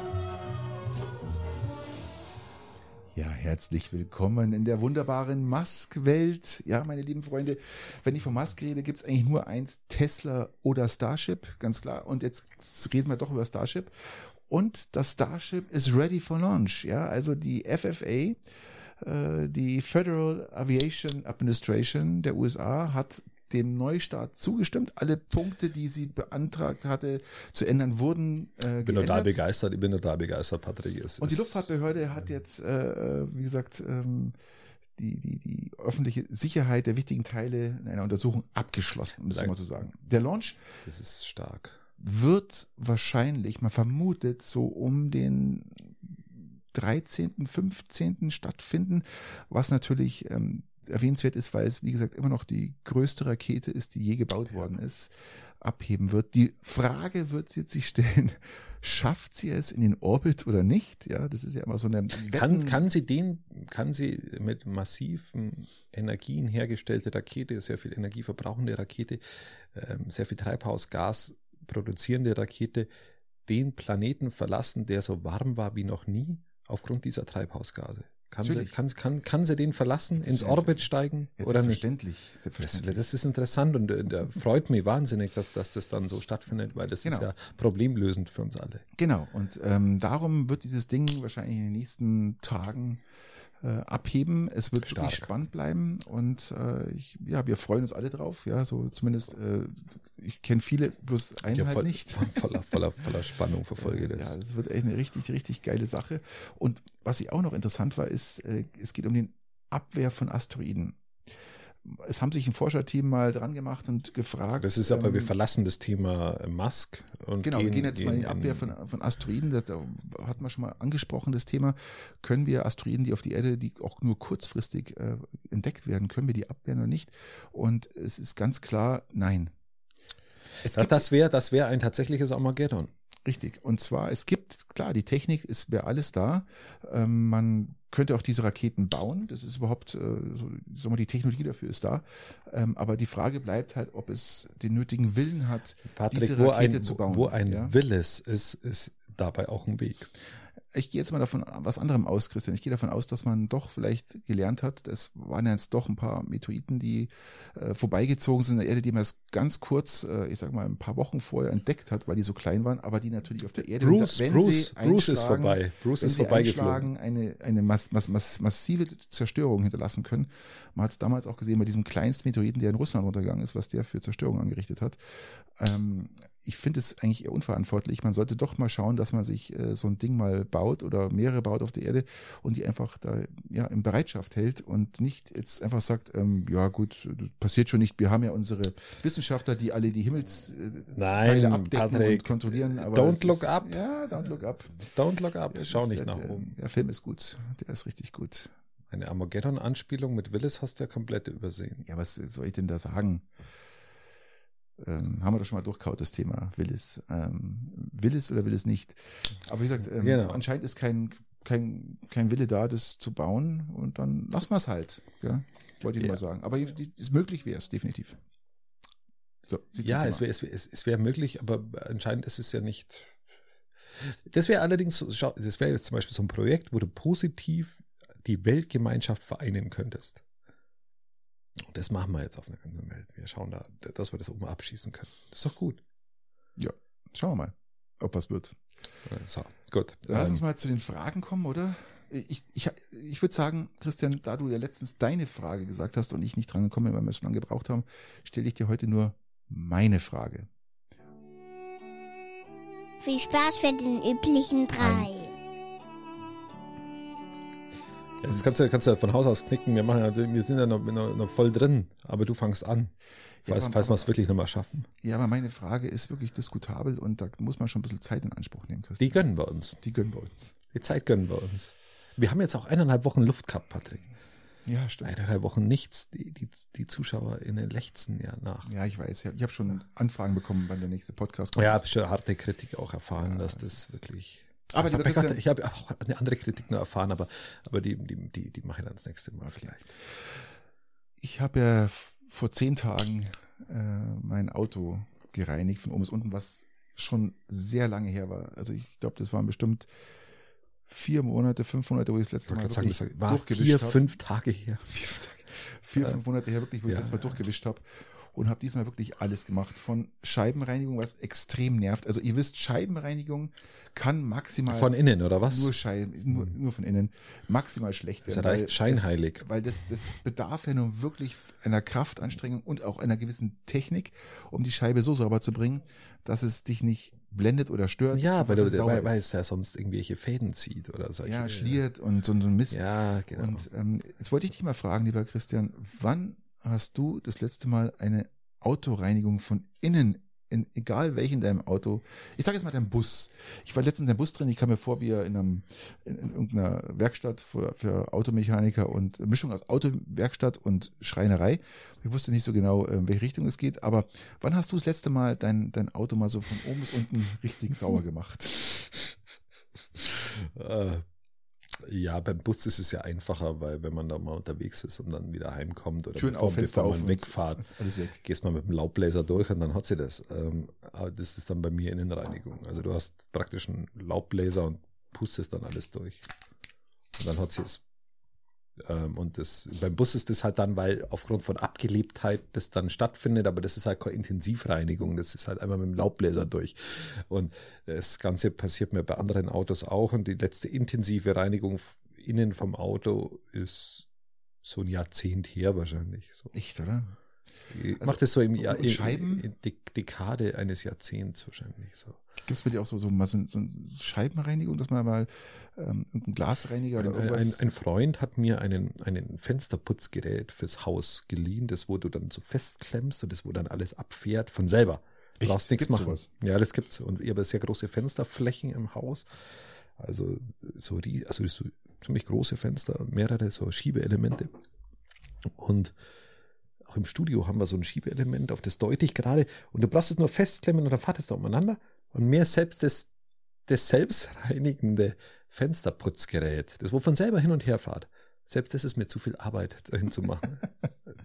Ja, herzlich willkommen in der wunderbaren Musk-Welt. Ja, meine lieben Freunde, wenn ich von Musk rede, gibt's eigentlich nur eins, Tesla oder Starship, ganz klar. Und jetzt reden wir doch über Starship. Und das Starship ist ready for launch. Ja, also die FFA, äh, die Federal Aviation Administration der USA, hat dem Neustart zugestimmt. Alle Punkte, die sie beantragt hatte, zu ändern, wurden äh, Ich bin total geändert. begeistert. Ich bin total begeistert, Patrick. Es Und die Luftfahrtbehörde hat jetzt, äh, wie gesagt, ähm, die, die, die öffentliche Sicherheit der wichtigen Teile in einer Untersuchung abgeschlossen, um das mal zu sagen. Der Launch Das ist stark. wird wahrscheinlich, man vermutet, so um den 13., 15. stattfinden, was natürlich ähm, erwähnenswert ist, weil es, wie gesagt, immer noch die größte Rakete ist, die je gebaut worden ist, abheben wird. Die Frage wird jetzt sich stellen, schafft sie es in den Orbit oder nicht? Ja, das ist ja immer so eine Kann, Wetten- kann sie den, kann sie mit massiven Energien hergestellte Rakete, sehr viel energieverbrauchende Rakete, ähm, sehr viel Treibhausgas produzierende Rakete, den Planeten verlassen, der so warm war wie noch nie, aufgrund dieser Treibhausgase? Kann, sie, kann, kann, kann sie den verlassen, ist ins Orbit steigen Ja, oder nicht? selbstverständlich, Das, selbstverständlich. das ist interessant und äh, da freut mich wahnsinnig, dass, dass das dann so stattfindet, weil das ist Genau. ja problemlösend für uns alle. Genau, und ähm, darum wird dieses Ding wahrscheinlich in den nächsten Tagen äh, abheben. Es wird Stark. wirklich spannend bleiben und äh, ich, ja, wir freuen uns alle drauf. Ja, so zumindest, äh, ich kenne viele, bloß einen Ja, halt voll, nicht. Voller, voller, voller Spannung verfolge das. Ja, das wird echt eine richtig, richtig geile Sache. Und was ich auch noch interessant war, ist, äh, es geht um den Abwehr von Asteroiden. Es haben sich ein Forscherteam mal dran gemacht und gefragt. Das ist aber, wir ähm, verlassen das Thema Musk und Genau, gehen, wir gehen jetzt mal in die gehen Abwehr von, von Asteroiden. Das da hat man schon mal angesprochen, das Thema. Können wir Asteroiden, die auf die Erde, die auch nur kurzfristig äh, entdeckt werden, können wir die abwehren oder nicht? Und es ist ganz klar, nein. Es Das, gibt, das wäre wär ein tatsächliches Armageddon. Richtig. Und zwar, es gibt, klar, die Technik ist, wäre alles da. Ähm, man könnte auch diese Raketen bauen. Das ist überhaupt, äh, so, sagen wir, die Technologie dafür ist da. Ähm, aber die Frage bleibt halt, ob es den nötigen Willen hat, Patrick, diese Rakete ein, zu bauen. wo ein ja? Willis ist, ist dabei auch ein Weg. Ich gehe jetzt mal davon was anderem aus, Christian. Ich gehe davon aus, dass man doch vielleicht gelernt hat, es waren ja jetzt doch ein paar Meteoriten, die äh, vorbeigezogen sind in der Erde, die man erst ganz kurz, äh, ich sag mal, ein paar Wochen vorher entdeckt hat, weil die so klein waren, aber die natürlich auf der Erde, Bruce, wenn Bruce, sie Bruce ist vorbei. Bruce ist vorbeigeflogen. eine, eine mass, mass, mass, massive Zerstörung hinterlassen können. Man hat es damals auch gesehen bei diesem kleinsten Meteoriten, der in Russland runtergegangen ist, was der für Zerstörung angerichtet hat. Ähm, ich finde es eigentlich eher unverantwortlich. Man sollte doch mal schauen, dass man sich äh, so ein Ding mal baut oder mehrere baut auf der Erde und die einfach da ja in Bereitschaft hält und nicht jetzt einfach sagt, ähm, ja gut, passiert schon nicht. Wir haben ja unsere Wissenschaftler, die alle die Himmelsteile abdecken Patrick, und kontrollieren. Aber don't look ist, up. Ja, don't look up. Don't look up, Es schau nicht äh, nach der, oben. Der Film ist gut. Der ist richtig gut. Eine Armageddon-Anspielung mit Willis hast du ja komplett übersehen. Ja, was soll ich denn da sagen? Ähm, haben wir doch schon mal durchkaut, das Thema Willis. Ähm, Willis oder will es nicht? Aber wie gesagt, ähm, Genau. anscheinend ist kein, kein, kein Wille da, das zu bauen und dann lassen wir es halt. Ja? Wollte ich Ja. mal sagen. Aber die, ist möglich wäre es, definitiv. So, Ja, es wäre es wär, es, es wär möglich, aber anscheinend ist es ja nicht. Das wäre allerdings, das wäre jetzt zum Beispiel so ein Projekt, wo du positiv die Weltgemeinschaft vereinen könntest. Und das machen wir jetzt auf einer ganzen Welt. Wir schauen da, dass wir das oben abschießen können. Das ist doch gut. Schauen wir mal, ob was wird. So, gut. Lass Ähm, uns mal zu den Fragen kommen, oder? Ich, ich, ich würde sagen, Christian, da du ja letztens deine Frage gesagt hast und ich nicht dran gekommen bin, weil wir so lange gebraucht haben, stelle ich dir heute nur meine Frage. Viel Spaß für den üblichen drei. Eins. Jetzt kannst du, kannst du von Haus aus knicken. Wir, machen, ja- wir sind ja noch, noch, noch voll drin, aber du fangst an. Ja, Falls, aber- falls wir es wirklich nochmal schaffen. Ja, aber meine Frage ist wirklich diskutabel und da muss man schon ein bisschen Zeit in Anspruch nehmen, Christian. Die gönnen wir uns. Die gönnen wir uns. Die Zeit gönnen wir uns. Wir haben jetzt auch eineinhalb Wochen Luft gehabt, Patrick. Ja, stimmt. Eineinhalb Wochen nichts. Die, die, die ZuschauerInnen lechzen ja nach. Ja, ich weiß. Ich habe schon Anfragen bekommen, wann der nächste Podcast kommt. Ja, habe schon harte Kritik auch erfahren, Ja, dass das das wirklich. Aber ich habe Christian- ich habe auch eine andere Kritik nur erfahren, aber, aber die, die, die, die mache ich dann das nächste Mal vielleicht. Ich habe ja vor zehn Tagen äh, mein Auto gereinigt von oben bis unten, was schon sehr lange her war. Also ich glaube, das waren bestimmt vier Monate, fünf Monate, wo ich das letzte Ich Mal sagen, das war vier, habe. fünf Tage her. vier, fünf Monate her wirklich, wo ich Ja, das letzte Mal ja. durchgewischt habe und habe diesmal wirklich alles gemacht. Von Scheibenreinigung, was extrem nervt. Also ihr wisst, Scheibenreinigung kann maximal Von innen, oder was? nur Scheiben, nur, nur von innen, maximal schlecht Das werden. reicht weil scheinheilig. Das, weil das, das bedarf ja nun wirklich einer Kraftanstrengung und auch einer gewissen Technik, um die Scheibe so sauber zu bringen, dass es dich nicht blendet oder stört. ja, weil, du, weil, weil ist. es ja sonst irgendwelche Fäden zieht oder solche. ja, schliert und so, so ein Mist. Ja, genau. Und ähm, jetzt wollte ich dich mal fragen, lieber Christian, wann hast du das letzte Mal eine Autoreinigung von innen, in, egal welchen deinem Auto, ich sage jetzt mal deinem Bus. Ich war letztens in deinem Bus drin, ich kam mir vor, wie er in, einem, in, in irgendeiner Werkstatt für, für Automechaniker und Mischung aus Autowerkstatt und Schreinerei. Ich wusste nicht so genau, in welche Richtung es geht, aber wann hast du das letzte Mal dein, dein Auto mal so von oben bis unten richtig sauer gemacht? Ja, beim Bus ist es ja einfacher, weil wenn man da mal unterwegs ist und dann wieder heimkommt oder Türen bevor, auf, Fenster auf man wegfahrt, Alles weg. gehst mal mit dem Laubbläser durch und dann hat sie das. Ähm, aber das ist dann bei mir Innenreinigung. Also du hast praktisch einen Laubbläser und pustest dann alles durch. Und dann hat sie es. Ähm, und das, beim Bus ist das halt dann, weil aufgrund von Abgelebtheit das dann stattfindet, aber das ist halt keine Intensivreinigung, das ist halt einmal mit dem Laubbläser durch. Und das Ganze passiert mir bei anderen Autos auch und die letzte intensive Reinigung innen vom Auto ist so ein Jahrzehnt her wahrscheinlich. So. Echt, oder? Ich Also, mach das so im Jahr, Scheiben? in, in Dek- Dekade eines Jahrzehnts wahrscheinlich so. Gibt es bei dir auch so, so mal so, so eine Scheibenreinigung, dass man mal ähm, irgendeinen Glasreiniger oder Ein, ein, irgendwas. ein Freund hat mir einen, einen Fensterputzgerät fürs Haus geliehen, das wo du dann so festklemmst und das wo dann alles abfährt von selber. Du brauchst nichts Gibt's machen. sowas? Ja, das gibt's. Und ich habe sehr große Fensterflächen im Haus. Also so, rie- also so ziemlich große Fenster, mehrere so Schiebeelemente. Und auch im Studio haben wir so ein Schiebeelement, auf das deute ich gerade. Und du brauchst es nur festklemmen und dann fahrt es da umeinander. Und mehr selbst das, das selbstreinigende Fensterputzgerät, das wo von selber hin und her fahrt. Selbst das ist mir zu viel Arbeit, dahin zu machen.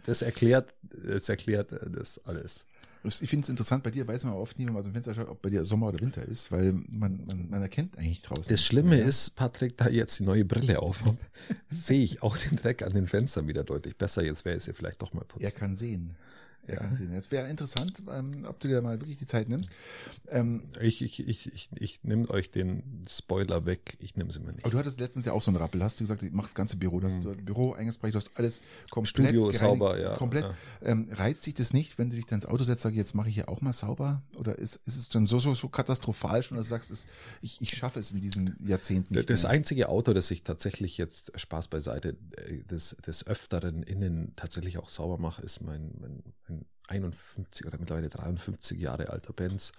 Das erklärt, das erklärt äh, das alles. Ich finde es interessant, bei dir weiß man oft nie, wenn man so ein Fenster schaut, ob bei dir Sommer oder Winter ist, weil man, man, man erkennt eigentlich draußen. Das Schlimme mehr. ist, Patrick, da jetzt die neue Brille aufhabe, sehe ich auch den Dreck an den Fenstern wieder deutlich besser. Jetzt wäre es ja vielleicht doch mal putzen. er kann sehen. Ja, Wahnsinn. Es wäre interessant, ähm, ob du dir mal wirklich die Zeit nimmst. Ähm, Ich, ich, ich, ich, ich nehme euch den Spoiler weg. Ich nehme sie mir nicht. aber du hattest letztens ja auch so einen Rappel. Hast du gesagt, ich mach das ganze Büro, das du Büro eingesprochen, du hast alles komplett Studio sauber, ja. Komplett. Ja. Ähm, reizt dich das nicht, wenn du dich dann ins Auto setzt, sag jetzt mache ich hier auch mal sauber? Oder ist, ist es dann so, so, so katastrophal schon, dass du sagst, es, ich, ich schaffe es in diesem Jahrzehnt nicht Das mehr? einzige Auto, das ich tatsächlich jetzt Spaß beiseite, äh, des, des Öfteren innen tatsächlich auch sauber mache, ist mein, mein, mein 51 oder mittlerweile 53 Jahre alter Benz.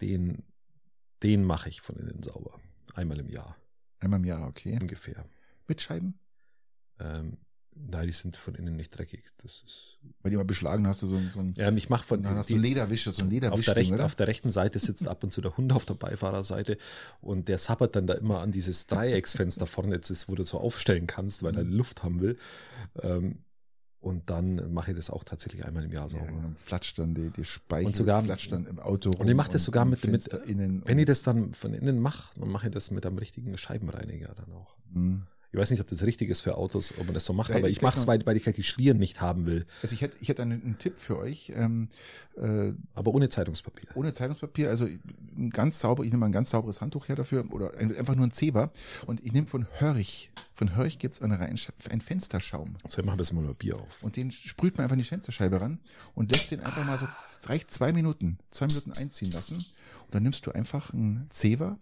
Den, den mache ich von innen sauber. Einmal im Jahr Einmal im Jahr, okay. ungefähr. Mit Scheiben? Ähm, nein, die sind von innen nicht dreckig. Das ist. Weil die mal beschlagen hast du so, ein- so ein, Ja, ich mache von dann hast die- du Lederwischer, so ein auf der, rechten, auf der rechten Seite sitzt ab und zu der Hund auf der Beifahrerseite und der sabbert dann da immer an dieses Dreiecksfenster vorne jetzt ist, wo du so aufstellen kannst, weil er Mhm. Luft haben will. Ähm, und dann mache ich das auch tatsächlich einmal im Jahr Ja, sauber. dann flatscht dann die, die Speichel, Und sogar- flatscht dann im Auto rum. Und ich mache das sogar mit, mit innen. wenn ich das dann von innen mache, dann mache ich das mit einem richtigen Scheibenreiniger dann auch. Hm. Ich weiß nicht, ob das richtig ist für Autos, ob man das so macht, Ja, aber ich mache es, glaub, weil, weil ich halt die Schlieren nicht haben will. Also ich hätte, ich hätte einen, einen Tipp für euch. Ähm, äh, Aber ohne Zeitungspapier. ohne Zeitungspapier, also ein ganz sauber, ich nehme mal ein ganz sauberes Handtuch her dafür oder ein- einfach nur ein Zebra und ich nehme von Hörich, von Hörich gibt's eine Rein- ein Fensterschaum So, ich mache das mal Bier auf. und den sprüht man einfach in die Fensterscheibe ran und lässt den einfach mal so, es reicht zwei Minuten, zwei Minuten einziehen lassen und dann nimmst du einfach ein Zewa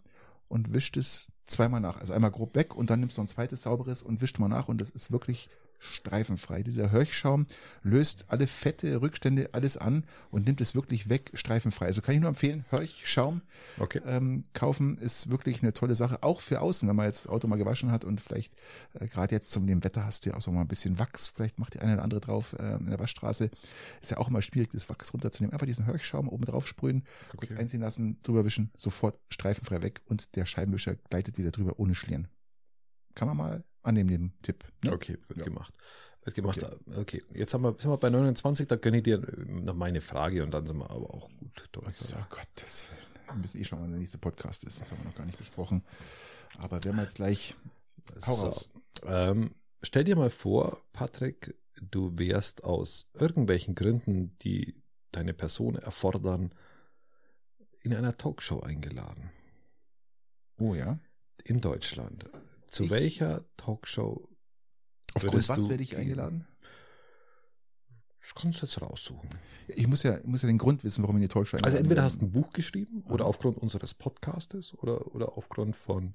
und wischt es zweimal nach, also einmal grob weg und dann nimmst du ein zweites sauberes und wischt mal nach und das ist wirklich streifenfrei. Dieser Hörchschaum löst alle Fette, Rückstände, alles an und nimmt es wirklich weg, streifenfrei. Also kann ich nur empfehlen, Hörchschaum Okay. ähm, kaufen ist wirklich eine tolle Sache, auch für außen, wenn man jetzt das Auto mal gewaschen hat und vielleicht äh, gerade jetzt zum dem Wetter hast du ja auch so mal ein bisschen Wachs, vielleicht macht die eine oder andere drauf äh, in der Waschstraße. Ist ja auch immer schwierig, das Wachs runterzunehmen. Einfach diesen Hörchschaum oben drauf sprühen, kurz Okay. einziehen lassen, drüber wischen, sofort streifenfrei weg und der Scheibenwischer gleitet wieder drüber ohne Schlieren. Kann man mal annehmen, den Tipp. Ne? Okay, wird Ja. gemacht. Wird gemacht. Okay. jetzt haben wir, sind wir bei 29, da gönne ich dir äh, noch meine Frage und dann sind wir aber auch gut durch. Gottes Willen. Wir müssen eh schon mal der nächste Podcast ist. Das haben wir noch gar nicht besprochen. Aber werden wir jetzt gleich Hau So, raus. Ähm, stell dir mal vor, Patrick, du wärst aus irgendwelchen Gründen, die deine Person erfordern, in einer Talkshow eingeladen. Oh ja. In Deutschland. Zu Ich- welcher Talkshow Aufgrund was werde ich eingeladen? Das kannst du jetzt raussuchen. Ich muss ja, ich muss ja den Grund wissen, warum ich in die Talkshow Also eingeladen entweder bin. hast du ein Buch geschrieben oder aufgrund unseres Podcastes oder, oder aufgrund von,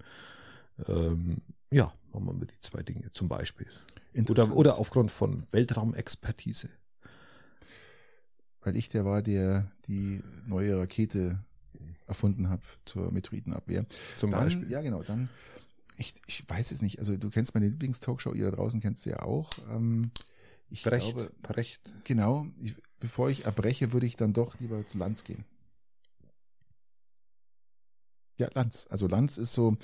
ähm, ja, machen wir die zwei Dinge zum Beispiel. Oder, oder aufgrund von Weltraumexpertise. Weil ich der war, der die neue Rakete erfunden hat zur Meteoritenabwehr. Zum dann, Beispiel. Ja, genau. Dann, ich, ich weiß es nicht. Also du kennst meine Lieblingstalkshow, ihr da draußen kennst sie ja auch. Ähm, ich Brecht, glaube, Brecht. genau. Ich, bevor ich erbreche, würde ich dann doch lieber zu Lanz gehen. Ja, Lanz. Also Lanz ist so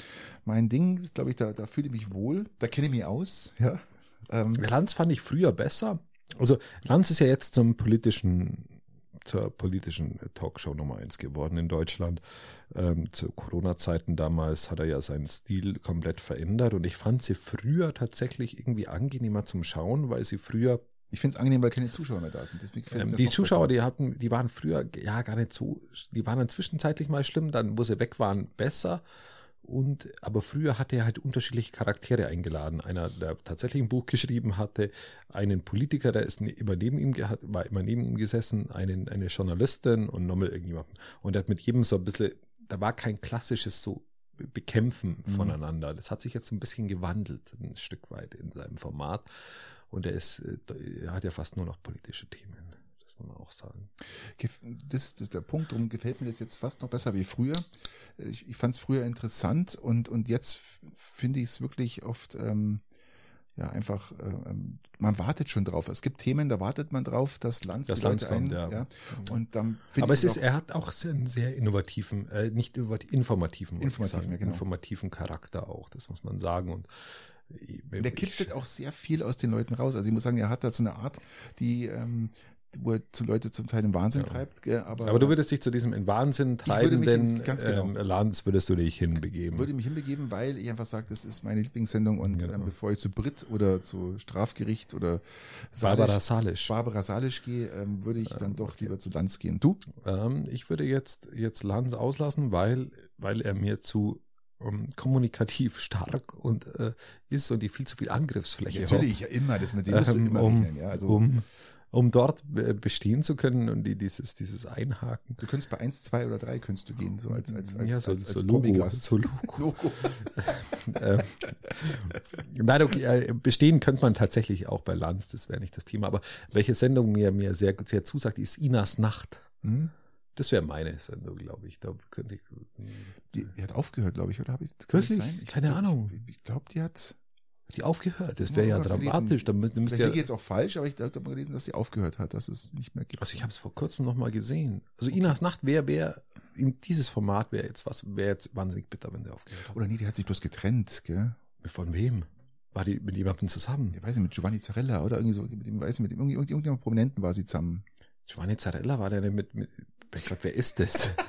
mein Ding, glaube ich, da, da fühle ich mich wohl. Da kenne ich mich aus. Ja. Ähm, Lanz fand ich früher besser. Also Lanz ist ja jetzt zum politischen, zur politischen Talkshow Nummer eins geworden in Deutschland. Ähm, zu Corona-Zeiten damals hat er ja seinen Stil komplett verändert und ich fand sie früher tatsächlich irgendwie angenehmer zum Schauen, weil sie früher ich finde es angenehm, weil keine Zuschauer mehr da sind. Ähm, die Zuschauer, besser. die hatten, die waren früher ja gar nicht so, die waren dann zwischenzeitlich mal schlimm, dann wo sie weg waren besser. Und aber früher hatte er halt unterschiedliche Charaktere eingeladen. Einer, der tatsächlich ein Buch geschrieben hatte, einen Politiker, der ist ne- immer neben ihm war immer neben ihm gesessen, einen, eine Journalistin und nochmal irgendjemanden. Und er hat mit jedem so ein bisschen, da war kein klassisches so Bekämpfen Mhm. voneinander. Das hat sich jetzt so ein bisschen gewandelt, ein Stück weit in seinem Format. Und er ist, äh, er hat ja fast nur noch politische Themen. Man auch sagen. Das, das ist der Punkt, darum gefällt mir das jetzt fast noch besser wie früher. Ich, ich fand es früher interessant und, und jetzt finde ich es wirklich oft ähm, ja einfach, äh, ähm, man wartet schon drauf. Es gibt Themen, da wartet man drauf, dass Lanz Das die Lanz Leute kommt, ja. Und dann Aber es ist, er hat auch einen sehr innovativen, äh, nicht informativen, Informativen, ja, genau. informativen Charakter auch, das muss man sagen. Und der kitzelt auch sehr viel aus den Leuten raus. Also ich muss sagen, er hat da so eine Art, die, ähm, wo er zu Leute zum Teil im Wahnsinn Ja. treibt. Aber, Aber du würdest dich zu diesem in Wahnsinn treibenden in- ganz genau. ähm, Lanz würdest du dich hinbegeben. würde mich hinbegeben, weil ich einfach sage, das ist meine Lieblingssendung und Genau. ähm, bevor ich zu Brit oder zu Strafgericht oder Barbara Salisch, Salisch. Barbara Salisch gehe, ähm, würde ich dann doch lieber zu Lanz gehen. Du? Ähm, ich würde jetzt, jetzt Lanz auslassen, weil, weil er mir zu ähm, kommunikativ stark und äh, ist und die viel zu viel Angriffsfläche Natürlich, ja immer, das mit dem musst du ähm, immer um, rechnen. Ja? Also, um, um dort äh, bestehen zu können und die, dieses, dieses Einhaken. Du könntest bei 1, 2 oder 3 könntest du gehen, so als, als, als, ja, so, als, als so Logo, Promi-Gast. so Logo. Logo. ähm, nein, okay, äh, bestehen könnte man tatsächlich auch bei Lanz, das wäre nicht das Thema. Aber welche Sendung mir, mir sehr, sehr zusagt, ist Inas Nacht. Hm? Das wäre meine Sendung, glaube ich. Da könnte ich. Die, die hat aufgehört, glaube ich, oder habe ich Wirklich? Ich Keine Ahnung. Ich, ich glaube, die hat. Die aufgehört. Das Ja, wäre ja dramatisch. Da müsst, müsst ich jetzt auch falsch, aber ich habe mal gelesen, dass sie aufgehört hat, dass es nicht mehr gibt. also ich habe es vor kurzem noch mal gesehen. Also Inas Nacht wäre, wäre in dieses Format wäre jetzt was, wäre jetzt wahnsinnig bitter, wenn der aufgehört hat. Oder nee, die hat sich bloß getrennt, gell? Von wem? War die mit jemandem zusammen? Ich weiß nicht, mit Giovanni Zarella oder irgendwie so, mit dem, weiß nicht, mit dem, irgendwie, irgendjemand Prominenten war sie zusammen. Giovanni Zarella war der mit, mit ich glaub, wer ist das?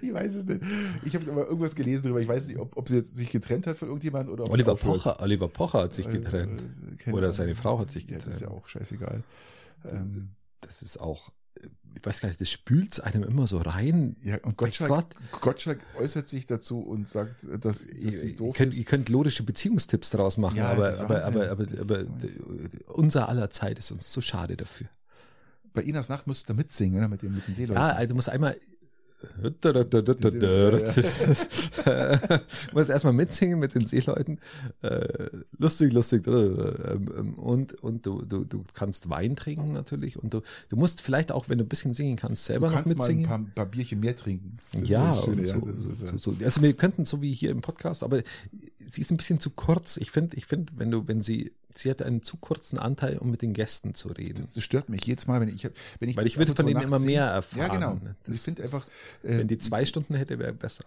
Ich weiß es nicht. Ich habe aber irgendwas gelesen darüber. Ich weiß nicht, ob, ob sie jetzt sich getrennt hat von irgendjemand oder ob sie Oliver. Pocher, Oliver Pocher hat sich Äh, getrennt. äh, keine Oder seine Frau hat sich Ja, das ist ja getrennt. auch scheißegal. Ähm, Das ist auch, ich weiß gar nicht, das spült einem immer so rein. ja, und Gottschalk, Gott. Gottschalk äußert sich dazu und sagt, dass, dass sie Ihr, doof könnt, ist. ihr könnt logische Beziehungstipps draus machen, Ja, aber, aber, aber, aber, Das aber, ist unser aller Zeit ist uns zu schade dafür. Bei Inas Nacht musst du da mitsingen, oder? Mit den, mit den Seeleuten. Ja, also du musst einmal muss erstmal mitsingen mit den Seeleuten. Äh, lustig, lustig. Und, und du, du, du kannst Wein trinken natürlich. Und du, du musst vielleicht auch, wenn du ein bisschen singen kannst, du selber noch kannst mal ein mitsingen. paar, paar Bierchen mehr trinken. Das ja, und so, ja. So, äh, so, Also wir könnten so wie hier im Podcast, aber sie ist ein bisschen zu kurz. Ich finde, ich finde, wenn du, wenn sie, sie hat einen zu kurzen Anteil, um mit den Gästen zu reden. das, das stört mich jedes Mal, wenn ich, wenn ich Weil ich würde von denen immer mehr erfahren. Ja, genau. Das- ich finde einfach, Wenn die zwei Stunden hätte, wäre besser.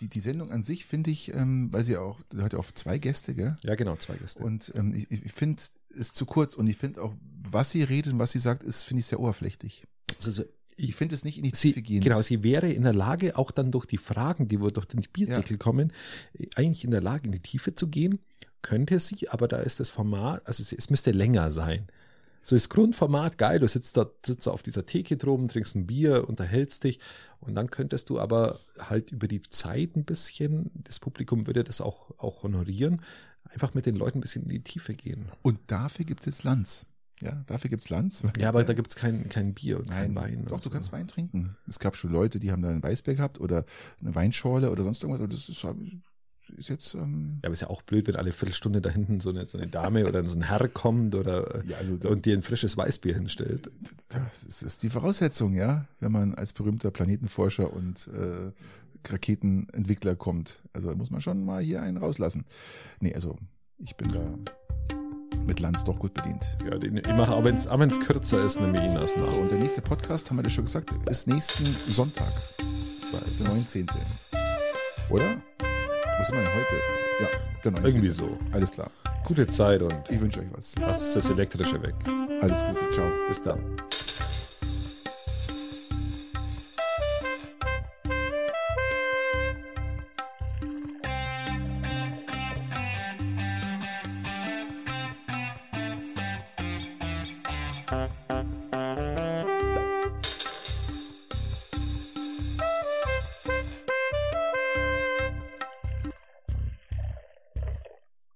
die, die Sendung an sich finde ich, ähm, weil sie auch, die hat ja auch zwei Gäste, gell? Ja, genau, zwei Gäste. Und ähm, ich, ich finde, ist zu kurz und ich finde auch, was sie redet und was sie sagt, ist, finde ich, sehr oberflächlich. also, so- Ich finde es nicht in die sie, Tiefe gehend. genau, sie wäre in der Lage, auch dann durch die Fragen, die wohl durch den Bierdeckel kommen, äh, eigentlich in der Lage, in die Tiefe zu gehen. Könnte sie, aber da ist das Format, also es, es müsste länger sein. So das Grundformat, geil, du sitzt da, sitzt da auf dieser Theke droben, trinkst ein Bier, unterhältst dich und dann könntest du aber halt über die Zeit ein bisschen, das Publikum würde das auch, auch honorieren, einfach mit den Leuten ein bisschen in die Tiefe gehen. Und dafür gibt es jetzt Lanz. Ja, dafür gibt es Lanz. Ja, aber da gibt's kein, kein Bier und kein Nein, Wein. Doch, und du so. kannst Wein trinken. Es gab schon Leute, die haben da ein Weißbier gehabt oder eine Weinschorle oder sonst irgendwas. Aber das ist, ist jetzt, ähm, Ja, aber ist ja auch blöd, wenn alle Viertelstunde da hinten so eine, so eine Dame oder so ein Herr kommt oder ja, also da, und dir ein frisches Weißbier hinstellt. das ist, ist die Voraussetzung, ja, wenn man als berühmter Planetenforscher und äh, Raketenentwickler kommt. Also muss man schon mal hier einen rauslassen. Nee, also ich bin da mit Lanz doch gut bedient. Ja, den, ich mache, aber wenn es kürzer ist, nehme ich ihn erst nach. So, und der nächste Podcast, haben wir das schon gesagt, ist nächsten Sonntag, der 19. Oder? Wo sind wir denn heute? Ja, 19. Irgendwie so. Alles klar. Gute Zeit und Ich wünsche euch was. lasst das Elektrische weg. Alles Gute. Ciao. Bis dann.